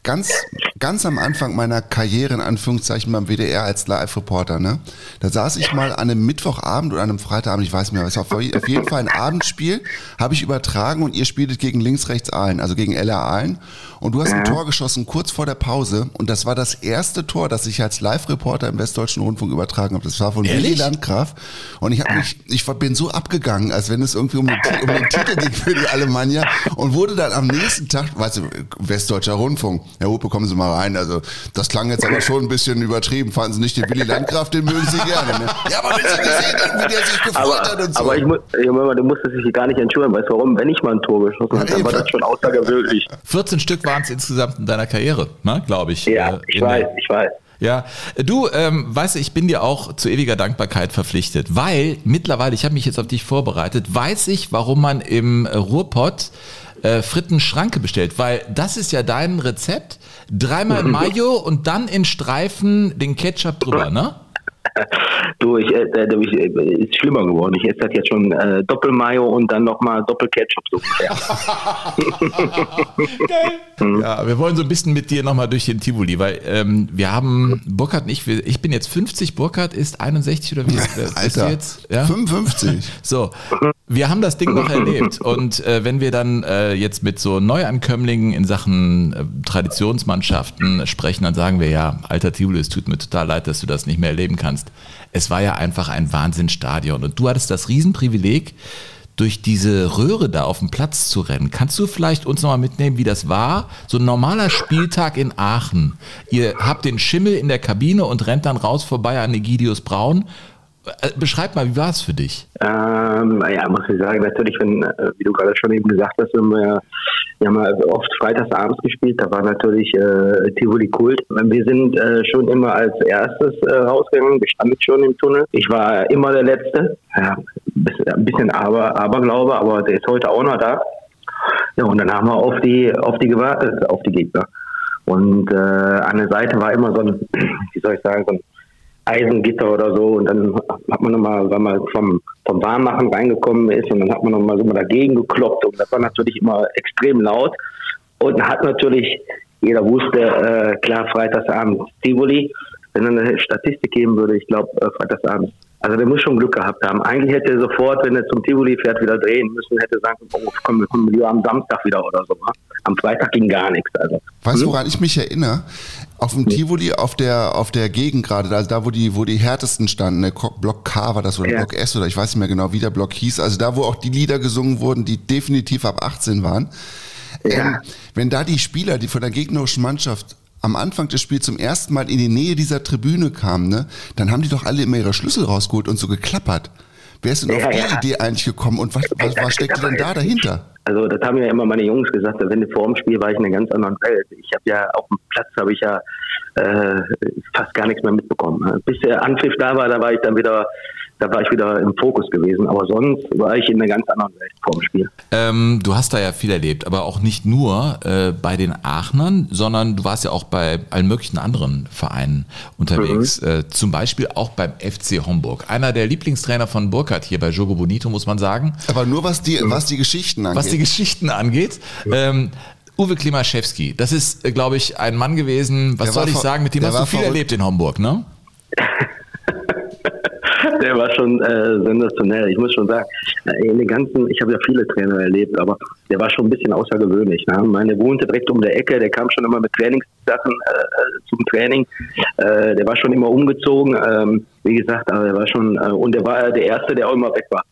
Ganz, ganz am Anfang meiner Karriere, in Anführungszeichen, beim WDR als Live-Reporter, ne? Da saß ich mal an einem Mittwochabend oder an einem Freitagabend, ich weiß nicht mehr, es war auf jeden Fall ein Abendspiel, habe ich übertragen und ihr spieltet gegen links-rechts Aalen, also gegen LR Aalen. Und du hast ein Ja. Tor geschossen kurz vor der Pause und das war das erste Tor, das ich als Live-Reporter im Westdeutschen Rundfunk übertragen habe. Das war von Willi Ehrlich? Landgraf und ich habe mich, ich bin so abgegangen, als wenn es irgendwie um den, um den Titel ging für die Alemannia und wurde dann am nächsten Tag, weißt du, Westdeutscher Rundfunk, Herr Hupe, kommen Sie mal rein, also das klang jetzt aber schon ein bisschen übertrieben, fanden Sie nicht den Willi Landgraf, den mögen Sie gerne, ne? Ja, aber wenn Sie gesehen haben, wie der sich gefreut hat und so. aber ich muss, ja, Mama, du musstest dich gar nicht entschuldigen. Weißt du warum? Wenn ich mal ein Tor geschossen habe, dann war das schon außergewöhnlich. 14 Stück waren es insgesamt in deiner Karriere, ne, glaube ich. Ja, Ich weiß, ich weiß. Ja, du, ähm, weißt du, ich bin dir auch zu ewiger Dankbarkeit verpflichtet, weil mittlerweile, ich habe mich jetzt auf dich vorbereitet, weiß ich, warum man im äh, Ruhrpott äh, Fritten Schranke bestellt, weil das ist ja dein Rezept. Dreimal Mayo und dann in Streifen den Ketchup drüber, ne? Du, ich, äh, äh, ich, äh, ist schlimmer geworden. Ich esse das jetzt schon äh, Doppel-Mayo und dann nochmal Doppel-Ketchup so ungefähr. Ja, wir wollen so ein bisschen mit dir nochmal durch den Tivoli, weil ähm, wir haben, Burkhard und ich, bin jetzt 50, Burkhard ist 61 oder wie? Bist du Alter, jetzt? Ja? 55. So, wir haben das Ding noch erlebt und äh, wenn wir dann äh, jetzt mit so Neuankömmlingen in Sachen äh, Traditionsmannschaften sprechen, dann sagen wir ja, alter Tivoli, es tut mir total leid, dass du das nicht mehr erleben kannst. Es war ja einfach ein Wahnsinnsstadion und du hattest das Riesenprivileg, durch diese Röhre da auf dem Platz zu rennen. Kannst du vielleicht uns nochmal mitnehmen, wie das war? So ein normaler Spieltag in Aachen. Ihr habt den Schimmel in der Kabine und rennt dann raus vorbei an Egidius Braun. Äh, Beschreib mal, wie war es für dich? Ähm, ja, muss ich sagen, natürlich, wenn, äh, wie du gerade schon eben gesagt hast, wenn wir, wir haben ja oft freitagsabends gespielt, da war natürlich äh, Tivoli Kult. Wir sind äh, schon immer als erstes äh, rausgegangen, wir standen schon im Tunnel. Ich war immer der Letzte. Ja, bis- ein bisschen aber, Aberglaube, aber der ist heute auch noch da. Ja, und dann haben wir auf die, auf die gewartet, auf die Gegner. Und äh, an der Seite war immer so ein, wie soll ich sagen, so ein Eisengitter oder so und dann hat man nochmal, weil man vom, vom Warmmachen reingekommen ist und dann hat man nochmal so mal dagegen gekloppt und das war natürlich immer extrem laut und hat natürlich, jeder wusste, äh, klar, Freitagsabend Tivoli, wenn es eine Statistik geben würde, ich glaube, äh, Freitagsabend, also der muss schon Glück gehabt haben. Eigentlich hätte er sofort, wenn er zum Tivoli fährt, wieder drehen müssen, hätte sagen, oh, komm, wir kommen am Samstag wieder oder so. Am Freitag ging gar nichts. Also. Weißt du, Hm? woran ich mich erinnere? Auf dem Tivoli, auf der, auf der Gegend gerade, also da, wo die, wo die härtesten standen, der Block K war das oder Ja. Block S oder ich weiß nicht mehr genau, wie der Block hieß, also da, wo auch die Lieder gesungen wurden, die definitiv ab 18 waren. Ähm, wenn da die Spieler, die von der gegnerischen Mannschaft am Anfang des Spiels zum ersten Mal in die Nähe dieser Tribüne kamen, ne, dann haben die doch alle immer ihre Schlüssel rausgeholt und so geklappert. Wer ist denn Ja, auf die ja. Idee eigentlich gekommen und was, was, was steckte denn da dahinter? Also das haben ja immer meine Jungs gesagt, wenn ich vor dem Spiel war ich in einer ganz anderen Welt. Ich habe ja auf dem Platz habe ich ja äh, fast gar nichts mehr mitbekommen. Bis der Anpfiff da war, da war ich dann wieder, da war ich wieder im Fokus gewesen. Aber sonst war ich in einer ganz anderen Welt vor dem Spiel. Ähm, du hast da ja viel erlebt, aber auch nicht nur äh, bei den Aachnern, sondern du warst ja auch bei allen möglichen anderen Vereinen unterwegs. Äh, zum Beispiel auch beim FC Homburg. Einer der Lieblingstrainer von Burkhardt hier bei Jogo Bonito, muss man sagen. Aber nur was die, was die Geschichten angeht. Was die Geschichten angeht. Ähm, Uwe Klimaschewski, das ist, äh, glaube ich, ein Mann gewesen, was Der soll ich sagen, mit dem der hast du viel erlebt in Homburg, ne? Der war schon äh, sensationell. Ich muss schon sagen, äh, in den ganzen, ich habe ja viele Trainer erlebt, aber der war schon ein bisschen außergewöhnlich. Ne? Meine wohnte direkt um der Ecke, der kam schon immer mit Trainingssachen äh, zum Training. Äh, der war schon immer umgezogen. Ähm, wie gesagt, aber der war schon, äh, und der war der Erste, der auch immer weg war.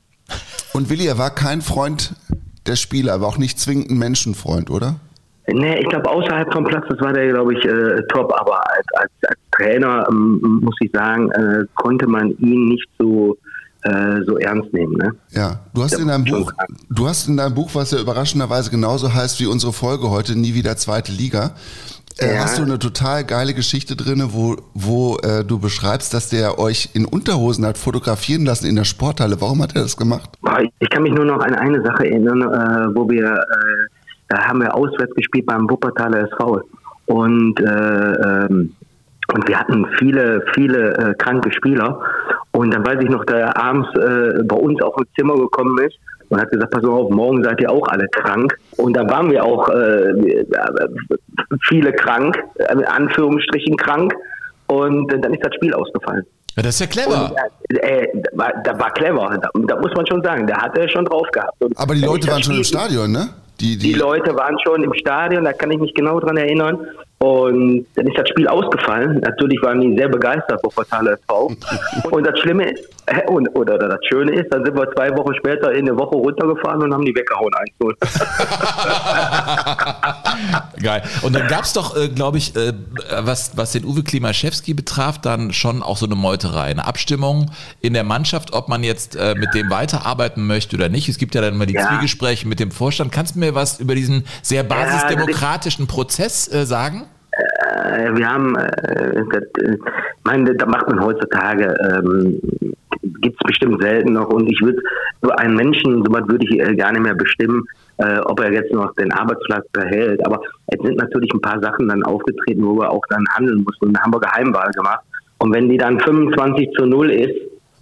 Und Willi, er war kein Freund der Spieler, aber auch nicht zwingend ein Menschenfreund, oder? Nee, ich glaube, außerhalb vom Platz, das war der, glaube ich, äh, top. Aber als, als, als Trainer, ähm, muss ich sagen, äh, konnte man ihn nicht so, äh, so ernst nehmen. Ne? Ja, du hast in deinem Buch, du hast in deinem Buch, was ja überraschenderweise genauso heißt wie unsere Folge heute, nie wieder zweite Liga, äh, Ja. hast du eine total geile Geschichte drin, wo, wo äh, du beschreibst, dass der euch in Unterhosen hat fotografieren lassen in der Sporthalle. Warum hat er das gemacht? Ich kann mich nur noch an eine Sache erinnern, äh, wo wir, äh, da haben wir auswärts gespielt beim Wuppertaler SV. Und äh, ähm, und wir hatten viele, viele äh, kranke Spieler. Und dann weiß ich noch, der abends äh, bei uns auf ins Zimmer gekommen ist und hat gesagt, pass auf, morgen seid ihr auch alle krank. Und da waren wir auch äh, viele krank, äh, in Anführungsstrichen krank. Und äh, dann ist das Spiel ausgefallen. Ja, das ist ja clever. Und, äh, da war, da war clever, da, da muss man schon sagen, da hat er schon drauf gehabt. Und Aber die Leute waren schon im Stadion, ne? Die, die Leute waren schon im Stadion, da kann ich mich genau dran erinnern. Und dann ist das Spiel ausgefallen. Natürlich waren die sehr begeistert vor Fatale SV. und das Schlimme ist, und, oder das Schöne ist, dann sind wir zwei Wochen später in eine Woche runtergefahren und haben die weggehauen 1-0. Geil. Und dann gab es doch, äh, glaube ich, äh, was, was den Uwe Klimaschewski betraf, dann schon auch so eine Meuterei, eine Abstimmung in der Mannschaft, ob man jetzt äh, mit dem weiterarbeiten möchte oder nicht. Es gibt ja dann immer die Ja. Zwiegespräche mit dem Vorstand. Kannst du mir was über diesen sehr basisdemokratischen Prozess äh, sagen? Äh, wir haben, äh, das, äh, meine, da macht man heutzutage, ähm, gibt es bestimmt selten noch und ich würde so einen Menschen, sowas würde ich äh, gar nicht mehr bestimmen, äh, ob er jetzt noch den Arbeitsplatz behält. Aber es sind natürlich ein paar Sachen dann aufgetreten, wo wir auch dann handeln mussten. Und da haben wir Geheimwahl gemacht. Und wenn die dann 25 zu 0 ist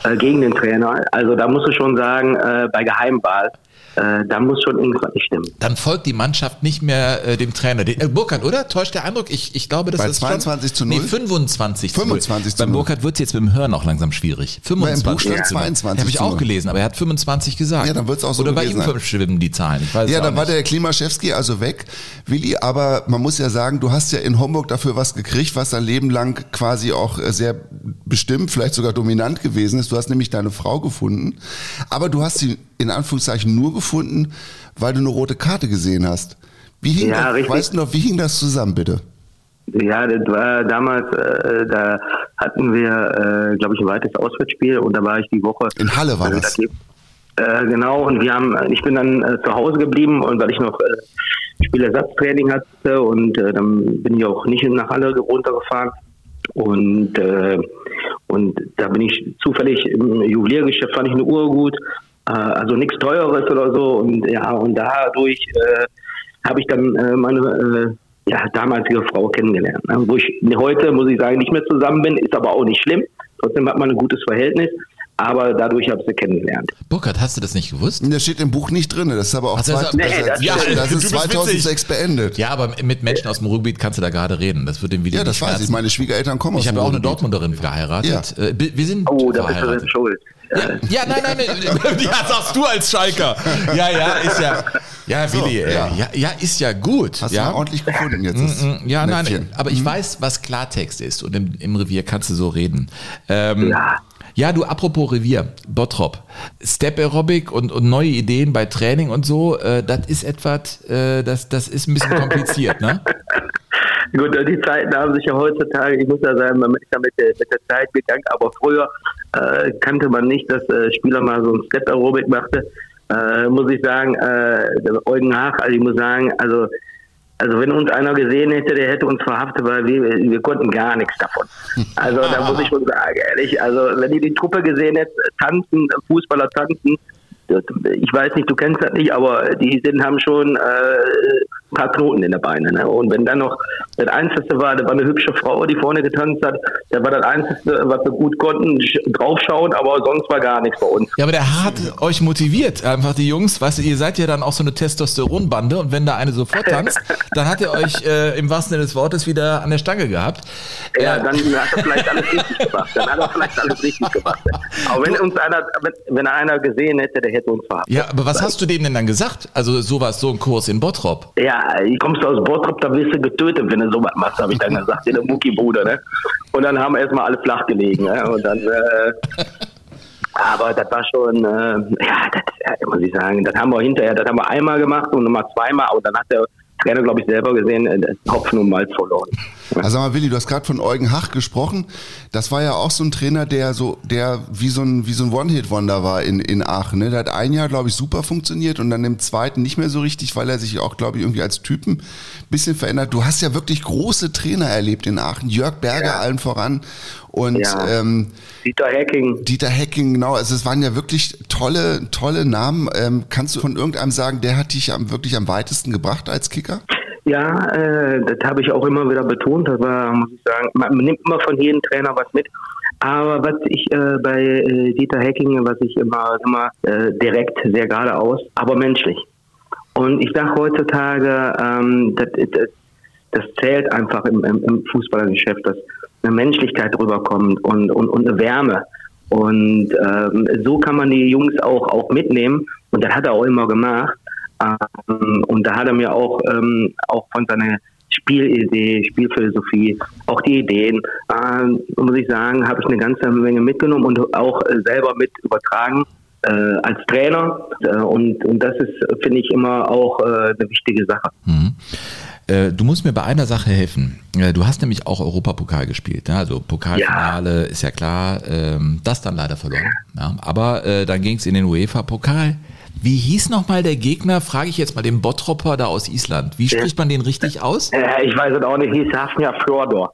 äh, gegen den Trainer, also da musst du schon sagen, äh, bei Geheimwahl, äh, da muss schon irgendwas nicht stimmen. Dann folgt die Mannschaft nicht mehr äh, dem Trainer. Den, äh, Burkhardt, oder? Täuscht der Eindruck? Ich, ich glaube, das Bei ist 22 zu schon, 0? Nee, 25 zu 25 zu Beim 0. Burkhardt wird es jetzt mit dem Hören auch langsam schwierig. 25 Buch stand zu 0. 22 Habe ich zu auch 0. gelesen, aber er hat 25 gesagt. Ja, dann wird's auch so Oder bei ihm sein. verschwimmen die Zahlen. Ich weiß Ja, es dann war der Klimaschewski also weg. Willi, aber man muss ja sagen, du hast ja in Homburg dafür was gekriegt, was dein Leben lang quasi auch äh, sehr bestimmt, vielleicht sogar dominant gewesen ist. Du hast nämlich deine Frau gefunden, aber du hast sie in Anführungszeichen nur gefunden, weil du eine rote Karte gesehen hast. Wie hing Ja, das, richtig. weißt du noch, wie hing das zusammen, bitte? Ja, das war damals, äh, da hatten wir, äh, glaube ich, ein weites Auswärtsspiel und da war ich die Woche. In Halle war das. da- Äh, genau, und wir haben, ich bin dann äh, zu Hause geblieben und weil ich noch äh, Spielersatztraining hatte und äh, dann bin ich auch nicht nach Halle runtergefahren. Und, und da bin ich zufällig im Juweliergeschäft, fand ich eine Uhr gut, äh, also nichts Teures oder so. Und ja, und dadurch äh, habe ich dann äh, meine äh, ja, damalige Frau kennengelernt. Ne? Wo ich heute, muss ich sagen, nicht mehr zusammen bin, ist aber auch nicht schlimm. Trotzdem hat man ein gutes Verhältnis. Aber dadurch habe ich sie kennengelernt. Burkhard, hast du das nicht gewusst? Das steht im Buch nicht drin. Das ist aber auch Nee, das ja, ist bist witzig. 2006 beendet. Ja, aber mit Menschen aus dem Ruhrgebiet kannst du da gerade reden. Das wird dem wieder Ja, das nicht weiß ich. Meine Schwiegereltern kommen aus Ich habe dem auch eine. Dortmunderin geheiratet. Äh, bi- Wir sind Oh, da bist du selbst schuld. Ja, ja, nein, nein, nein. Ja, sagst du als Schalker. Ja, ja, ist ja. Ja, So, Willi, äh, ja. ja. ja, ist ja gut. Hast ja. du mal ordentlich gefunden jetzt. das Mm, mm, Ja, nein, Näpfchen. aber ich weiß, was Klartext ist und im, im Revier kannst du so reden. Ähm, ja. Ja, du, apropos Revier, Bottrop. Step Aerobic und, und neue Ideen bei Training und so, äh, das ist etwas, äh, das, das ist ein bisschen kompliziert, ne? Gut, die Zeiten haben sich ja heutzutage, ich muss ja sagen, man ist ja mit der, mit der Zeit gegangen, aber früher äh, kannte man nicht, dass äh, Spieler mal so ein Step Aerobic machte. Äh, muss ich sagen, äh, Eugen Haag, also ich muss sagen, also also wenn uns einer gesehen hätte, der hätte uns verhaftet, weil wir, wir konnten gar nichts davon. Also da muss ich schon sagen, ehrlich, also wenn ihr die Truppe gesehen hättet, tanzen, Fußballer tanzen, ich weiß nicht, du kennst das nicht, aber die sind, haben schon äh, paar Knoten in der Beine. Ne? Und wenn dann noch das Einzige war, da war eine hübsche Frau, die vorne getanzt hat, da war das Einzige, was wir gut konnten, sch- draufschauen, aber sonst war gar nichts bei uns. Ja, aber der hat euch motiviert, einfach die Jungs, weißt du, ihr seid ja dann auch so eine Testosteronbande und wenn da eine sofort tanzt, dann hat er euch äh, im wahrsten Sinne des Wortes wieder an der Stange gehabt. Ja, dann hat er vielleicht alles richtig gemacht. Dann hat er vielleicht alles richtig gemacht. Aber wenn uns einer, wenn, wenn einer gesehen hätte, der hätte uns verhaftet. Ja, aber was hast du dem denn dann gesagt? Also sowas, so ein Kurs in Bottrop. Ja, kommst du aus Bottrop, da wirst du getötet, wenn du sowas machst, habe ich dann gesagt, der Mucki-Bude, ne? Und dann haben wir erstmal alle flach gelegen, ne? Und dann, äh, aber das war schon, äh, ja, das äh, muss ich sagen, das haben wir hinterher, das haben wir einmal gemacht und nochmal zweimal, und dann hat der Trainer, glaube ich, selber gesehen, äh, das Hopfen und Malz verloren. Also sag mal, Willi, du hast gerade von Eugen Hach gesprochen. Das war ja auch so ein Trainer, der so, der wie so ein, wie so ein One-Hit-Wonder war in, in Aachen. Ne? Der hat ein Jahr, glaube ich, super funktioniert und dann im zweiten nicht mehr so richtig, weil er sich auch, glaube ich, irgendwie als Typen ein bisschen verändert. Du hast ja wirklich große Trainer erlebt in Aachen. Jörg Berger allen voran und Ja. ähm, Dieter Hecking. Dieter Hecking, genau. Also es waren ja wirklich tolle, tolle Namen. Ähm, kannst du von irgendeinem sagen, der hat dich am, wirklich am weitesten gebracht als Kicker? Ja, äh, das habe ich auch immer wieder betont. Das war, muss ich sagen, man nimmt immer von jedem Trainer was mit. Aber was ich äh, bei äh, Dieter Hecking, was ich immer, immer äh, direkt, sehr geradeaus, aber menschlich. Und ich sage heutzutage, ähm, das, das, das zählt einfach im, im, im Fußballergeschäft, dass eine Menschlichkeit rüberkommt und, und, und eine Wärme. Und ähm, so kann man die Jungs auch, auch mitnehmen. Und das hat er auch immer gemacht. Ähm, und da hat er mir auch, ähm, auch von seiner Spielidee, Spielphilosophie, auch die Ideen, ähm, muss ich sagen, habe ich eine ganze Menge mitgenommen und auch äh, selber mit übertragen äh, als Trainer. Äh, und, und das ist, finde ich, immer auch äh, eine wichtige Sache. Äh, Du musst mir bei einer Sache helfen. Äh, Du hast nämlich auch Europapokal gespielt. Ne? Also Pokalfinale ist ja klar. ähm, Das dann leider verloren. Ja. Aber äh, dann ging es in den UEFA-Pokal. Wie hieß nochmal der Gegner? Frage ich jetzt mal den Bottropper da aus Island. Wie spricht man den richtig aus? Äh, ich weiß es auch nicht, hieß Hafnia Fjordor.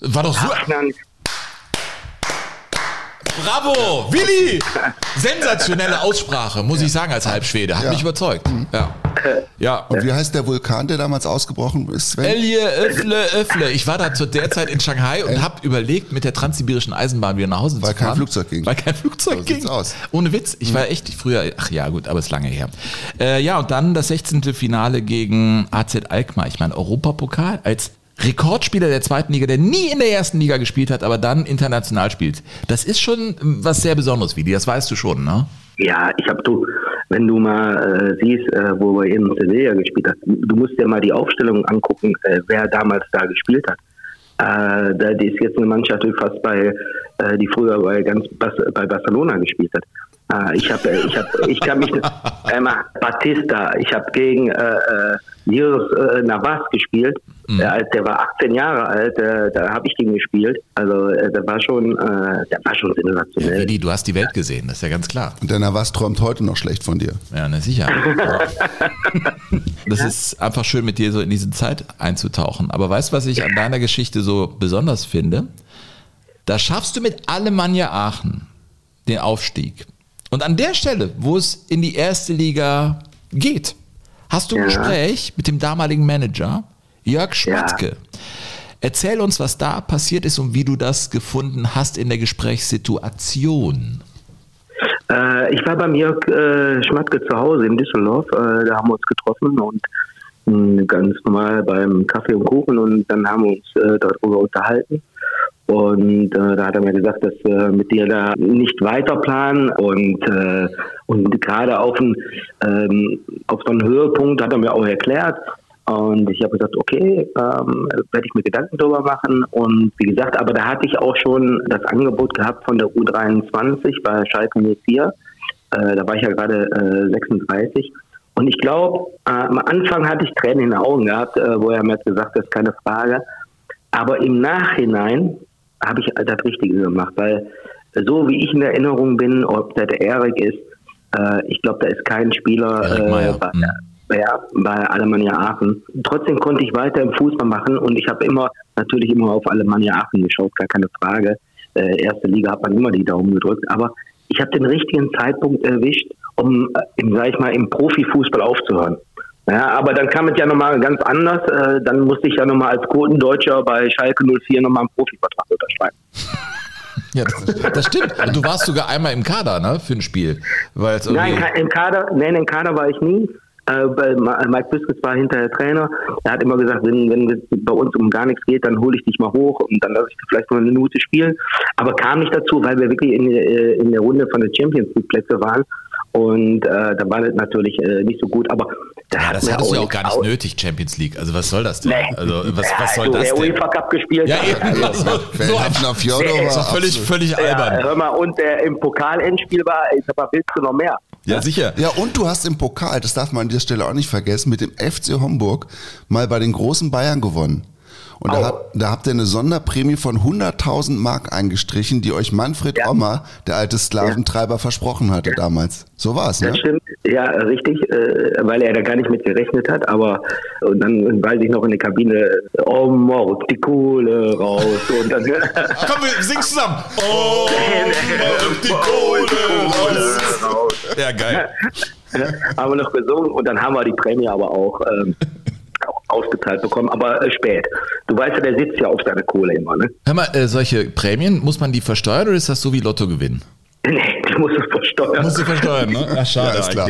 War doch so. Hafnia, Bravo, Willi! Sensationelle Aussprache, muss ich sagen, als Halbschwede. Hat Ja. mich überzeugt. Ja. ja. Und wie heißt der Vulkan, der damals ausgebrochen ist? Sven? Elje Öffle Öffle. Ich war da zu der Zeit in Shanghai und habe überlegt, mit der transsibirischen Eisenbahn wieder nach Hause Weil zu fahren. kein Flugzeug ging. Weil kein Flugzeug So ging. aus. Ohne Witz. Ich war echt früher, ach ja, gut, aber ist lange her. Äh, ja, und dann das 16. Finale gegen AZ Alkmaar. Ich meine, Europapokal als Rekordspieler der zweiten Liga, der nie in der ersten Liga gespielt hat, aber dann international spielt. Das ist schon ähm, was sehr Besonderes, Willi. Das weißt du schon, ne? Ja, ich habe du, wenn du mal äh, siehst, äh, wo wir in Sevilla gespielt hat, du musst dir mal die Aufstellung angucken, äh, wer damals da gespielt hat. Äh, da die ist jetzt eine Mannschaft, die fast bei, äh, die früher bei ganz Bas bei Barcelona gespielt hat. Äh, ich habe, ich habe, ich kann mich, einmal Batista, ich habe gegen äh, äh, äh, Navas gespielt. Der, alt- der war 18 Jahre alt, äh, da habe ich gegen gespielt. Also äh, der war schon, äh, der war schon sensationell. Willi, du hast die Welt gesehen, das ist ja ganz klar. Und der Navas träumt heute noch schlecht von dir. Ja, na sicher. Das ist einfach schön, mit dir so in diese Zeit einzutauchen. Aber weißt du, was ich an deiner Geschichte so besonders finde? Da schaffst du mit Alemannia Aachen den Aufstieg. Und an der Stelle, wo es in die erste Liga geht, hast du ein Ja. Gespräch mit dem damaligen Manager, Jörg Schmatke. Erzähl uns, was da passiert ist und wie du das gefunden hast in der Gesprächssituation. Äh, ich war beim Jörg äh, Schmatke zu Hause in Düsseldorf. Äh, da haben wir uns getroffen und mh, ganz normal beim Kaffee und Kuchen und dann haben wir uns äh, darüber unterhalten. Und äh, da hat er mir gesagt, dass äh, mit dir da nicht weiter planen und, äh, und gerade auf, ähm, auf so einen Höhepunkt hat er mir auch erklärt. Und ich habe gesagt, okay, ähm, werde ich mir Gedanken drüber machen. Und wie gesagt, aber da hatte ich auch schon das Angebot gehabt von der U23 bei Schalke 04. Äh, da war ich ja gerade äh, 36. Und ich glaube, äh, am Anfang hatte ich Tränen in den Augen gehabt, äh, wo er mir hat gesagt, das ist keine Frage. Aber im Nachhinein habe ich das Richtige gemacht, weil so wie ich in Erinnerung bin, ob der der Erik ist, äh, ich glaube, da ist kein Spieler äh, bei, ja, bei Alemannia Aachen. Trotzdem konnte ich weiter im Fußball machen und ich habe immer natürlich immer auf Alemannia Aachen geschaut, gar keine Frage. Äh, erste Liga hat man immer die Daumen gedrückt, aber ich habe den richtigen Zeitpunkt erwischt, um, äh, im, sag ich mal, im Profifußball aufzuhören. Ja, aber dann kam es ja nochmal ganz anders. Äh, dann musste ich ja nochmal als Quotendeutscher bei Schalke 04 nochmal einen Profivertrag unterschreiben. Ja, das, das stimmt. Du warst sogar einmal im Kader, ne, für ein Spiel. Nein, im Kader, nein, im Kader war ich nie. Äh, bei Ma- Mike Biskitz war hinterher Trainer. Er hat immer gesagt, wenn, wenn es bei uns um gar nichts geht, dann hole ich dich mal hoch und dann lasse ich dich vielleicht mal eine Minute spielen. Aber kam nicht dazu, weil wir wirklich in, äh, in der Runde von den Champions League Plätze waren. Und äh, da war das natürlich äh, nicht so gut. Aber da ja, das hattest du ja auch gar nicht aus- nötig, Champions League. Also was soll das denn? Nee. Also was, Ja, was soll also das der denn? UEFA Cup gespielt Ja, hat. eben. Also, So, so Fjordor Nee, war völlig, völlig ja, albern. hör mal, und der im Pokal-Endspiel war, ich sag mal, willst du noch mehr? Ja, sicher. Ja, und du hast im Pokal, das darf man an dieser Stelle auch nicht vergessen, mit dem FC Homburg mal bei den großen Bayern gewonnen. Und da, hab, da habt ihr eine Sonderprämie von 100.000 Mark eingestrichen, die euch Manfred Ommer, der alte Sklaventreiber, versprochen hatte damals. So war's, ne? Das stimmt, ja, richtig, äh, weil er da gar nicht mit gerechnet hat, aber und dann weiß ich noch in der Kabine, oh Mord, die Kohle raus und dann Komm, wir singen zusammen. Oh, die Kohle raus. Ja, geil. haben wir noch gesungen und dann haben wir die Prämie aber auch, ähm, auch, ausgezahlt bekommen, aber äh, spät. Du weißt ja, der sitzt ja auf seine Kohle immer, ne? Hör mal, äh, solche Prämien, muss man die versteuern oder ist das so wie Lottogewinn? Nee, die musst du versteuern. Musst du versteuern, ne? Ach, schade Ja, ist klar.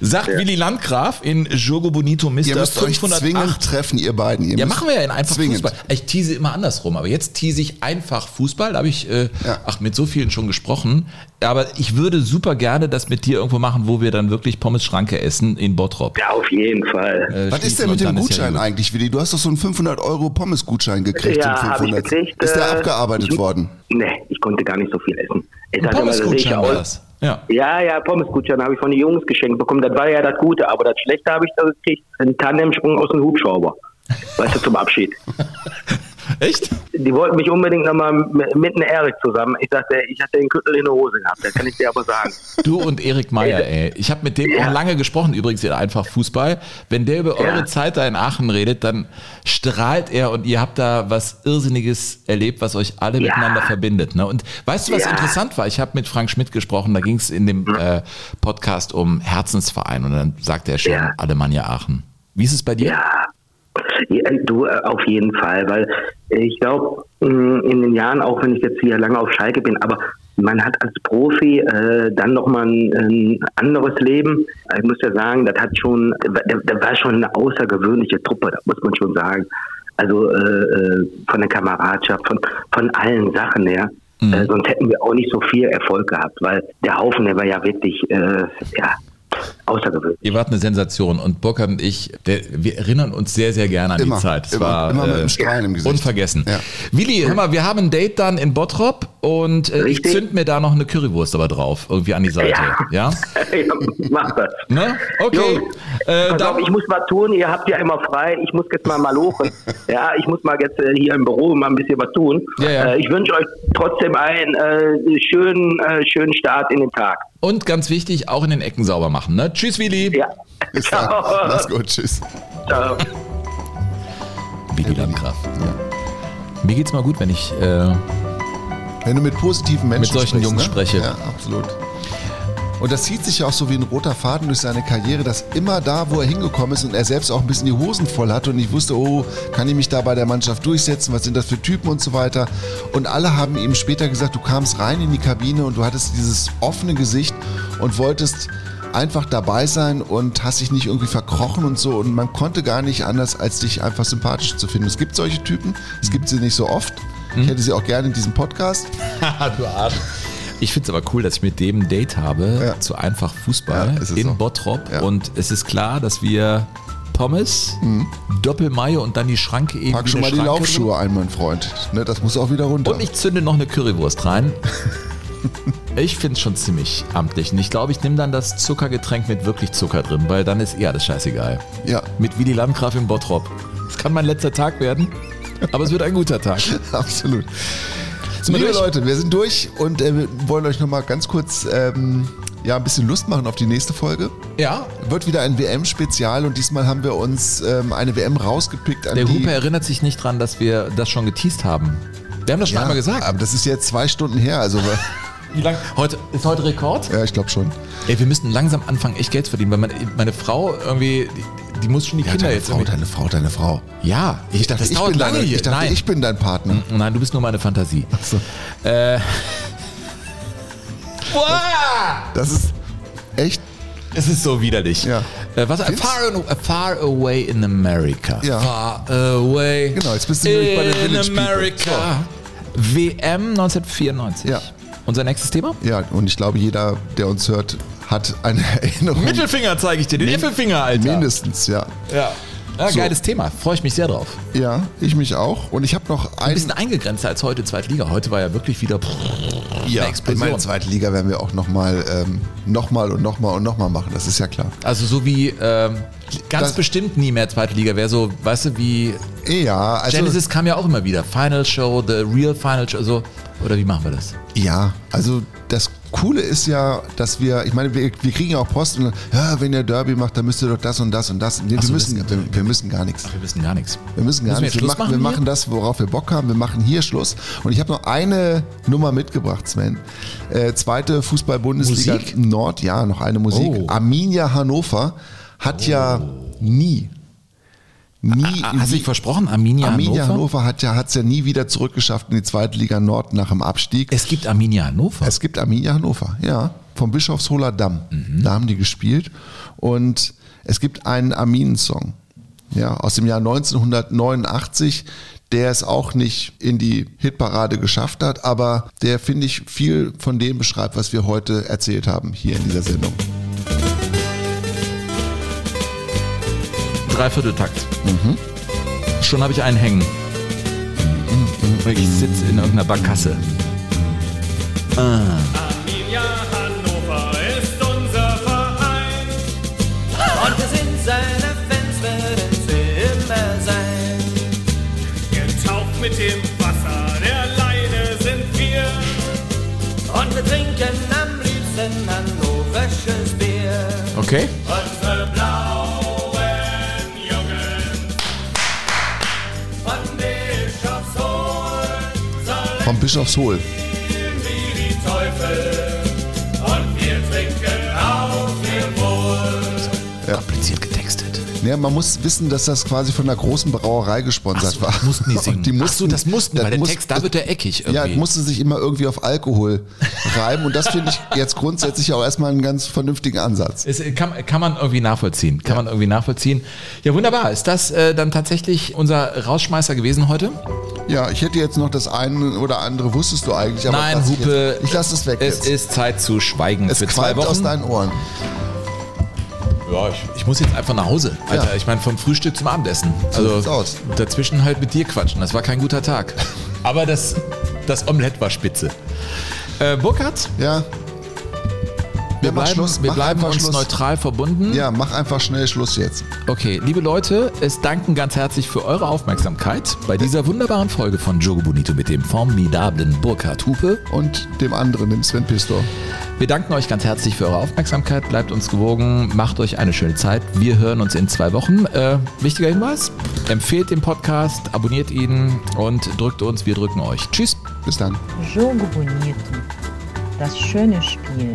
Sagt Willi Landgraf in Jogo Bonito Mr. Ihr müsst euch 508. zwingend treffen, ihr beiden. Ihr Ja, machen wir ja in einfach zwingend. Fußball. Ich tease immer andersrum, aber jetzt tease ich einfach Fußball. Da habe ich äh, ach, mit so vielen schon gesprochen. Aber ich würde super gerne das mit dir irgendwo machen, wo wir dann wirklich Pommes Schranke essen in Bottrop. Ja, auf jeden Fall. Äh, Was ist denn mit dem ja Gutschein gut. eigentlich, Willi? Du hast doch so einen 500 Euro Pommes-Gutschein gekriegt. Ja, den hab ich 500. gekriegt, Ist der äh, abgearbeitet ich- worden? Nee, ich konnte gar nicht so viel essen. Es Ein ich Pommesgutschein war das. Ja. Ja, ja, Pommesgutschein habe ich von den Jungs geschenkt bekommen. Das war ja das Gute, aber das Schlechte habe ich da gekriegt. Ein Tandemsprung aus dem Hubschrauber. Weißt du, zum Abschied. Echt? Die wollten mich unbedingt nochmal mit einem Erik zusammen. Ich sagte, ich hatte den Küttel in der Hose gehabt, das kann ich dir aber sagen. Du und Erik Meyer, ey. Ich habe mit dem auch lange gesprochen, übrigens in einfach Fußball. Wenn der über eure Zeit da in Aachen redet, dann strahlt er und ihr habt da was Irrsinniges erlebt, was euch alle miteinander verbindet. Ne? Und weißt du, was Ja. interessant war? Ich habe mit Frank Schmidt gesprochen, da ging es in dem äh, Podcast um Herzensverein und dann sagte er schon Ja. Alemannia Aachen. Wie ist es bei dir? Ja, Ja, du äh, auf jeden Fall, weil äh, ich glaube, in den Jahren, auch wenn ich jetzt hier lange auf Schalke bin, aber man hat als Profi äh, dann nochmal ein, ein anderes Leben. Ich muss ja sagen, das hat schon, da, da war schon eine außergewöhnliche Truppe, das muss man schon sagen. Also äh, äh, von der Kameradschaft, von, von allen Sachen her. Äh, sonst hätten wir auch nicht so viel Erfolg gehabt, weil der Haufen, der war ja wirklich, äh, ja, außergewöhnlich. Ihr wart eine Sensation und Burkhard und ich, der, wir erinnern uns sehr, sehr gerne an Immer, die Zeit. Es immer, war immer mit äh, einem Strahlen im Gesicht. unvergessen. Ja. Willi, hör mal, wir haben ein Date dann in Bottrop und äh, ich zünd mir da noch eine Currywurst aber drauf, irgendwie an die Seite. Ja? ja, mach das. Ne? Okay. Jo, Äh, auf, ich muss was tun, ihr habt ja immer frei, ich muss jetzt mal malochen. ja, ich muss mal jetzt äh, hier im Büro mal ein bisschen was tun. Ja, ja. Äh, ich wünsche euch trotzdem einen äh, schönen, äh, schönen Start in den Tag. Und ganz wichtig, auch in den Ecken sauber machen. Ne? Tschüss, Willi. Ja. Bis dann. Mach's gut, tschüss. Ciao. Willi Landgraf. Mir geht's mal gut, wenn ich äh, Wenn du mit positiven Menschen mit solchen sprichst, Jungs ne? spreche. Ja, absolut. Und das zieht sich ja auch so wie ein roter Faden durch seine Karriere, dass immer da, wo er hingekommen ist und er selbst auch ein bisschen die Hosen voll hatte und ich wusste, oh, kann ich mich da bei der Mannschaft durchsetzen, was sind das für Typen und so weiter. Und alle haben ihm später gesagt, du kamst rein in die Kabine und du hattest dieses offene Gesicht und wolltest einfach dabei sein und hast dich nicht irgendwie verkrochen und so. Und man konnte gar nicht anders, als dich einfach sympathisch zu finden. Es gibt solche Typen, es gibt sie nicht so oft. Ich hätte sie auch gerne in diesem Podcast. du Arsch. Ich finde es aber cool, dass ich mit dem ein Date habe zu einfach Fußball Ja, in so. Bottrop. Und es ist klar, dass wir Pommes, Doppelmayo und dann die Schranke eben Mhm. Pack schon mal die Schranke Laufschuhe ein, mein Freund. Ne, das muss auch wieder runter. Und ich zünde noch eine Currywurst rein. Ich finde es schon ziemlich amtlich. Und ich glaube, ich nehme dann das Zuckergetränk mit wirklich Zucker drin, weil dann ist eh alles scheißegal. Ja. Mit Willy Landgraf im Bottrop. Es kann mein letzter Tag werden, aber es wird ein guter Tag. Absolut. Sind Liebe durch? Leute, wir sind durch und äh, wollen euch nochmal ganz kurz ähm, ja, ein bisschen Lust machen auf die nächste Folge. Ja. Wird wieder ein WM-Spezial und diesmal haben wir uns ähm, eine WM rausgepickt an Der. Hupe erinnert sich nicht dran, dass wir das schon geteased haben. Wir haben das schon ja, einmal gesagt. Aber das ist jetzt zwei Stunden her, also... Wie lang? Heute, ist heute Rekord? Ja, ich glaube schon. Ey, wir müssten langsam anfangen, echt Geld zu verdienen, weil meine, meine Frau irgendwie, die, die muss schon die Ja, Kinder deine jetzt Frau, irgendwie- deine Frau, deine Frau. Ja, Ich dachte, das ich dauert bin, lange deine, hier. ich, dachte Nein. ich bin dein Partner. Nein, du bist nur meine Fantasie. Äh, Das ist echt... es ist so widerlich. Ja. Äh, was? Far, far away in America. Ja. Far away. Genau, jetzt bist du nämlich bei den in Village People. America. WM 1994. Ja. Unser nächstes Thema? Ja, und ich glaube, jeder, der uns hört, hat eine Erinnerung. Mittelfinger zeige ich dir, den Mittelfinger, Alter. Mindestens, ja. Ja. ja So. Geiles Thema. Freue ich mich sehr drauf. Ja, ich mich auch. Und ich habe noch Ein ein... bisschen eingegrenzter als heute Zweitliga. Heute war ja wirklich wieder Ja, eine in Explosion. meiner zweiten Liga werden wir auch nochmal ähm, noch mal und nochmal und nochmal machen, das ist ja klar. Also so wie ähm, ganz Das- bestimmt nie mehr zweite Liga wäre so, weißt du, wie Ja, also Genesis kam ja auch immer wieder. Final Show, The Real Final Show, so. Oder wie machen wir das? ja, also das Coole ist ja, dass wir, ich meine, wir, wir kriegen ja auch Post und ja, wenn ihr Derby macht, dann müsst ihr doch das und das und das. Nee, Ach so, wir, müssen, das- wir, wir müssen gar nichts. Wir wissen gar nichts. Wir müssen gar Müssen wir nichts. Wir, machen, wir machen das, worauf wir Bock haben. Wir machen hier Schluss. Und ich habe noch eine Nummer mitgebracht, Sven. Äh, zweite Fußball-Bundesliga? Nord, ja, noch eine Musik. Oh. Arminia Hannover hat ja nie, nie. Hast du dich versprochen? Arminia, Arminia Hannover? Hannover hat ja hat's ja nie wieder zurückgeschafft in die zweite Liga Nord nach dem Abstieg. Es gibt Arminia Hannover. Es gibt Arminia Hannover, ja. Vom Bischofsholer Damm. Da haben die gespielt. Und es gibt einen Arminen-Song. Ja, aus dem Jahr 1989, der es auch nicht in die Hitparade geschafft hat, aber der, finde ich, viel von dem beschreibt, was wir heute erzählt haben hier in dieser Sendung. Dreivierteltakt. Schon habe ich einen hängen. Ich sitze in irgendeiner Barkasse. Ah. Arminia Hannover ist unser Verein. Und wir sind seine Fans, werden sie immer sein. Getaucht mit dem Wasser der Leine sind wir. Und wir trinken am liebsten hannoversches Bier. Okay. Unsere Vom Bischofshohl. wie die Teufel und wir trinken auf ihr Wohl. Ja. Kompliziert. Ja, man muss wissen, dass das quasi von einer großen Brauerei gesponsert war. mussten die singen. Und die Ach mussten, so, das mussten, weil der muss- Text, da wird der eckig Ja, irgendwie. musste sich immer irgendwie auf Alkohol reiben. Und das finde ich jetzt grundsätzlich auch erstmal einen ganz vernünftigen Ansatz. Es, äh, kann, kann man irgendwie nachvollziehen. Kann man irgendwie nachvollziehen. Ja, wunderbar. Ist das äh, dann tatsächlich unser Rausschmeißer gewesen heute? Ja, ich hätte jetzt noch das eine oder andere, wusstest du eigentlich. Aber Nein, ich Hupe. Jetzt, ich lasse es weg Es jetzt. ist Zeit zu schweigen Es für zwei qualmt aus Wochen. deinen Ohren. Ja, ich, ich muss jetzt einfach nach Hause. Alter, Ja. ich meine, vom Frühstück zum Abendessen. So Also aus. dazwischen halt mit dir quatschen. Das war kein guter Tag. Aber das, das Omelett war spitze. Äh, Burkhard? Ja. Wir Ja, bleiben, Schluss, wir bleiben uns Schluss. neutral verbunden. Ja, mach einfach schnell Schluss jetzt. Okay, liebe Leute, es danken ganz herzlich für eure Aufmerksamkeit bei dieser wunderbaren Folge von Jogo Bonito mit dem formidablen Burkhard Hupe. Und dem anderen, dem Sven Pistor. Wir danken euch ganz herzlich für eure Aufmerksamkeit. Bleibt uns gewogen, macht euch eine schöne Zeit. Wir hören uns in zwei Wochen. Äh, wichtiger Hinweis: Empfehlt den Podcast, abonniert ihn und drückt uns. Wir drücken euch. Tschüss. Bis dann. Jogo Bonito. Das schöne Spiel.